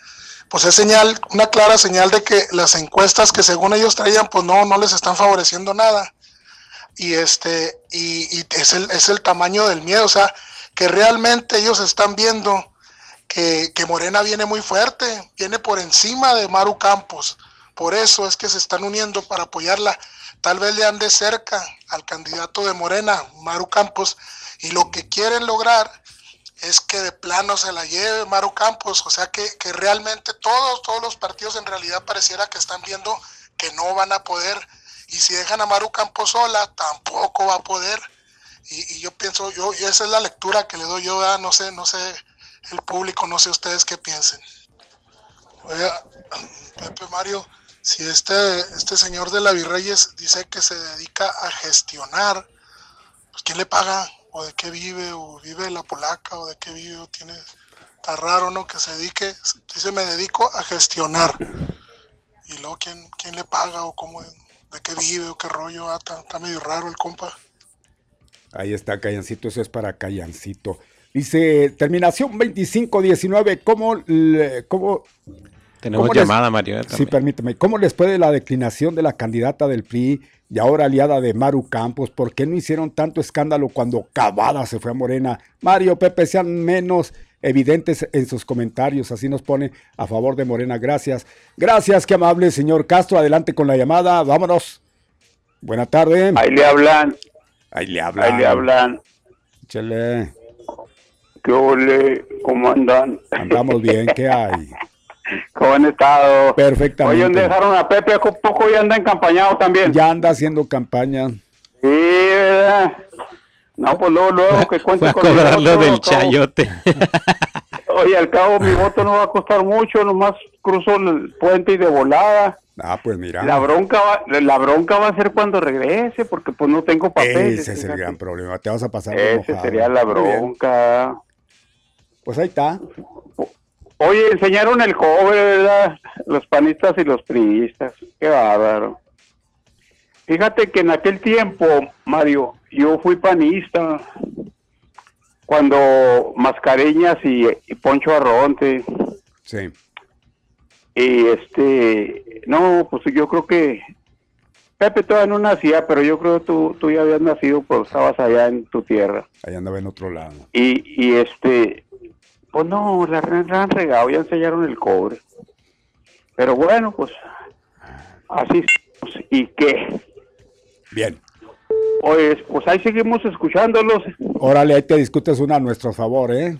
pues es señal, una clara señal de que las encuestas que según ellos traían, pues no, no les están favoreciendo nada. Y este, y, y es el, es el tamaño del miedo, o sea, que realmente ellos están viendo que, que Morena viene muy fuerte, viene por encima de Maru Campos. Por eso es que se están uniendo para apoyarla. Tal vez le ande cerca al candidato de Morena, Maru Campos, y lo que quieren lograr es que de plano se la lleve Maru Campos, o sea que, que realmente todos, todos los partidos en realidad pareciera que están viendo que no van a poder, y si dejan a Maru Campos sola, tampoco va a poder, y, yo pienso, yo, yo, esa es la lectura que le doy yo, ¿verdad? no sé, no sé, el público, no sé ustedes qué piensen. Oiga, Pepe Mario, si este, este señor de la Virreyes dice que se dedica a gestionar, pues ¿quién le paga? ¿O de qué vive? ¿O vive la polaca? ¿O de qué vive? ¿O tiene... Está raro, ¿no? Que se dedique, dice me dedico a gestionar. Y luego, ¿quién, quién le paga? ¿O cómo? ¿De qué vive? ¿O qué rollo? Ah, está, está medio raro el compa. Ahí está Callancito, eso es para Callancito. Dice, terminación 2519, ¿cómo, cómo Tenemos ¿Cómo les- llamada, Mario. eh, Sí, permíteme. ¿Cómo les puede la declinación de la candidata del PRI y ahora aliada de Maru Campos? ¿Por qué no hicieron tanto escándalo cuando Cavada se fue a Morena? Mario, Pepe, sean menos evidentes en sus comentarios. Así nos pone a favor de Morena. Gracias. Gracias, qué amable, señor Castro. Adelante con la llamada. Vámonos. Buena tarde. Ahí le hablan. Ahí le hablan. Ahí le hablan. Échale. ¿Qué ole? ¿Cómo andan? Andamos bien, ¿qué hay? ¿Cómo han estado? Perfectamente. Oye, ¿dónde dejaron a Pepe? ¿A poco ya anda encampañado también? Ya anda haciendo campaña. Sí, ¿verdad? No, pues luego, luego que cuente con mi cobrar lo voto, del chayote. Oye, al cabo mi voto no va a costar mucho, nomás cruzo el puente y de volada. Ah, pues mira. La bronca va, la bronca va a ser cuando regrese, porque pues no tengo papeles. Ese es el fíjate. gran problema. Te vas a pasar Ese sería la bronca. Pues ahí está. Oye, enseñaron el cobre, ¿verdad? Los panistas y los priistas. Qué bárbaro. Fíjate que en aquel tiempo, Mario, yo fui panista. Cuando Mascareñas y, y Poncho Arronte. Sí. Y este, no, pues yo creo que Pepe todavía no nacía, pero yo creo que tú, tú ya habías nacido, pues estabas allá en tu tierra. Ahí andaba en otro lado. Y, y este, pues no, la, han- la han regado, ya enseñaron el cobre. Pero bueno, pues así estamos. ¿Y qué? Bien. Oye, pues ahí seguimos escuchándolos. Órale, ahí te discutes una a nuestro favor, ¿eh?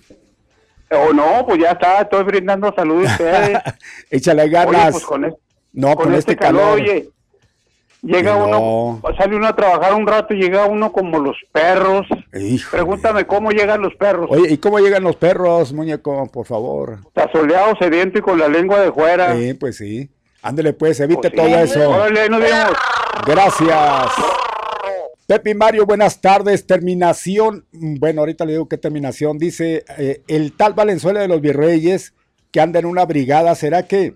O no, pues ya está, estoy brindando salud a ustedes. Échale ganas. Oye, pues con, no, con, este calor. oye, llega uno, sale uno a trabajar un rato y llega uno como los perros. Pregúntame cómo llegan los perros. Oye, ¿y cómo llegan los perros, muñeco? Por favor. Tazoleado, sediento y con la lengua de fuera. Sí, pues sí. Ándele pues, evite Pues sí. todo eso. Órale, ahí nos vemos. Gracias. Pepe y Mario, buenas tardes. Terminación, bueno, ahorita le digo qué terminación. Dice eh, el tal Valenzuela de los Virreyes que anda en una brigada. ¿Será que,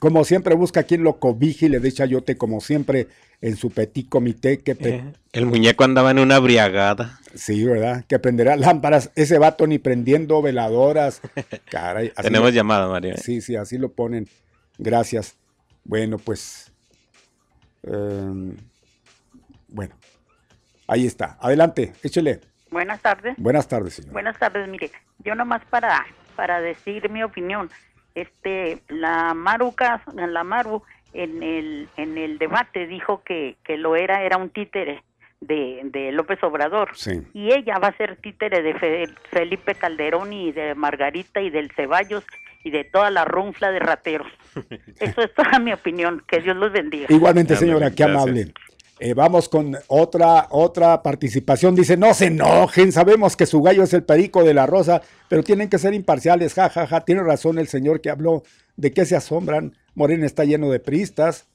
como siempre, busca quien lo cobije y le dé chayote, como siempre, en su petit comité? Que pe- Eh, El muñeco andaba en una briagada. Sí, ¿verdad? Que prenderá lámparas. Ese vato ni prendiendo veladoras. Caray. así Tenemos lo- llamada, Mario. eh. Sí, sí, así lo ponen. Gracias. Bueno, pues. em, bueno. Ahí está. Adelante, échele. Buenas tardes. Buenas tardes, señor. Buenas tardes, mire, yo nomás para para decir mi opinión, este la Maruca, la Maru en el en el debate dijo que que lo era era un títere de, de López Obrador Sí. y ella va a ser títere de Fe- Felipe Calderón y de Margarita y del Ceballos y de toda la runfla de rateros. Eso es toda mi opinión. Que Dios los bendiga. Igualmente, señora, qué amable. Eh, vamos con otra, otra participación. Dice, no se enojen, sabemos que su gallo es el perico de la rosa, pero tienen que ser imparciales, ja, ja, ja. Tiene razón el señor que habló de que se asombran. Morena está lleno de priistas,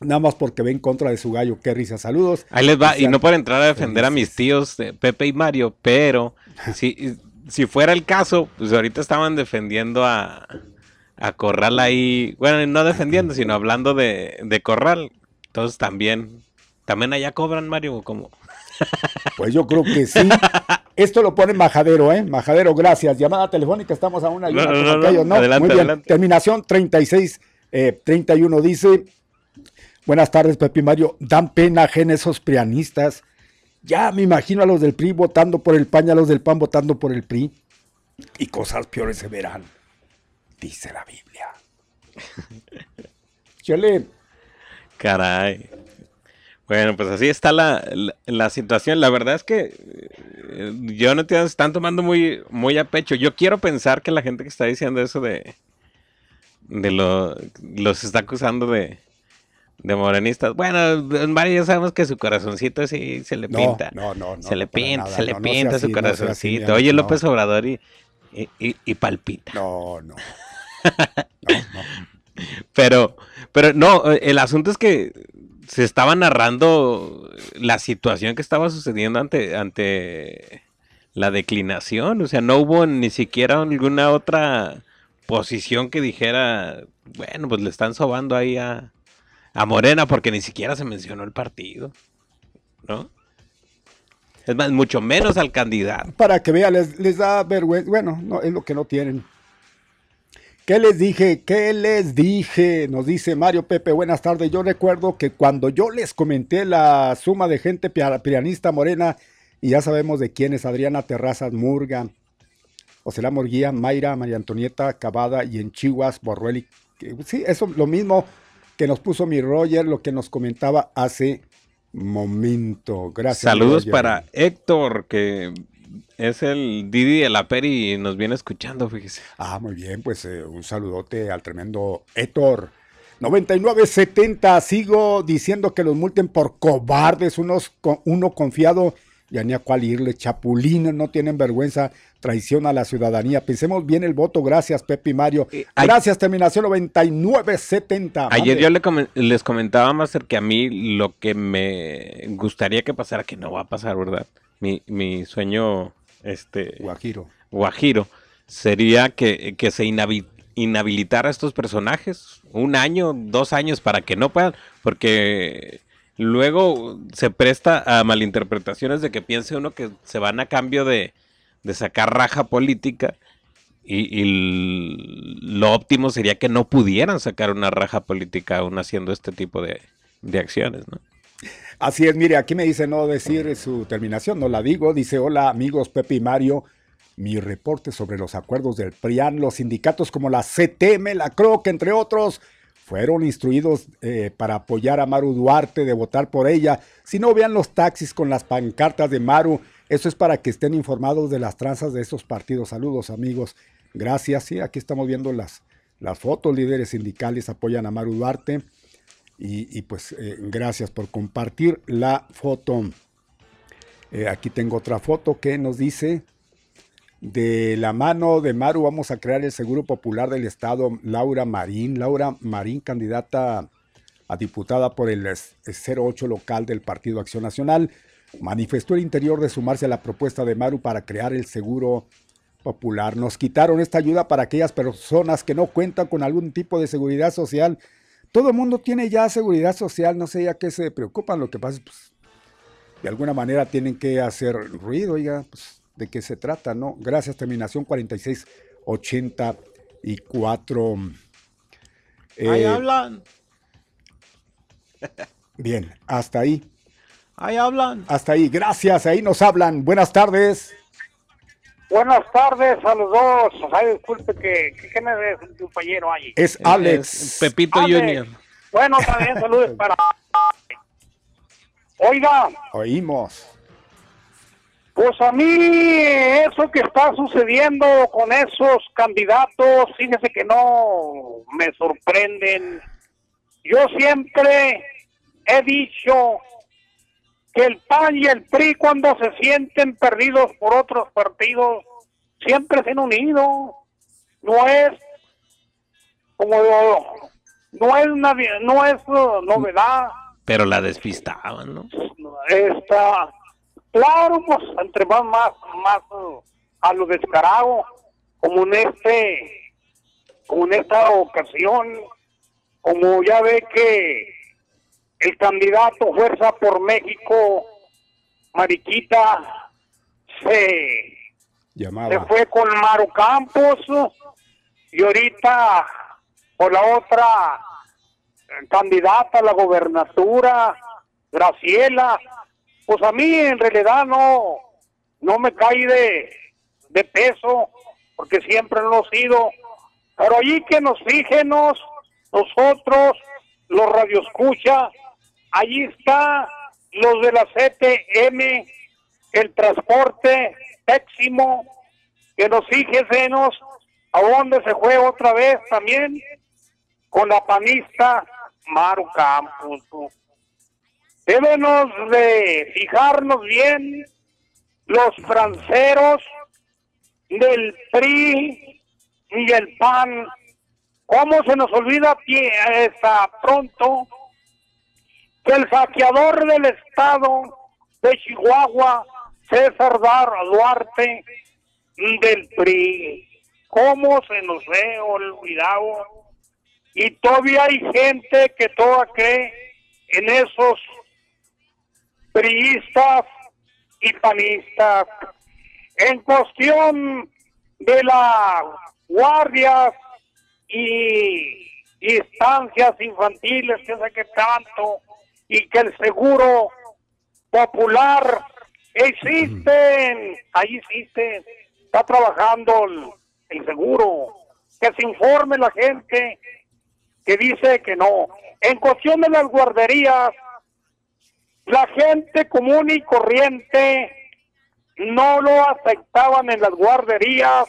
nada más porque ve en contra de su gallo. Qué risa, saludos. Ahí les va, y no por entrar a defender a mis tíos eh, Pepe y Mario, pero si, si fuera el caso, pues ahorita estaban defendiendo a, a Corral ahí, bueno, no defendiendo, sino hablando de, de Corral. Entonces también, también allá cobran Mario, como Pues yo creo que sí. Esto lo pone Majadero, ¿eh? Majadero, gracias. Llamada telefónica, estamos a una y No, una no, no, no. aquellos, ¿no? Adelante, Muy bien. adelante. Terminación 36, eh, 31 dice, buenas tardes, Pepe y Mario, dan pena ajena esos prianistas. Ya me imagino a los del PRI votando por el PAN y a los del PAN votando por el PRI. Y cosas peores se verán, dice la Biblia. Chale. Caray. Bueno, pues así está la, la, la situación. La verdad es que eh, yo no te están tomando muy, muy a pecho. Yo quiero pensar que la gente que está diciendo eso de, de lo, los está acusando de, de morenistas. Bueno, Mario ya sabemos que su corazoncito sí se le pinta. no, no, no, se le pinta, nada, se le no, no sea pinta así, su no sea así, corazoncito. Oye, López. Obrador y, y, y- y palpita. No, no. Pero, pero no, el asunto es que se estaba narrando la situación que estaba sucediendo ante, ante la declinación. O sea, no hubo ni siquiera alguna otra posición que dijera, bueno, pues le están sobando ahí a, a Morena porque ni siquiera se mencionó el partido. ¿No? Es más, mucho menos al candidato. Para que vean, les, les da vergüenza. Bueno, no, es lo que no tienen. ¿Qué les dije? ¿Qué les dije? Nos dice Mario Pepe, buenas tardes. Yo recuerdo que cuando yo les comenté la suma de gente pia- pianista morena, y ya sabemos de quién es Adriana Terrazas Murga, Ocela Morguía, Mayra, María Antonieta Cavada y en Chihuas, Borrueli. Sí, eso lo mismo que nos puso mi Roger, lo que nos comentaba hace momento. Gracias. Saludos Roger. para Héctor, que es el Didi de la Peri y nos viene escuchando, fíjese. Ah, muy bien, pues eh, un saludote al tremendo Héctor. 9970, sigo diciendo que los multen por cobardes, unos, uno confiado, ya ni a cuál irle, chapulines, no tienen vergüenza, traición a la ciudadanía. Pensemos bien el voto, gracias Pepe y Mario. ay- Gracias, terminación 9970. Ayer yo le les comentaba más que a mí lo que me gustaría que pasara, que no va a pasar, ¿verdad? Mi, mi sueño, este... Guajiro. Guajiro, sería que, que se inhabi- inhabilitara a estos personajes un año, dos años para que no puedan, porque luego se presta a malinterpretaciones de que piense uno que se van a cambio de, de sacar raja política y, y lo óptimo sería que no pudieran sacar una raja política aún haciendo este tipo de, de acciones, ¿no? Así es, mire, aquí me dice no decir su terminación, no la digo. Dice, hola amigos Pepe y Mario. Mi reporte sobre los acuerdos del PRIAN, los sindicatos como la CTM, la CROC, entre otros, fueron instruidos eh, para apoyar a Maru Duarte, de votar por ella. Si no vean los taxis con las pancartas de Maru, eso es para que estén informados de las tranzas de esos partidos. Saludos amigos, gracias. Sí, aquí estamos viendo las, las fotos, líderes sindicales apoyan a Maru Duarte. Y, pues eh, gracias por compartir la foto. Eh, aquí tengo otra foto que nos dice, de la mano de Maru vamos a crear el Seguro Popular del Estado, Laura Marín. Laura Marín, candidata a diputada por el es- 08 local del Partido Acción Nacional, manifestó el interior de sumarse a la propuesta de Maru para crear el Seguro Popular. Nos quitaron esta ayuda para aquellas personas que no cuentan con algún tipo de seguridad social. Todo el mundo tiene ya seguridad social, no sé ya qué se preocupan. Lo que pasa es, pues, de alguna manera tienen que hacer ruido, oiga, pues, ¿de qué se trata, no? Gracias, terminación 4684. Ahí Eh, hablan, bien, hasta ahí. ahí hablan. Hasta ahí, gracias, ahí nos hablan. Buenas tardes. Buenas tardes a los dos. Ay, disculpe que, que, que me ve un compañero ahí. Es Alex. Pepito Alex. Junior. Bueno, también saludos para. Oiga, Oímos. pues a mí eso que está sucediendo con esos candidatos, fíjese que no me sorprenden. Yo siempre he dicho que el PAN y el PRI cuando se sienten perdidos por otros partidos siempre se han unido. No es como no es una, no es uh, novedad. Pero la despistaban, ¿no? Está claro, pues entre más más más uh, a lo descarado, como en este, como en esta ocasión, como ya ve que el candidato Fuerza por México, Mariquita, se, fue con Maru Campos y ahorita por la otra eh, candidata a la gobernatura, Graciela, pues a mí en realidad no, no me cae de, de peso porque siempre lo hemos sido. Pero allí que nos fíjenos, nosotros, los radioescucha, allí está los de la CTM, el transporte pésimo, que nos fíjesenos a dónde se juega otra vez también con la panista Maru Campos. Debemos de fijarnos bien los franceros del PRI y el PAN. ¿Cómo se nos olvida pie- esta pronto que el saqueador del estado de Chihuahua, César Duarte, del PRI? ¿Cómo se nos ve olvidado? Y todavía hay gente que todavía cree en esos priistas y panistas. En cuestión de las guardias y instancias infantiles, que sé que tanto, y que el seguro popular existen, ahí existen, está trabajando el, el seguro, que se informe la gente que dice que no. En cuestión de las guarderías, la gente común y corriente no lo aceptaban en las guarderías,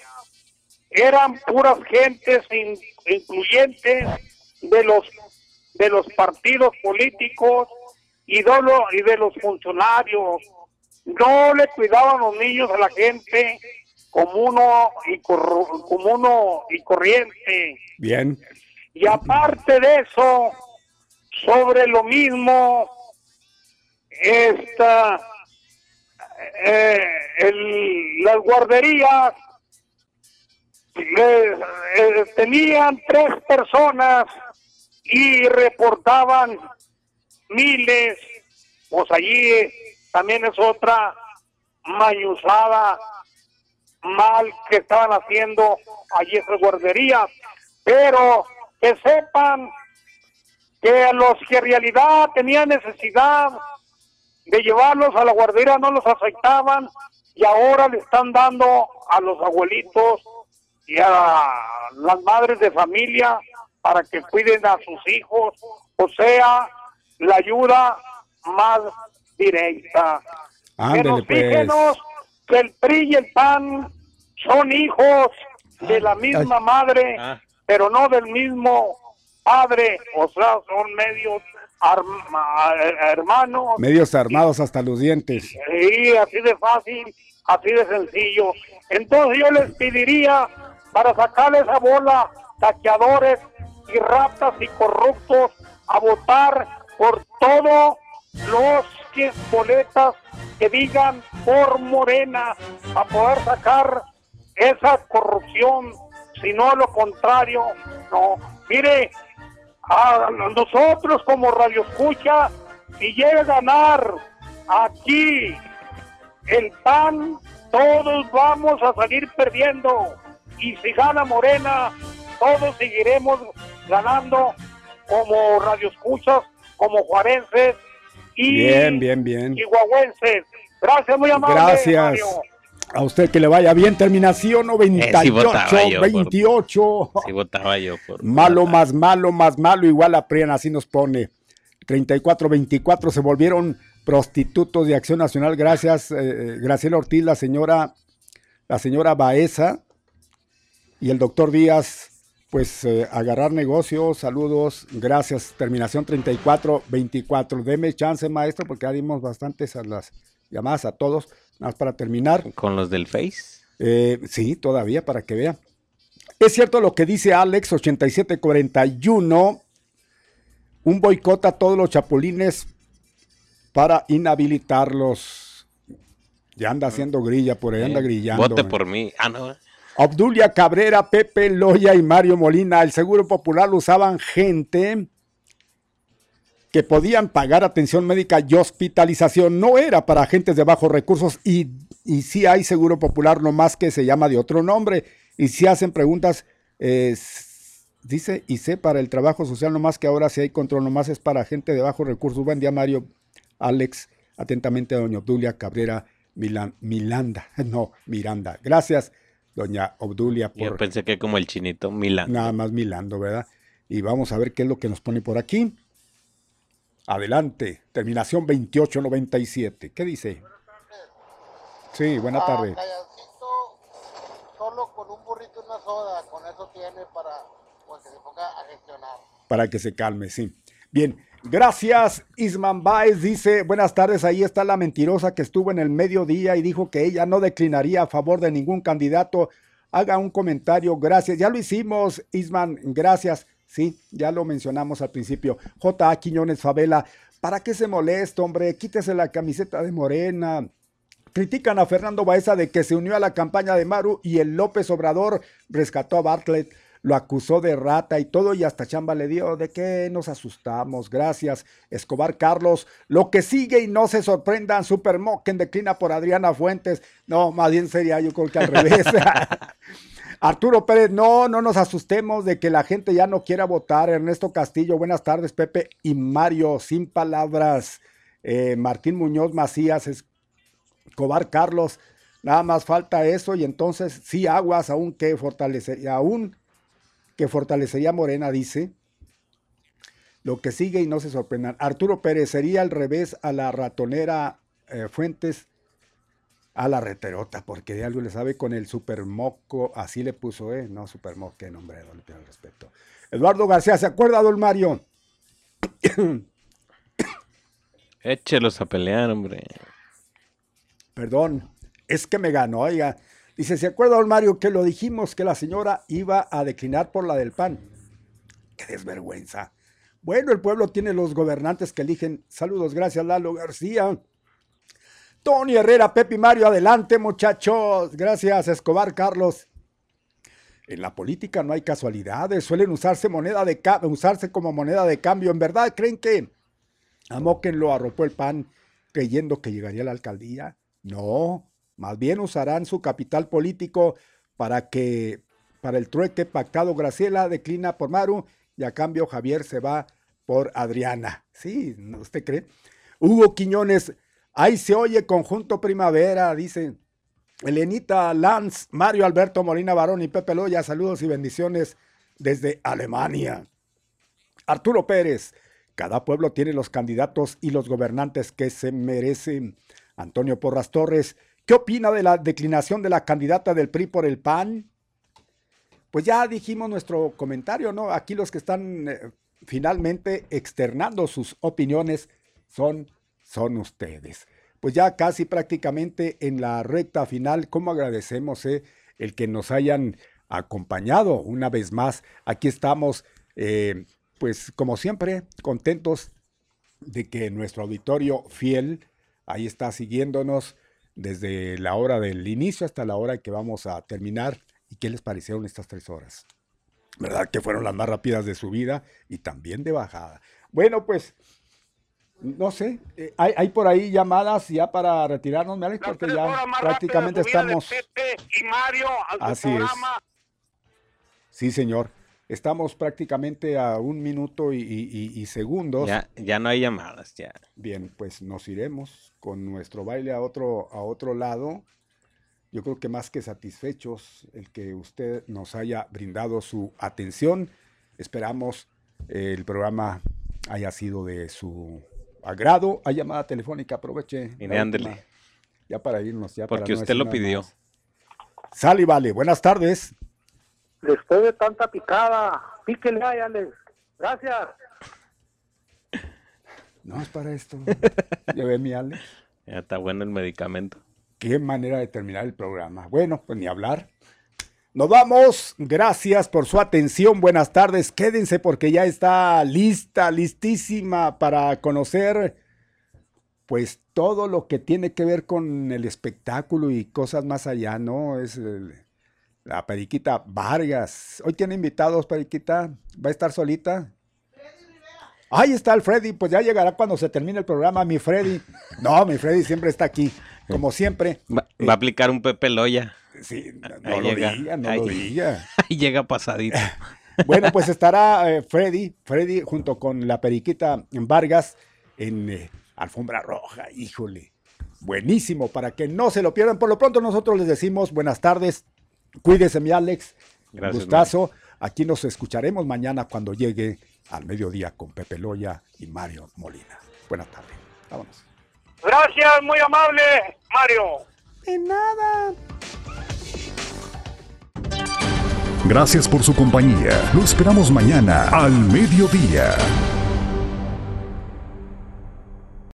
eran puras gentes in- incluyentes de los de los partidos políticos y de, lo- y de los funcionarios. No le cuidaban los niños a la gente como uno y, como uno y corriente. Bien. Y aparte de eso, sobre lo mismo, esta, eh, el- las guarderías eh, eh, tenían tres personas y reportaban miles, pues allí también es otra mañuzada mal que estaban haciendo allí esas guarderías, pero que sepan que a los que en realidad tenían necesidad de llevarlos a la guardería no los aceptaban y ahora le están dando a los abuelitos y a las madres de familia para que cuiden a sus hijos, o sea, la ayuda más directa. que Ándele, nos pues. fíjenos que el PRI y el PAN son hijos de la misma madre, pero no del mismo padre, o sea, son medios arma- hermanos. Medios armados hasta los dientes. Sí, así de fácil, así de sencillo. Entonces yo les pediría para sacarle esa bola, saqueadores y ratas y corruptos, a votar por todos los que boletas que digan por Morena, a poder sacar esa corrupción, si no lo contrario, no. Mire, a nosotros como Radio Escucha, si llega a ganar aquí el PAN, todos vamos a salir perdiendo. Y si gana Morena, todos seguiremos ganando como Radio Escuchas, como juarenses y Bien, bien, bien. chihuahuenses. Gracias, muy amable. Gracias. Mario. A usted que le vaya bien. Terminación 98, Eh, sí votaba yo por- 28. Sí votaba yo por... Malo más malo más malo, igual a Prian, así nos pone. 34-24 se volvieron prostitutos de Acción Nacional. Gracias, eh, eh, Graciela Ortiz, la señora, la señora Baeza y el doctor Díaz. Pues eh, agarrar negocios, saludos, gracias. Terminación 34-24. Deme chance, maestro, porque ya dimos bastantes a las llamadas a todos. Nada más para terminar. Con los del Face. Eh, sí, todavía, para que vea. Es cierto lo que dice Alex 8741. Un boicot a todos los chapulines para inhabilitarlos. Ya anda haciendo grilla por ahí, anda grillando. Vote eh. por mí. Ah, no. Obdulia Cabrera, Pepe Loya y Mario Molina. El Seguro Popular usaban gente que podían pagar atención médica y hospitalización. No era para agentes de bajos recursos y, y sí hay Seguro Popular, no más que se llama de otro nombre. Y si hacen preguntas, eh, dice, y sé para el trabajo social, no más que ahora si hay control, no más es para gente de bajos recursos. Buen día, Mario, Alex, atentamente, doña Obdulia Cabrera Milan- Milanda. No, Miranda. Gracias, doña Obdulia. Yo Por, pensé que como el chinito Milán. Nada más milando, ¿verdad? Y vamos a ver qué es lo que nos pone por aquí. Adelante, terminación 2897. ¿Qué dice? Sí, buena Ah, tarde. Solo con un burrito y una soda, con eso tiene para pues, que se ponga a gestionar. Para que se calme, sí. Bien, gracias. Isman Baez dice, buenas tardes, ahí está la mentirosa que estuvo en el mediodía y dijo que ella no declinaría a favor de ningún candidato. Haga un comentario, gracias. Ya lo hicimos, Isman, gracias. Sí, ya lo mencionamos al principio. J.A. Quiñones Favela, ¿para qué se molesta, hombre? Quítese la camiseta de Morena. Critican a Fernando Baeza de que se unió a la campaña de Maru y el López Obrador rescató a Bartlett, lo acusó de rata y todo y hasta chamba le dio. ¿De qué nos asustamos? Gracias. Escobar Carlos, lo que sigue y no se sorprendan, Super Mocken declina por Adriana Fuentes. No, más bien sería yo creo que al revés. Arturo Pérez, no, no nos asustemos de que la gente ya no quiera votar. Ernesto Castillo, buenas tardes, Pepe y Mario, sin palabras. Eh, Martín Muñoz Macías, Escobar Carlos, nada más falta eso y entonces sí aguas aún que fortalecería, aún que fortalecería Morena, dice. Lo que sigue y no se sorprendan. Arturo Pérez sería al revés a la ratonera eh, Fuentes, a la reterota, porque de algo le sabe con el supermoco, así le puso, ¿eh? No, supermoco, qué nombre, no le pido el respeto. Eduardo García, ¿se acuerda, don Mario? Échelos a pelear, hombre. Perdón, es que me ganó, oiga. Dice, ¿se acuerda, don Mario, que lo dijimos que la señora iba a declinar por la del PAN? Qué desvergüenza. Bueno, el pueblo tiene los gobernantes que eligen. Saludos, gracias, Lalo García. Tony Herrera, Pepe Mario, adelante, muchachos. Gracias, Escobar Carlos. En la política no hay casualidades, suelen usarse moneda de usarse como moneda de cambio. ¿En verdad creen que a lo arropó el PAN creyendo que llegaría a la alcaldía? No, más bien usarán su capital político para que para el trueque pactado Graciela declina por Maru y a cambio Javier se va por Adriana. Sí, ¿usted cree? Hugo Quiñones, ahí se oye conjunto primavera, dice Elenita Lanz, Mario Alberto Molina Barón y Pepe Loya, saludos y bendiciones desde Alemania. Arturo Pérez, cada pueblo tiene los candidatos y los gobernantes que se merecen. Antonio Porras Torres, ¿qué opina de la declinación de la candidata del PRI por el PAN? Pues ya dijimos nuestro comentario, ¿no? Aquí los que están eh, finalmente externando sus opiniones son, son ustedes. Pues ya casi prácticamente en la recta final, ¿cómo agradecemos eh, el que nos hayan acompañado una vez más? Aquí estamos, eh, pues como siempre, contentos de que nuestro auditorio fiel ahí está siguiéndonos desde la hora del inicio hasta la hora que vamos a terminar. ¿Y qué les parecieron estas tres horas? ¿Verdad que fueron las más rápidas de subida y también de bajada? Bueno, pues, no sé, eh, hay, hay por ahí llamadas ya para retirarnos, ¿me Alex? Porque ya prácticamente estamos... Pepe y Mario al Así es. programa. Sí, señor. Estamos prácticamente a un minuto y, y- y- y segundos. Ya, ya no hay llamadas, ya. Bien, pues nos iremos con nuestro baile a otro, a otro lado. Yo creo que más que satisfechos el que usted nos haya brindado su atención. Esperamos eh, el programa haya sido de su agrado. Hay llamada telefónica, aproveche. De ándele. Ya para irnos, ya para Porque no usted lo pidió. más. Sale, y vale. Buenas tardes. Después de tanta picada, píquele ahí, Alex. Gracias. No es para esto. Llevé mi Ale. Ya está bueno el medicamento. Qué manera de terminar el programa. Bueno, pues ni hablar. Nos vamos. Gracias por su atención. Buenas tardes. Quédense porque ya está lista, listísima para conocer pues todo lo que tiene que ver con el espectáculo y cosas más allá, ¿no? Es el- la Periquita Vargas. Hoy tiene invitados, Periquita. ¿Va a estar solita? Ahí está el Freddy, pues ya llegará cuando se termine el programa, mi Freddy. No, mi Freddy siempre está aquí, como siempre. Va, va a aplicar un Pepe Loya. Sí, no, Ahí lo llega, diga, no ahí- lo diga. Ahí llega pasadito. Bueno, pues estará eh, Freddy, Freddy junto con la Periquita Vargas en eh, Alfombra Roja, híjole. Buenísimo, para que no se lo pierdan. Por lo pronto nosotros les decimos buenas tardes Cuídese, mi Alex. Gracias, Gustazo. Aquí nos escucharemos mañana cuando llegue al mediodía con Pepe Loya y Mario Molina. Buenas tardes. Vámonos. Gracias, muy amable, Mario. De nada. Gracias por su compañía. Lo esperamos mañana al mediodía.